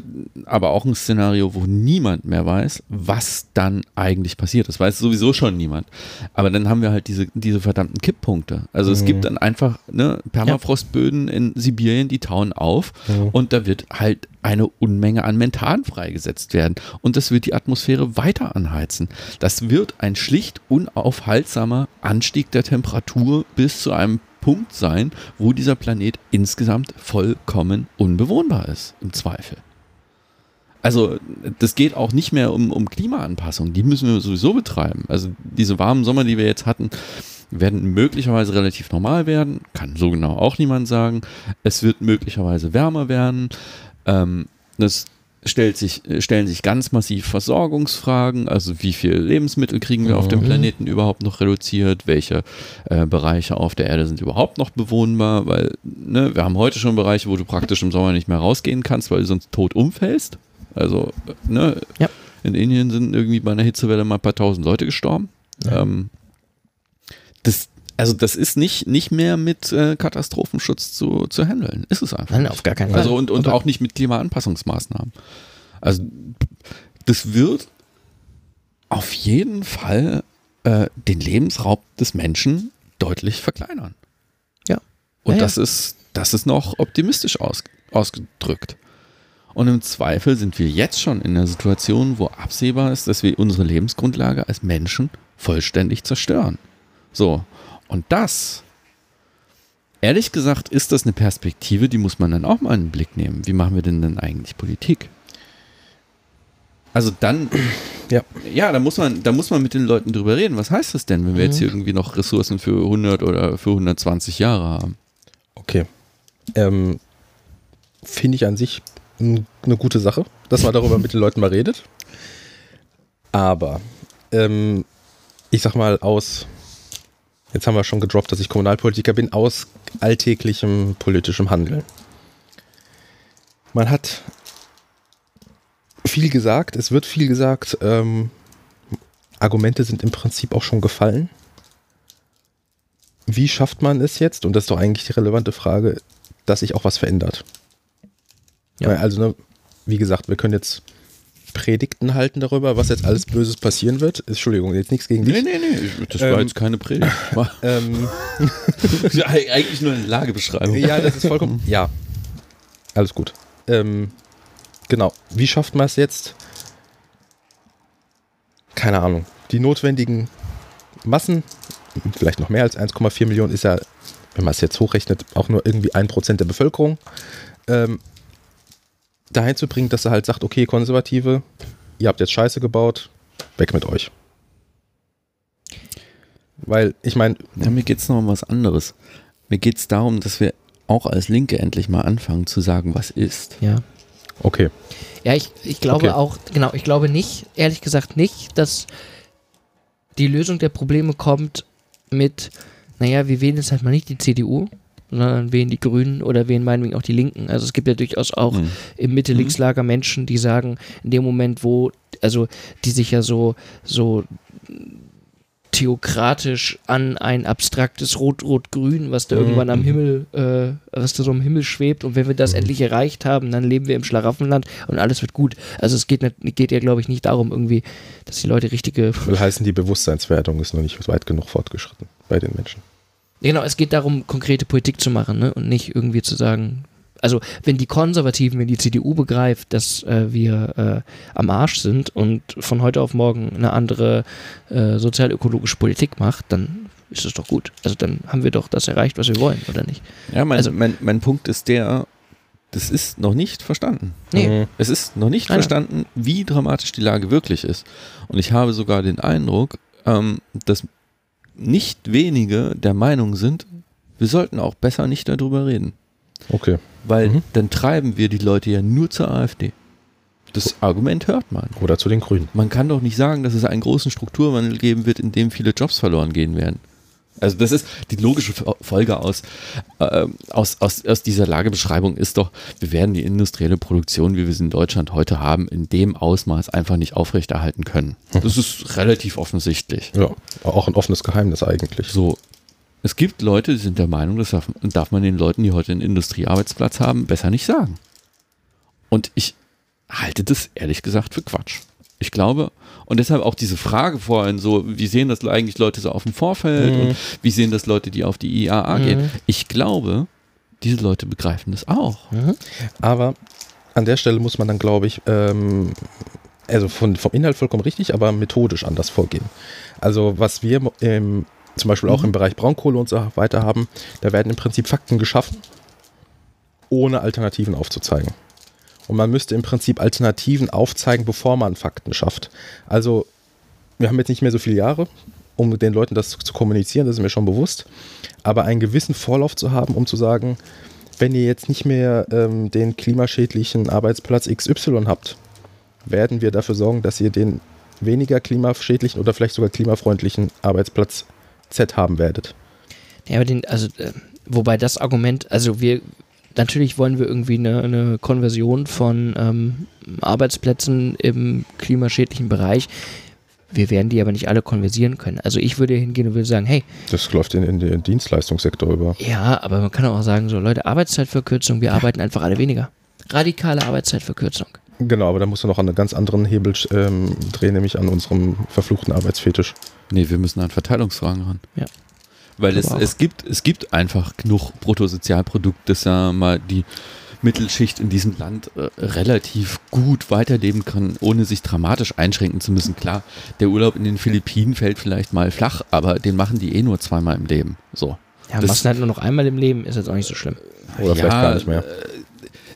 aber auch ein Szenario, wo niemand mehr weiß, was dann eigentlich passiert. Das weiß sowieso schon niemand. Aber dann haben wir halt diese, diese verdammten Kipppunkte. Also es Mhm. gibt dann einfach ne, Permafrostböden in Sibirien, die tauen auf Mhm. und da wird halt eine Unmenge an Methan freigesetzt werden. Und das wird die Atmosphäre weiter anheizen. Das wird ein schlicht unaufhaltsamer Anstieg der Temperatur bis zu einem Punkt sein, wo dieser Planet insgesamt vollkommen unbewohnbar ist, im Zweifel. Also, das geht auch nicht mehr um, um Klimaanpassung, die müssen wir sowieso betreiben. Also, diese warmen Sommer, die wir jetzt hatten, werden möglicherweise relativ normal werden, kann so genau auch niemand sagen. Es wird möglicherweise wärmer werden. Ähm, das stellt sich, äh, stellen sich ganz massiv Versorgungsfragen, also wie viel Lebensmittel kriegen wir auf dem Mhm. Planeten überhaupt noch reduziert, welche äh, Bereiche auf der Erde sind überhaupt noch bewohnbar, weil ne, wir haben heute schon Bereiche, wo du praktisch im Sommer nicht mehr rausgehen kannst, weil du sonst tot umfällst. Also äh, ne, Ja. in Indien sind irgendwie bei einer Hitzewelle mal ein paar tausend Leute gestorben. Ja. Ähm, das, also das ist nicht, nicht mehr mit äh, Katastrophenschutz zu, zu handeln. Ist es einfach. Nein, nicht. auf gar keinen Fall. Also und, und auch nicht mit Klimaanpassungsmaßnahmen. Also das wird auf jeden Fall äh, den Lebensraum des Menschen deutlich verkleinern. Ja. Und Ja, ja. das ist das ist noch optimistisch aus, ausgedrückt. Und im Zweifel sind wir jetzt schon in der Situation, wo absehbar ist, dass wir unsere Lebensgrundlage als Menschen vollständig zerstören. So. Und das, ehrlich gesagt, ist das eine Perspektive, die muss man dann auch mal in den Blick nehmen. Wie machen wir denn dann eigentlich Politik? Also dann, Ja. ja, da muss man, da muss man mit den Leuten drüber reden. Was heißt das denn, wenn wir jetzt Mhm. hier irgendwie noch Ressourcen für 100 oder für 120 Jahre haben? Okay. Ähm, Finde ich an sich eine gute Sache, dass man darüber mit den Leuten mal redet. Aber ähm, ich sag mal, aus, jetzt haben wir schon gedroppt, dass ich Kommunalpolitiker bin, aus alltäglichem politischem Handeln. Man hat viel gesagt, es wird viel gesagt, ähm, Argumente sind im Prinzip auch schon gefallen. Wie schafft man es jetzt, und das ist doch eigentlich die relevante Frage, dass sich auch was verändert? Ja. Also, ne, wie gesagt, wir können jetzt Predigten halten darüber, was jetzt alles Böses passieren wird. Entschuldigung, jetzt nichts gegen dich. Nee, nee, nee, das war Ähm, jetzt keine Predigt. Ähm, eigentlich nur eine Lagebeschreibung. ja, das ist vollkommen. Ja, alles gut. Ähm, genau. Wie schafft man es jetzt? Keine Ahnung. Die notwendigen Massen, vielleicht noch mehr als 1,4 Millionen, ist ja, wenn man es jetzt hochrechnet, auch nur irgendwie ein Prozent der Bevölkerung. Ähm, dahin zu bringen, dass er halt sagt, okay, Konservative, ihr habt jetzt Scheiße gebaut, weg mit euch. Weil, ich meine, Ja, mir geht es noch um was anderes. Mir geht es darum, dass wir auch als Linke endlich mal anfangen zu sagen, was ist. Ja. okay. Ja, ich, ich glaube Okay. auch, genau, ich glaube nicht, ehrlich gesagt nicht, dass die Lösung der Probleme kommt mit, naja, wir wählen jetzt halt mal nicht die CDU, sondern wählen die Grünen oder wählen meinetwegen auch die Linken. Also es gibt ja durchaus auch Mhm. im Mitte-Links-Lager Menschen, die sagen, in dem Moment, wo, also die sich ja so, so theokratisch an ein abstraktes Rot-Rot-Grün, was da Mhm. irgendwann am Himmel, äh, was da so am Himmel schwebt und wenn wir das Mhm. endlich erreicht haben, dann leben wir im Schlaraffenland und alles wird gut. Also es geht, nicht, geht ja, glaube ich, nicht darum irgendwie, dass die Leute richtige Will heißen, die Bewusstseinswertung ist noch nicht weit genug fortgeschritten bei den Menschen. Genau, es geht darum, konkrete Politik zu machen ne? und nicht irgendwie zu sagen, also wenn die Konservativen, wenn die CDU begreift, dass äh, wir äh, am Arsch sind und von heute auf morgen eine andere äh, sozialökologische Politik macht, dann ist das doch gut. Also dann haben wir doch das erreicht, was wir wollen, oder nicht? Ja, mein, Also- mein, mein Punkt ist der, das ist noch nicht verstanden. Nee. Mhm. Es ist noch nicht Nein, nein. verstanden, wie dramatisch die Lage wirklich ist. Und ich habe sogar den Eindruck, ähm, dass nicht wenige der Meinung sind, wir sollten auch besser nicht darüber reden. Okay. Weil Mhm. dann treiben wir die Leute ja nur zur AfD. Das Argument hört man. Oder zu den Grünen. Man kann doch nicht sagen, dass es einen großen Strukturwandel geben wird, in dem viele Jobs verloren gehen werden. Also das ist die logische Fo- Folge aus, äh, aus, aus, aus dieser Lagebeschreibung ist doch, wir werden die industrielle Produktion, wie wir sie in Deutschland heute haben, in dem Ausmaß einfach nicht aufrechterhalten können. Das ist relativ offensichtlich. Ja, auch ein offenes Geheimnis eigentlich. So, es gibt Leute, die sind der Meinung, das darf, darf man den Leuten, die heute einen Industriearbeitsplatz haben, besser nicht sagen. Und ich halte das ehrlich gesagt für Quatsch. Ich glaube, und deshalb auch diese Frage vorhin so, wie sehen das eigentlich Leute so auf dem Vorfeld Mhm. und wie sehen das Leute, die auf die IAA gehen? Mhm. Ich glaube, diese Leute begreifen das auch. Aber an der Stelle muss man dann, glaube ich, ähm, also von, vom Inhalt vollkommen richtig, aber methodisch anders vorgehen. Also was wir im, zum Beispiel auch Mhm. im Bereich Braunkohle und so weiter haben, da werden im Prinzip Fakten geschaffen, ohne Alternativen aufzuzeigen. Und man müsste im Prinzip Alternativen aufzeigen, bevor man Fakten schafft. Also wir haben jetzt nicht mehr so viele Jahre, um den Leuten das zu kommunizieren, das ist mir schon bewusst. Aber einen gewissen Vorlauf zu haben, um zu sagen, wenn ihr jetzt nicht mehr ähm, den klimaschädlichen Arbeitsplatz XY habt, werden wir dafür sorgen, dass ihr den weniger klimaschädlichen oder vielleicht sogar klimafreundlichen Arbeitsplatz Z haben werdet. Ja, aber den, also, äh, wobei das Argument, also wir, natürlich wollen wir irgendwie eine, eine Konversion von ähm, Arbeitsplätzen im klimaschädlichen Bereich. Wir werden die aber nicht alle konversieren können. Also ich würde hingehen und würde sagen, hey, Das läuft in, in den Dienstleistungssektor über. ja, aber man kann auch sagen, so Leute, Arbeitszeitverkürzung, wir arbeiten einfach alle weniger. Radikale Arbeitszeitverkürzung. Genau, aber da musst du noch an einen ganz anderen Hebel ähm, drehen, nämlich an unserem verfluchten Arbeitsfetisch. Nee, wir müssen an Verteilungsfragen ran. Ja. Weil es, es, gibt, es gibt einfach genug Bruttosozialprodukt, dass ja mal die Mittelschicht in diesem Land äh, relativ gut weiterleben kann, ohne sich dramatisch einschränken zu müssen. Klar, der Urlaub in den Philippinen fällt vielleicht mal flach, aber den machen die eh nur zweimal im Leben. So. Ja, Das- machst du halt nur noch einmal im Leben, ist jetzt auch nicht so schlimm. Oder vielleicht gar nicht mehr. äh,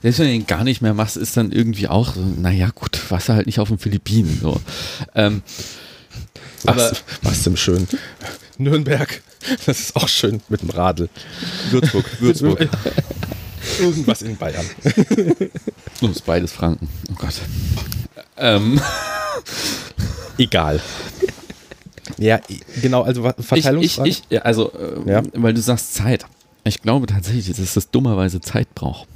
Selbst wenn du ihn gar nicht mehr machst, ist dann irgendwie auch so, naja, gut, warst du halt nicht auf den Philippinen. So. Ähm, aber Was, was im schönen Nürnberg. Das ist auch schön mit dem Radl. Würzburg, Würzburg. Irgendwas in Bayern. Oh, ist beides Franken. Oh Gott. Ähm, Egal. Ja, genau, also Verteilungsfrage. Ich, ich, ich, also, äh, Ja. weil du sagst Zeit. Ich glaube tatsächlich, dass das dummerweise Zeit braucht.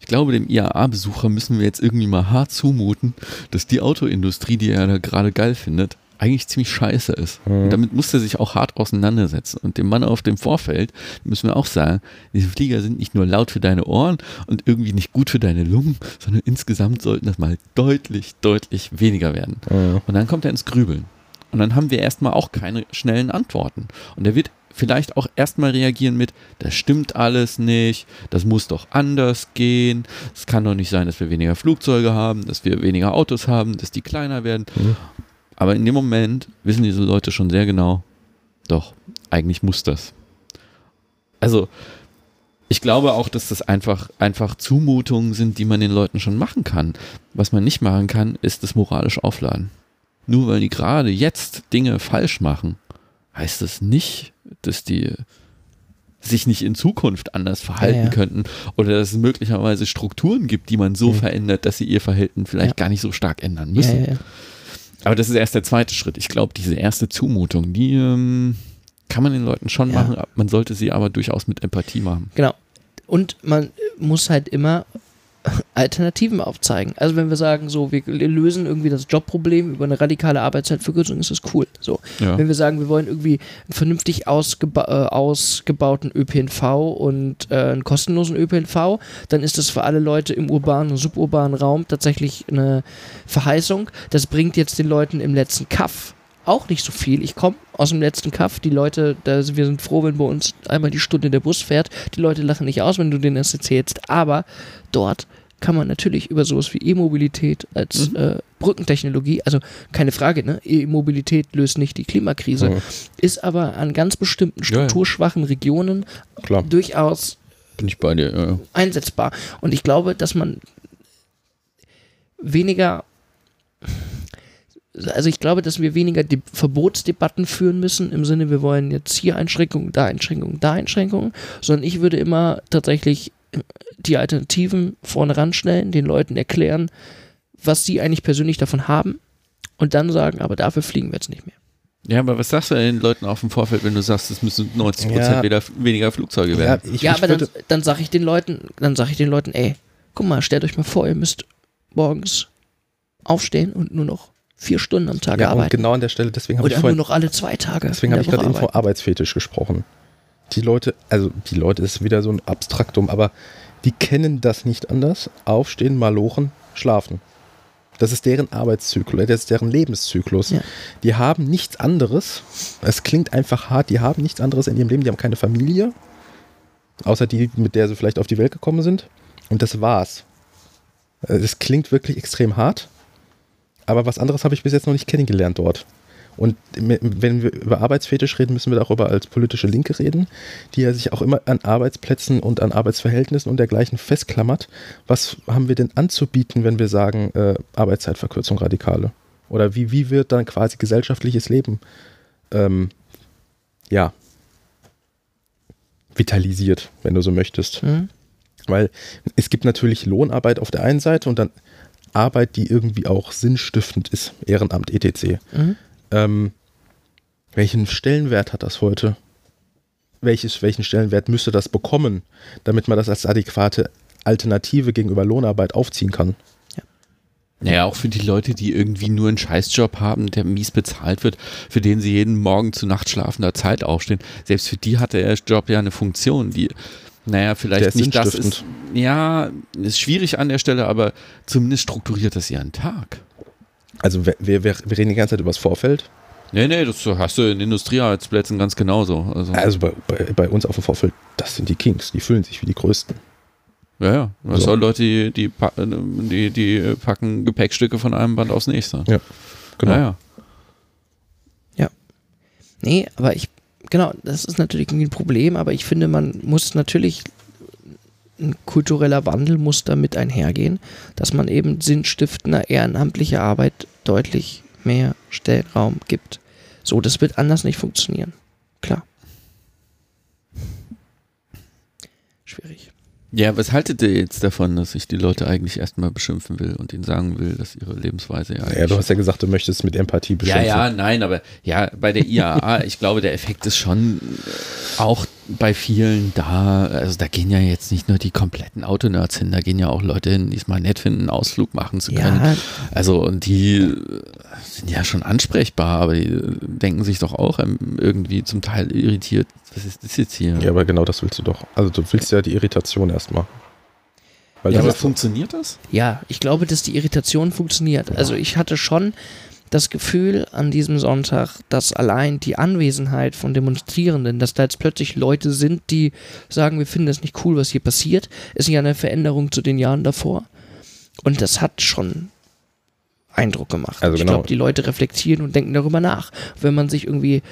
Ich glaube, dem IAA-Besucher müssen wir jetzt irgendwie mal hart zumuten, dass die Autoindustrie, die er da gerade geil findet, eigentlich ziemlich scheiße ist. Und damit muss er sich auch hart auseinandersetzen. Und dem Mann auf dem Vorfeld müssen wir auch sagen, diese Flieger sind nicht nur laut für deine Ohren und irgendwie nicht gut für deine Lungen, sondern insgesamt sollten das mal deutlich, deutlich weniger werden. Mhm. Und dann kommt er ins Grübeln. Und dann haben wir erstmal auch keine schnellen Antworten. Und er wird vielleicht auch erstmal reagieren mit, das stimmt alles nicht, das muss doch anders gehen, es kann doch nicht sein, dass wir weniger Flugzeuge haben, dass wir weniger Autos haben, dass die kleiner werden. Mhm. Aber in dem Moment wissen diese Leute schon sehr genau, doch, eigentlich muss das. Also, ich glaube auch, dass das einfach, einfach Zumutungen sind, die man den Leuten schon machen kann. Was man nicht machen kann, ist das moralisch aufladen. Nur weil die gerade jetzt Dinge falsch machen, heißt das nicht, dass die sich nicht in Zukunft anders verhalten Ja, ja. könnten oder dass es möglicherweise Strukturen gibt, die man so verändert, dass sie ihr Verhalten vielleicht Ja. gar nicht so stark ändern Ja, müssen. Aber das ist erst der zweite Schritt. Ich glaube, diese erste Zumutung, die ähm, kann man den Leuten schon Ja. machen, man sollte sie aber durchaus mit Empathie machen. Genau. Und man muss halt immer Alternativen aufzeigen. Also wenn wir sagen, so, wir lösen irgendwie das Jobproblem über eine radikale Arbeitszeitverkürzung, ist das cool. So. Ja. Wenn wir sagen, wir wollen irgendwie einen vernünftig ausgeba äh, ausgebauten ÖPNV und äh, einen kostenlosen ÖPNV, dann ist das für alle Leute im urbanen und suburbanen Raum tatsächlich eine Verheißung. Das bringt jetzt den Leuten im letzten Kaff auch nicht so viel. Ich komme aus dem letzten Kaff. Die Leute, da, wir sind froh, wenn bei uns einmal die Stunde der Bus fährt. Die Leute lachen nicht aus, wenn du denen das erzählst. Aber dort kann man natürlich über sowas wie E-Mobilität als äh, Brückentechnologie, also keine Frage, ne? E-Mobilität löst nicht die Klimakrise, Mhm. ist aber an ganz bestimmten Ja, ja. strukturschwachen Regionen Klar. durchaus Bin ich bei dir. Ja. einsetzbar. Und ich glaube, dass man weniger, also ich glaube, dass wir weniger die Verbotsdebatten führen müssen, im Sinne, wir wollen jetzt hier Einschränkungen, da Einschränkungen, da Einschränkungen, sondern ich würde immer tatsächlich die Alternativen vorne ranstellen, den Leuten erklären, was sie eigentlich persönlich davon haben und dann sagen, aber dafür fliegen wir jetzt nicht mehr. ja, aber was sagst du den Leuten auf dem Vorfeld, wenn du sagst, es müssen 90 Ja. Prozent weniger, weniger Flugzeuge Ja, werden? ich, ja, ich aber dann, dann sage ich den Leuten, dann sage ich den Leuten, ey, guck mal, stellt euch mal vor, ihr müsst morgens aufstehen und nur noch vier Stunden am Tag ja, und arbeiten. genau an der Stelle, deswegen habe ich Oder nur vorhin, noch alle zwei Tage. deswegen habe ich gerade eben vom. Arbeitsfetisch gesprochen. Die Leute, also die Leute ist wieder so ein Abstraktum, aber die kennen das nicht anders. Aufstehen, malochen, schlafen. Das ist deren Arbeitszyklus, das ist deren Lebenszyklus. Ja. Die haben nichts anderes. Es klingt einfach hart, die haben nichts anderes in ihrem Leben. Die haben keine Familie, außer die, mit der sie vielleicht auf die Welt gekommen sind. Und das war's. Äh, Es klingt wirklich extrem hart, aber was anderes habe ich bis jetzt noch nicht kennengelernt dort. Und wenn wir über Arbeitsfetisch reden, müssen wir darüber als politische Linke reden, die ja sich auch immer an Arbeitsplätzen und an Arbeitsverhältnissen und dergleichen festklammert. Was haben wir denn anzubieten, wenn wir sagen äh, Arbeitszeitverkürzung radikale? Oder wie, wie wird dann quasi gesellschaftliches Leben ähm, ja, vitalisiert, wenn du so möchtest? Hm? Weil es gibt natürlich Lohnarbeit auf der einen Seite und dann Arbeit, die irgendwie auch sinnstiftend ist, Ehrenamt, etc. Mhm. Ähm, welchen Stellenwert hat das heute? Welches, welchen Stellenwert müsste das bekommen, damit man das als adäquate Alternative gegenüber Lohnarbeit aufziehen kann? Naja, auch für die Leute, die irgendwie nur einen Scheißjob haben, der mies bezahlt wird, für den sie jeden Morgen zu nachtschlafender Zeit aufstehen. Selbst für die hat der Job ja eine Funktion, die, naja, vielleicht ist nicht das ist. Ja, ist schwierig an der Stelle, aber zumindest strukturiert das ihren Tag. Also wir, wir, wir reden die ganze Zeit über das Vorfeld. Nee, nee, das hast du in Industriearbeitsplätzen ganz genauso. Also, Also bei, bei, bei uns auf dem Vorfeld, das sind die Kings, die fühlen sich wie die Größten. ja, ja. Das So. sind Leute, die, die, die packen Gepäckstücke von einem Band aufs nächste. Ja, genau. Ja, ja. Nee, aber ich, genau, das ist natürlich ein Problem, aber ich finde, man muss natürlich, ein kultureller Wandel muss damit einhergehen, dass man eben sinnstiftender, ehrenamtlicher Arbeit deutlich mehr Stellraum gibt. So, das wird anders nicht funktionieren. Klar. Schwierig. Ja, was haltet ihr jetzt davon, dass ich die Leute eigentlich erstmal beschimpfen will und ihnen sagen will, dass ihre Lebensweise ja eigentlich. Ja, du hast ja gesagt, du möchtest mit Empathie beschimpfen. Ja, ja, nein, aber ja, bei der IAA, ich glaube, der Effekt ist schon auch bei vielen da. Also da gehen ja jetzt nicht nur die kompletten Autonerds hin, da gehen ja auch Leute hin, die es mal nett finden, einen Ausflug machen zu können. Ja. Also und die sind ja schon ansprechbar, aber die denken sich doch auch ähm, irgendwie zum Teil irritiert. Was ist das jetzt hier? Ja, aber genau das willst du doch. Also du willst ja die Irritation erstmal. Weil Ja, das aber funktioniert das? Ja, ich glaube, dass die Irritation funktioniert. Also ich hatte schon das Gefühl an diesem Sonntag, dass allein die Anwesenheit von Demonstrierenden, dass da jetzt plötzlich Leute sind, die sagen, wir finden das nicht cool, was hier passiert, ist ja eine Veränderung zu den Jahren davor. Und das hat schon Eindruck gemacht. Also ich genau. glaube, die Leute reflektieren und denken darüber nach. Wenn man sich irgendwie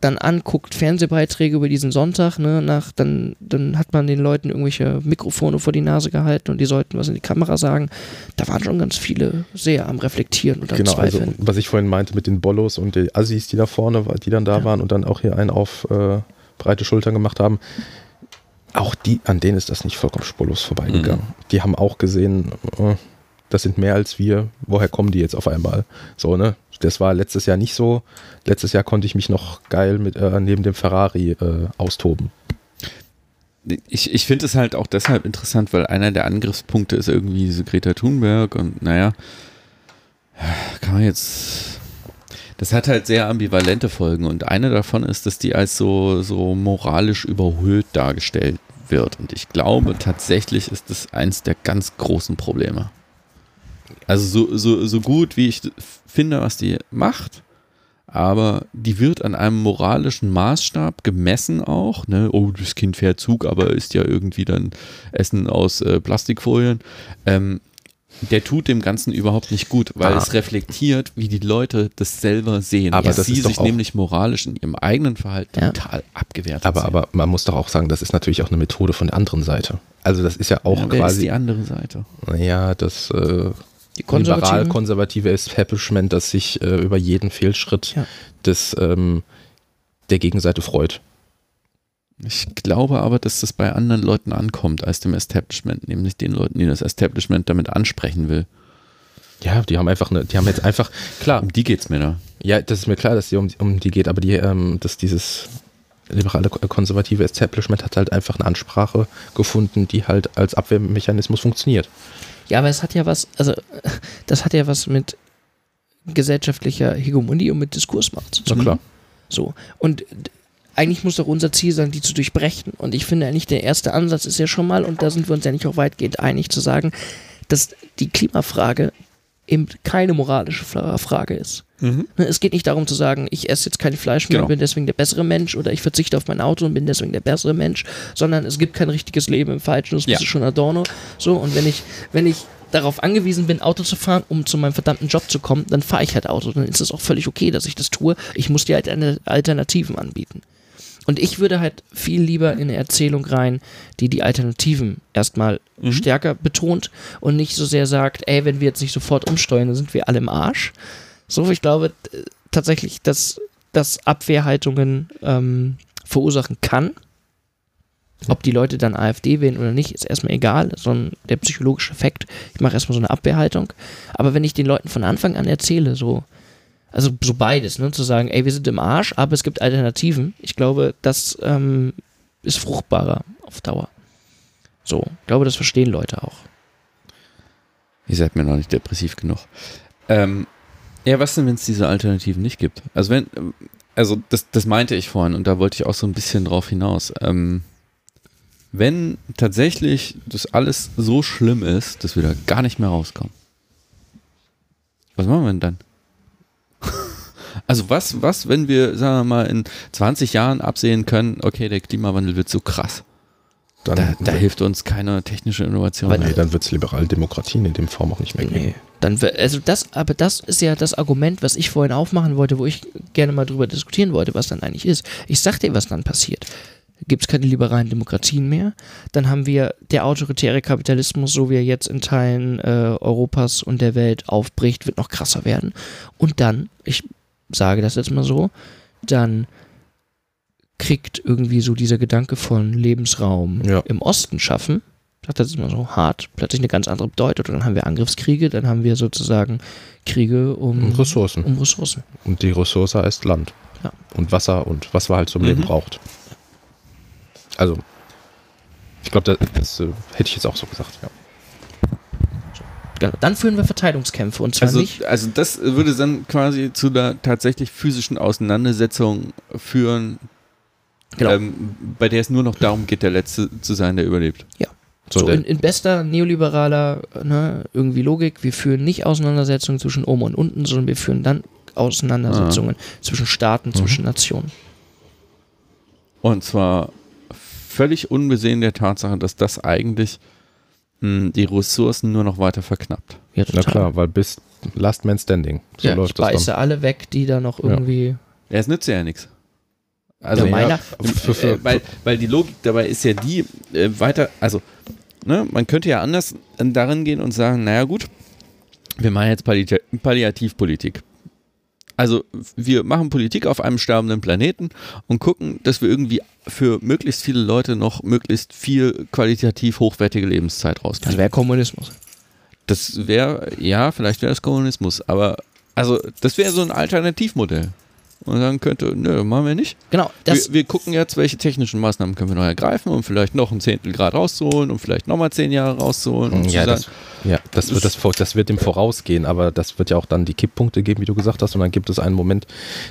dann anguckt, Fernsehbeiträge über diesen Sonntag, ne, nach, dann, dann hat man den Leuten irgendwelche Mikrofone vor die Nase gehalten und die sollten was in die Kamera sagen. Da waren schon ganz viele sehr am Reflektieren und am genau, also Zweifeln. was ich vorhin meinte mit den Bollos und die Assis, die da vorne, die dann da Ja. waren und dann auch hier einen auf äh, breite Schultern gemacht haben. Auch die, an denen ist das nicht vollkommen spurlos vorbeigegangen. Die haben auch gesehen, äh, das sind mehr als wir. Woher kommen die jetzt auf einmal? So, ne? Das war letztes Jahr nicht so. Letztes Jahr konnte ich mich noch geil mit äh, neben dem Ferrari äh, austoben. Ich, ich finde es halt auch deshalb interessant, weil einer der Angriffspunkte ist irgendwie diese Greta Thunberg und naja, kann man jetzt. Das hat halt sehr ambivalente Folgen und eine davon ist, dass die als so, so moralisch überhöht dargestellt wird. Und ich glaube tatsächlich ist das eins der ganz großen Probleme. Also so, so, so gut wie ich finde, was die macht, aber die wird an einem moralischen Maßstab gemessen auch. Ne? Oh, das Kind fährt Zug, aber isst ja irgendwie dann Essen aus äh, Plastikfolien. Ähm, der tut dem Ganzen überhaupt nicht gut, weil Ah. es reflektiert, wie die Leute das selber sehen. Aber dass das sie sich nämlich moralisch in ihrem eigenen Verhalten Ja. total abgewertet Aber, sehen. aber man muss doch auch sagen, das ist natürlich auch eine Methode von der anderen Seite. Also das ist ja auch ja, wer ist quasi, die andere Seite? naja, das äh, Die liberal-konservative Establishment, das sich äh, über jeden Fehlschritt Ja. des, ähm, der Gegenseite freut. Ich glaube aber, dass das bei anderen Leuten ankommt als dem Establishment, nämlich den Leuten, die das Establishment damit ansprechen will. Ja, die haben einfach eine, die haben jetzt einfach, klar, Um die geht's mir da. ja, das ist mir klar, dass es um, um die geht, aber die, ähm, dass dieses liberale ko- konservative Establishment hat halt einfach eine Ansprache gefunden, die halt als Abwehrmechanismus funktioniert. Ja, aber es hat ja was, also das hat ja was mit gesellschaftlicher Hegemonie und mit Diskursmacht zu Na tun. klar. So. Und eigentlich muss doch unser Ziel sein, die zu durchbrechen. Und ich finde eigentlich, der erste Ansatz ist ja schon mal, und da sind wir uns ja nicht auch weitgehend einig, zu sagen, dass die Klimafrage eben keine moralische Fra- Frage ist. Ne, Es geht nicht darum zu sagen, ich esse jetzt kein Fleisch mehr Genau. und bin deswegen der bessere Mensch oder ich verzichte auf mein Auto und bin deswegen der bessere Mensch, sondern es gibt kein richtiges Leben im Falschen, das Ja. ist schon Adorno. So, und wenn ich, wenn ich darauf angewiesen bin, Auto zu fahren, um zu meinem verdammten Job zu kommen, dann fahre ich halt Auto. Dann ist es auch völlig okay, dass ich das tue. Ich muss dir halt eine Alternativen anbieten. Und ich würde halt viel lieber in eine Erzählung rein, die die Alternativen erstmal Mhm. stärker betont und nicht so sehr sagt, ey, wenn wir jetzt nicht sofort umsteuern, dann sind wir alle im Arsch. So, ich glaube äh, tatsächlich, dass das Abwehrhaltungen ähm, verursachen kann. Ob die Leute dann AfD wählen oder nicht, ist erstmal egal, sondern der psychologische Effekt. Ich mache erstmal so eine Abwehrhaltung. Aber wenn ich den Leuten von Anfang an erzähle, so, also so beides, ne, zu sagen, ey, wir sind im Arsch, aber es gibt Alternativen, ich glaube, das ähm, ist fruchtbarer auf Dauer. So, ich glaube, das verstehen Leute auch. Ihr seid mir noch nicht depressiv genug. Ähm, ja, was denn, wenn es diese Alternativen nicht gibt? Also wenn, also das, das meinte ich vorhin und da wollte ich auch so ein bisschen drauf hinaus. Ähm, wenn tatsächlich das alles so schlimm ist, dass wir da gar nicht mehr rauskommen, was machen wir denn dann? Also was, was, wenn wir, sagen wir mal, in 20 Jahren absehen können, okay, der Klimawandel wird so krass. Dann, Da, da hilft uns keine technische Innovation. Nee, dann wird es liberale Demokratien in dem Form auch nicht mehr geben. Nee. Dann, also das, aber das ist ja das Argument, was ich vorhin aufmachen wollte, wo ich gerne mal drüber diskutieren wollte, was dann eigentlich ist. Ich sag dir, was dann passiert. Gibt es keine liberalen Demokratien mehr? Dann haben wir der autoritäre Kapitalismus, so wie er jetzt in Teilen äh, Europas und der Welt aufbricht, wird noch krasser werden. Und dann, ich sage das jetzt mal so, dann kriegt irgendwie so dieser Gedanke von Lebensraum Ja. im Osten schaffen, sagt das immer so hart, plötzlich eine ganz andere Bedeutung. Dann haben wir Angriffskriege, dann haben wir sozusagen Kriege um, Um Ressourcen. um Ressourcen. Und die Ressource heißt Land. Ja. Und Wasser und was man halt zum Leben Mhm. braucht. Also, ich glaube, das, das äh, hätte ich jetzt auch so gesagt, ja. Dann führen wir Verteilungskämpfe und zwar Also, nicht. also das würde dann quasi zu einer tatsächlich physischen Auseinandersetzung führen, Genau. ähm, bei der es nur noch darum geht, der Letzte zu sein, der überlebt. So, der- in, in bester neoliberaler ne, irgendwie Logik, wir führen nicht Auseinandersetzungen zwischen oben und unten, sondern wir führen dann Auseinandersetzungen zwischen Staaten, zwischen Nationen. Und zwar völlig unbesehen der Tatsache, dass das eigentlich die Ressourcen nur noch weiter verknappt. Ja, Na total. klar, weil bis Last Man Standing. So ja, ich läuft das beiße dann. alle weg, die da noch irgendwie. Ja, es nützt ja nichts. Also Ja, meiner- äh, weil, weil die Logik dabei ist ja die, äh, weiter, also, ne, man könnte ja anders äh, darin gehen und sagen, naja gut, wir machen jetzt Palliativ Palliativpolitik. Also wir machen Politik auf einem sterbenden Planeten und gucken, dass wir irgendwie für möglichst viele Leute noch möglichst viel qualitativ hochwertige Lebenszeit Das rauskriegen. wäre Kommunismus. Das wäre, ja, vielleicht wäre es Kommunismus, aber also das wäre so ein Alternativmodell. Und sagen könnte, nö, machen wir nicht. Genau, das, wir, wir gucken jetzt, welche technischen Maßnahmen können wir noch ergreifen, um vielleicht noch ein Zehntel Grad rauszuholen, um vielleicht nochmal zehn Jahre rauszuholen. Um ja, zu das, ja das, wird das, das wird dem vorausgehen, aber das wird ja auch dann die Kipppunkte geben, wie du gesagt hast, und dann gibt es einen Moment,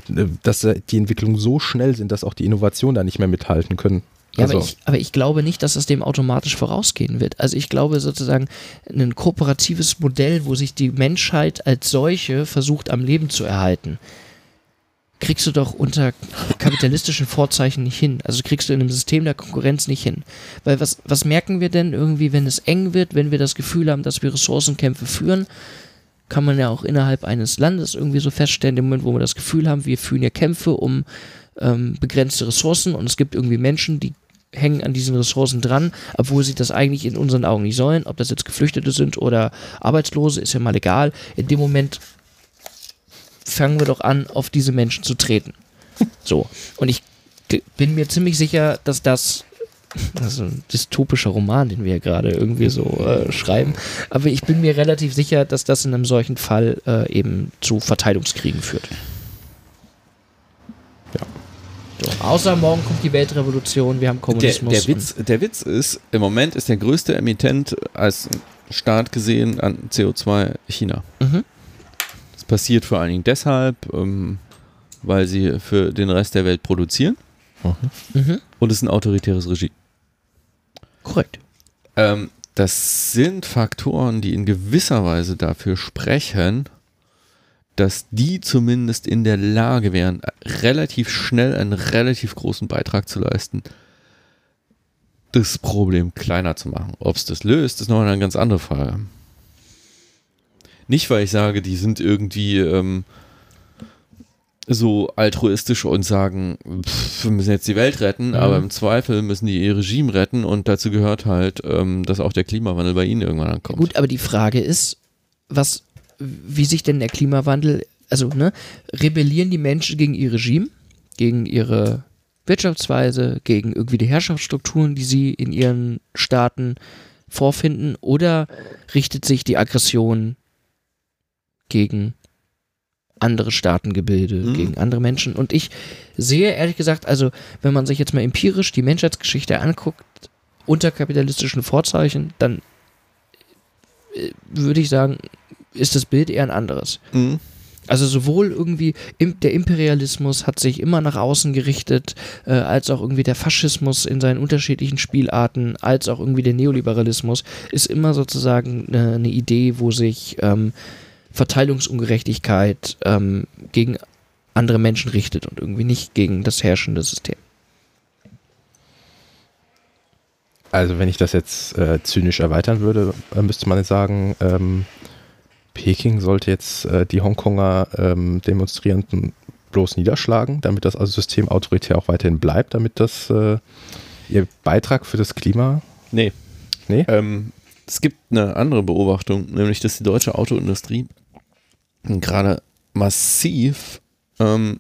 äh, dass äh, die Entwicklungen so schnell sind, dass auch die Innovationen da nicht mehr mithalten können. ja, also, aber, ich, aber ich glaube nicht, dass es dem automatisch vorausgehen wird. Also ich glaube sozusagen ein kooperatives Modell, wo sich die Menschheit als solche versucht am Leben zu erhalten, kriegst du doch unter kapitalistischen Vorzeichen nicht hin. Also kriegst du in einem System der Konkurrenz nicht hin. Weil was, was merken wir denn irgendwie, wenn es eng wird, wenn wir das Gefühl haben, dass wir Ressourcenkämpfe führen? Kann man ja auch innerhalb eines Landes irgendwie so feststellen, im Moment, wo wir das Gefühl haben, wir führen ja Kämpfe um ähm, begrenzte Ressourcen und es gibt irgendwie Menschen, die hängen an diesen Ressourcen dran, obwohl sie das eigentlich in unseren Augen nicht sollen. Ob das jetzt Geflüchtete sind oder Arbeitslose, ist ja mal egal. In dem Moment fangen wir doch an, auf diese Menschen zu treten. So. Und ich bin mir ziemlich sicher, dass das. Das ist ein dystopischer Roman, den wir hier gerade irgendwie so äh, schreiben. Aber ich bin mir relativ sicher, dass das in einem solchen Fall äh, eben zu Verteilungskriegen führt. Ja. So. Außer morgen kommt die Weltrevolution, wir haben der, Kommunismus. der, Witz, der Witz ist, im Moment ist der größte Emittent als Staat gesehen an CO2 China. Mhm. Das passiert vor allen Dingen deshalb, ähm, weil sie für den Rest der Welt produzieren Mhm. und es ist ein autoritäres Regime. Korrekt. Ähm, das sind Faktoren, die in gewisser Weise dafür sprechen, dass die zumindest in der Lage wären, relativ schnell einen relativ großen Beitrag zu leisten, das Problem kleiner zu machen. Ob es das löst, ist noch eine ganz andere Frage. Nicht, weil ich sage, die sind irgendwie ähm, so altruistisch und sagen, pff, wir müssen jetzt die Welt retten, Mhm. aber im Zweifel müssen die ihr Regime retten und dazu gehört halt, ähm, dass auch der Klimawandel bei ihnen irgendwann ankommt. Gut, aber die Frage ist, was, wie sich denn der Klimawandel, also ne, rebellieren die Menschen gegen ihr Regime, gegen ihre Wirtschaftsweise, gegen irgendwie die Herrschaftsstrukturen, die sie in ihren Staaten vorfinden, oder richtet sich die Aggression gegen andere Staatengebilde, Mhm. gegen andere Menschen? Und ich sehe ehrlich gesagt, also wenn man sich jetzt mal empirisch die Menschheitsgeschichte anguckt, unter kapitalistischen Vorzeichen, dann äh, würde ich sagen, ist das Bild eher ein anderes. Mhm. Also sowohl irgendwie im, der Imperialismus hat sich immer nach außen gerichtet, äh, als auch irgendwie der Faschismus in seinen unterschiedlichen Spielarten, als auch irgendwie der Neoliberalismus ist immer sozusagen eine, eine Idee, wo sich ähm, Verteilungsungerechtigkeit ähm, gegen andere Menschen richtet und irgendwie nicht gegen das herrschende System. Also wenn ich das jetzt äh, zynisch erweitern würde, äh, müsste man jetzt sagen, ähm, Peking sollte jetzt äh, die Hongkonger ähm, Demonstrierenden bloß niederschlagen, damit das also System autoritär auch weiterhin bleibt, damit das äh, ihr Beitrag für das Klima. Nee. Nee? Ähm, es gibt eine andere Beobachtung, nämlich dass die deutsche Autoindustrie gerade massiv ähm,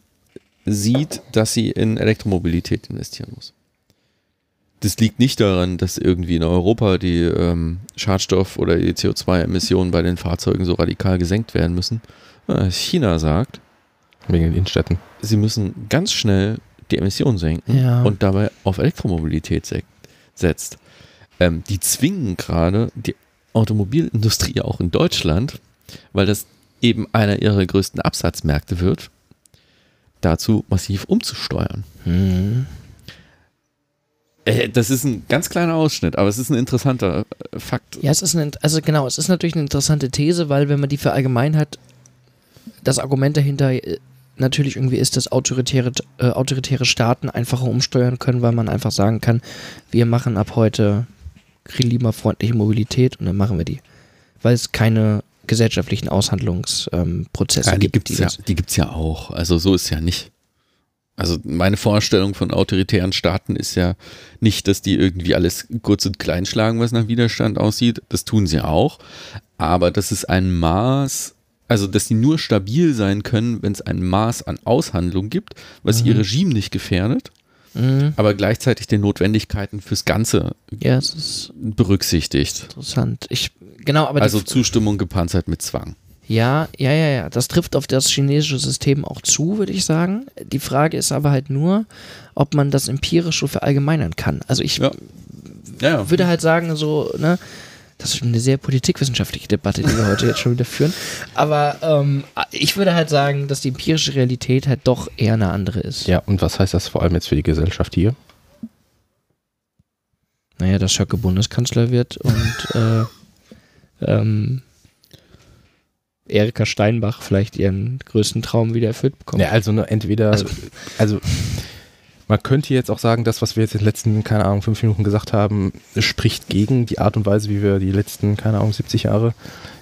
sieht, dass sie in Elektromobilität investieren muss. das liegt nicht daran, dass irgendwie in Europa die ähm, Schadstoff- oder die CO2-Emissionen bei den Fahrzeugen so radikal gesenkt werden müssen. China sagt, Wegen den Innenstädten. sie müssen ganz schnell die Emissionen senken Ja. und dabei auf Elektromobilität se setzt. Ähm, die zwingen gerade die Automobilindustrie auch in Deutschland, weil das eben einer ihrer größten Absatzmärkte wird, dazu massiv umzusteuern. Hm. Äh, das ist ein ganz kleiner Ausschnitt, aber es ist ein interessanter äh, Fakt. Ja, es ist eine, also genau, es ist natürlich eine interessante These, weil wenn man die verallgemeinert, das Argument dahinter äh, natürlich irgendwie ist, dass autoritäre, äh, autoritäre Staaten einfacher umsteuern können, weil man einfach sagen kann, wir machen ab heute klimafreundliche Mobilität und dann machen wir die. Weil es keine gesellschaftlichen Aushandlungsprozesse ähm, Prozesse Ja, die gibt. gibt es ja, gibt's ja auch. Also so ist ja nicht. Also meine Vorstellung von autoritären Staaten ist ja nicht, dass die irgendwie alles kurz und klein schlagen, was nach Widerstand aussieht. Das tun sie auch. Aber das ist ein Maß, also dass sie nur stabil sein können, wenn es ein Maß an Aushandlung gibt, was ihr Regime nicht gefährdet, Mhm. aber gleichzeitig den Notwendigkeiten fürs Ganze Ja, berücksichtigt. interessant. Ich, genau, aber Also Zustimmung gepanzert mit Zwang. Ja, ja, ja, ja. Das trifft auf das chinesische System auch zu, würde ich sagen. Die Frage ist aber halt nur, ob man das empirisch so verallgemeinern kann. Also ich Ja. Ja, ja. würde halt sagen, so, ne, das ist eine sehr politikwissenschaftliche Debatte, die wir heute jetzt schon wieder führen. Aber ähm, ich würde halt sagen, dass die empirische Realität halt doch eher eine andere ist. Ja, und was heißt das vor allem jetzt für die Gesellschaft hier? Naja, dass Schöcke Bundeskanzler wird und äh, ähm, Erika Steinbach vielleicht ihren größten Traum wieder erfüllt bekommt. Ja, also ne, entweder, Also- also, man könnte jetzt auch sagen, das, was wir jetzt in den letzten, keine Ahnung, fünf Minuten gesagt haben, spricht gegen die Art und Weise, wie wir die letzten, keine Ahnung, 70 Jahre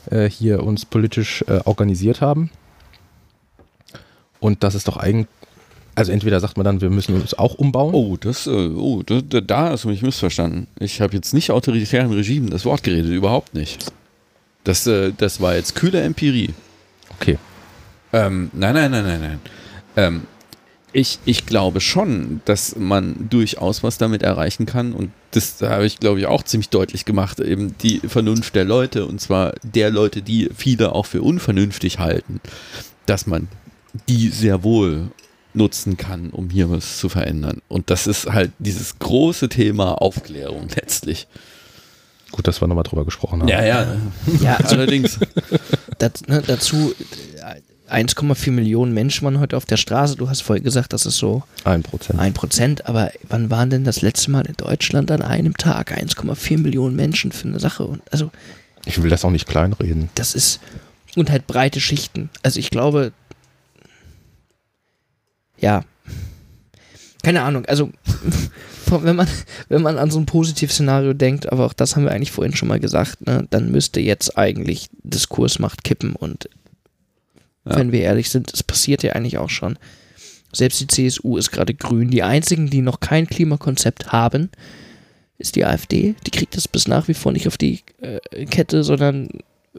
äh, hier uns politisch äh, organisiert haben. Und das ist doch eigentlich, also entweder sagt man dann, wir müssen uns auch umbauen. Oh, das, äh, oh, da, da- da hast du mich missverstanden. Ich habe jetzt nicht autoritären Regimen das Wort geredet, überhaupt nicht. Das, äh, das war jetzt kühle Empirie. Okay. Ähm, nein, nein, nein, nein, nein. Ähm, ich, ich glaube schon, dass man durchaus was damit erreichen kann und das habe ich, glaube ich, auch ziemlich deutlich gemacht, eben die Vernunft der Leute und zwar der Leute, die viele auch für unvernünftig halten, dass man die sehr wohl nutzen kann, um hier was zu verändern. Und das ist halt dieses große Thema Aufklärung letztlich. Gut, dass wir nochmal drüber gesprochen haben. Ja, ja, Ja, also allerdings. das, ne, dazu äh, 1,4 Millionen Menschen waren heute auf der Straße. Du hast vorher gesagt, das ist so Ein Prozent. ein Prozent, aber wann waren denn das letzte Mal in Deutschland an einem Tag 1,4 Millionen Menschen für eine Sache? Und also Ich will das auch nicht kleinreden. das ist und halt breite Schichten. Also ich glaube, ja, keine Ahnung. Also wenn man wenn man an so ein Positivszenario denkt, aber auch das haben wir eigentlich vorhin schon mal gesagt, ne, dann müsste jetzt eigentlich Diskursmacht kippen und Ja. wenn wir ehrlich sind, das passiert ja eigentlich auch schon. Selbst die CSU ist gerade grün. Die einzigen, die noch kein Klimakonzept haben, ist die AfD. Die kriegt das bis nach wie vor nicht auf die äh, Kette, sondern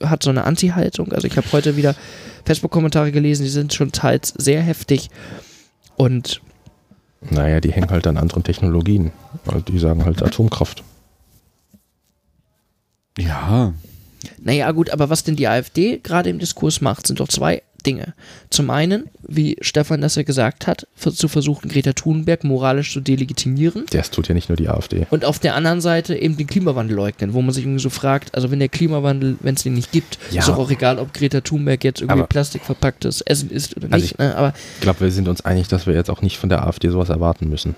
hat so eine Anti-Haltung. Also ich habe heute wieder Facebook-Kommentare gelesen, die sind schon teils sehr heftig. Und Naja, die hängen halt an anderen Technologien. Also die sagen halt Atomkraft. Ja, naja, gut, aber was denn die AfD gerade im Diskurs macht, sind doch zwei Dinge. Zum einen, wie Stefan das ja gesagt hat, zu versuchen, Greta Thunberg moralisch zu delegitimieren. Das tut ja nicht nur die AfD. Und auf der anderen Seite eben den Klimawandel leugnen, wo man sich irgendwie so fragt, also wenn der Klimawandel, wenn es den nicht gibt, Ja. ist doch auch egal, ob Greta Thunberg jetzt irgendwie Aber- plastikverpacktes Essen isst oder Also nicht. ne? Aber Ich glaube, wir sind uns einig, dass wir jetzt auch nicht von der AfD sowas erwarten müssen.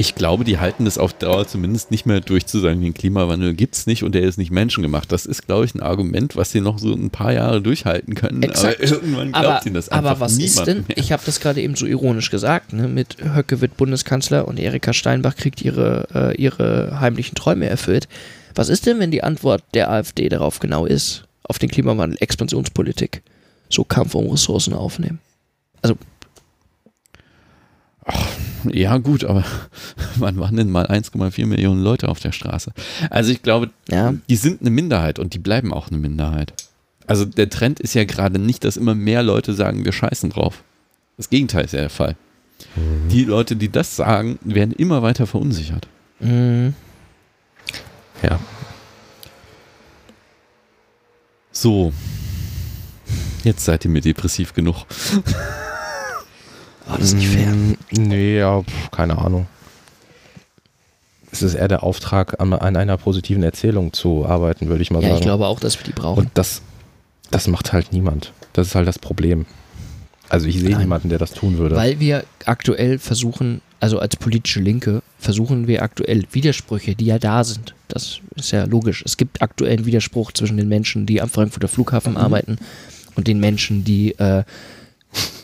Ich glaube, die halten das auf Dauer zumindest nicht mehr durch zu sagen, den Klimawandel gibt es nicht und der ist nicht menschengemacht. Das ist, glaube ich, ein Argument, was sie noch so ein paar Jahre durchhalten können. Exakt. Aber irgendwann glaubt aber, ihnen das einfach aber was ist denn? mehr. Ich habe das gerade eben so ironisch gesagt, ne? mit Höcke wird Bundeskanzler und Erika Steinbach kriegt ihre, äh, ihre heimlichen Träume erfüllt. Was ist denn, wenn die Antwort der AfD darauf genau ist, auf den Klimawandel, Expansionspolitik, so Kampf um Ressourcen aufnehmen? Also Ja, gut, aber wann waren denn mal 1,4 Millionen Leute auf der Straße? Also ich glaube, Ja. die sind eine Minderheit und die bleiben auch eine Minderheit. Also der Trend ist ja gerade nicht, dass immer mehr Leute sagen, wir scheißen drauf. Das Gegenteil ist ja der Fall. Die Leute, die das sagen, werden immer weiter verunsichert. Mhm. Ja. So. Jetzt seid ihr mir depressiv genug. Oh, das nicht fair. Mm, Nee, ja, keine Ahnung. Es ist eher der Auftrag, an, an einer positiven Erzählung zu arbeiten, würde ich mal Ja, sagen. ich glaube auch, dass wir die brauchen. Und das, das macht halt niemand. Das ist halt das Problem. Also ich sehe Nein. niemanden, der das tun würde. Weil wir aktuell versuchen, also als politische Linke, versuchen wir aktuell Widersprüche, die ja da sind. Das ist ja logisch. Es gibt aktuell einen Widerspruch zwischen den Menschen, die am Frankfurter Flughafen arbeiten und den Menschen, die äh,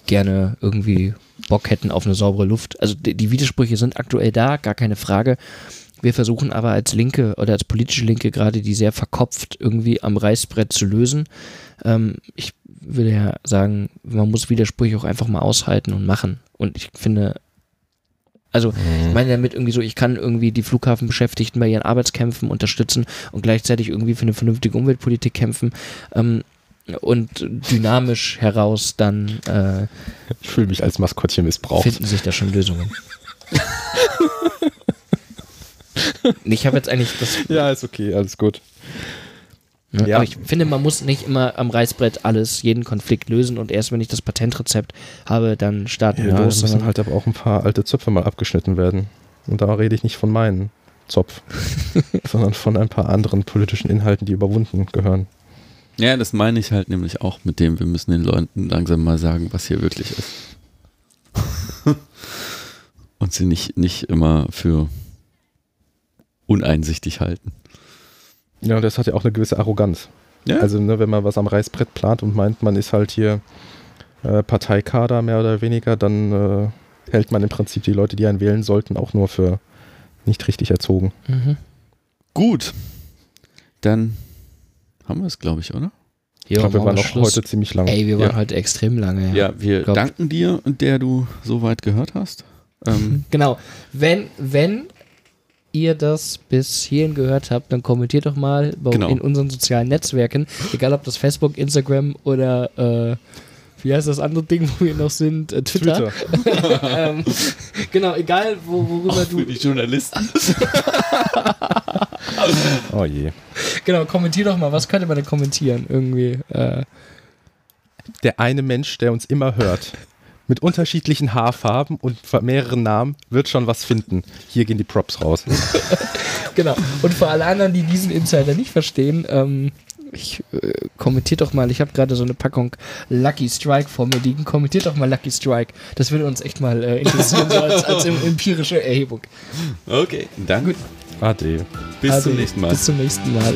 gerne irgendwie Bock hätten auf eine saubere Luft. Also die, die Widersprüche sind aktuell da, gar keine Frage. Wir versuchen aber als Linke oder als politische Linke gerade die sehr verkopft irgendwie am Reißbrett zu lösen. Ähm, ich würde ja sagen, man muss Widersprüche auch einfach mal aushalten und machen. Und ich finde, also ich meine damit irgendwie so, ich kann irgendwie die Flughafenbeschäftigten bei ihren Arbeitskämpfen unterstützen und gleichzeitig irgendwie für eine vernünftige Umweltpolitik kämpfen ähm, und dynamisch heraus dann äh, ich fühle mich als Maskottchen missbraucht. finden sich da schon Lösungen. ich habe jetzt eigentlich das Ja, ist okay, alles gut. Ja. Aber ich finde, man muss nicht immer am Reißbrett alles, jeden Konflikt lösen und erst wenn ich das Patentrezept habe, dann starten Ja, wir los. müssen sondern- halt aber auch ein paar alte Zöpfe mal abgeschnitten werden. Und da rede ich nicht von meinen Zopf, sondern von ein paar anderen politischen Inhalten, die überwunden gehören. Ja, das meine ich halt nämlich auch mit dem, wir müssen den Leuten langsam mal sagen, was hier wirklich ist. Und sie nicht, nicht immer für uneinsichtig halten. Ja, und das hat ja auch eine gewisse Arroganz. Ja, Also, ne, wenn man was am Reißbrett plant und meint, man ist halt hier äh, Parteikader mehr oder weniger, dann äh, hält man im Prinzip die Leute, die einen wählen sollten, auch nur für nicht richtig erzogen. Mhm. gut. Dann haben wir es, glaube ich, oder? Ich Jo, glaube, wir waren auch heute ziemlich lang. Ey, wir waren Ja. heute extrem lange. Ja, wir glaub- danken dir, der du so weit gehört hast. Ähm, Genau. Wenn, wenn ihr das bis hierhin gehört habt, dann kommentiert doch mal bei, Genau. in unseren sozialen Netzwerken, egal ob das Facebook, Instagram oder äh, wie heißt das andere Ding, wo wir noch sind, äh, Twitter. ähm, genau, egal wo, worüber du. die Journalisten. Oh je. Genau, kommentier doch mal, was könnte man denn kommentieren? Irgendwie. Äh, Der eine Mensch, der uns immer hört, mit unterschiedlichen Haarfarben und mehreren Namen, wird schon was finden. Hier gehen die Props raus. Genau. Und für alle anderen, die diesen Insider nicht verstehen, ähm, ich äh, kommentiert doch mal, ich habe gerade so eine Packung Lucky Strike vor mir liegen. Kommentiert doch mal Lucky Strike. Das würde uns echt mal äh, interessieren, so als, als em- empirische Erhebung. Okay, dann Gut. Ade. bis Ade. zum nächsten Mal. Bis zum nächsten Mal.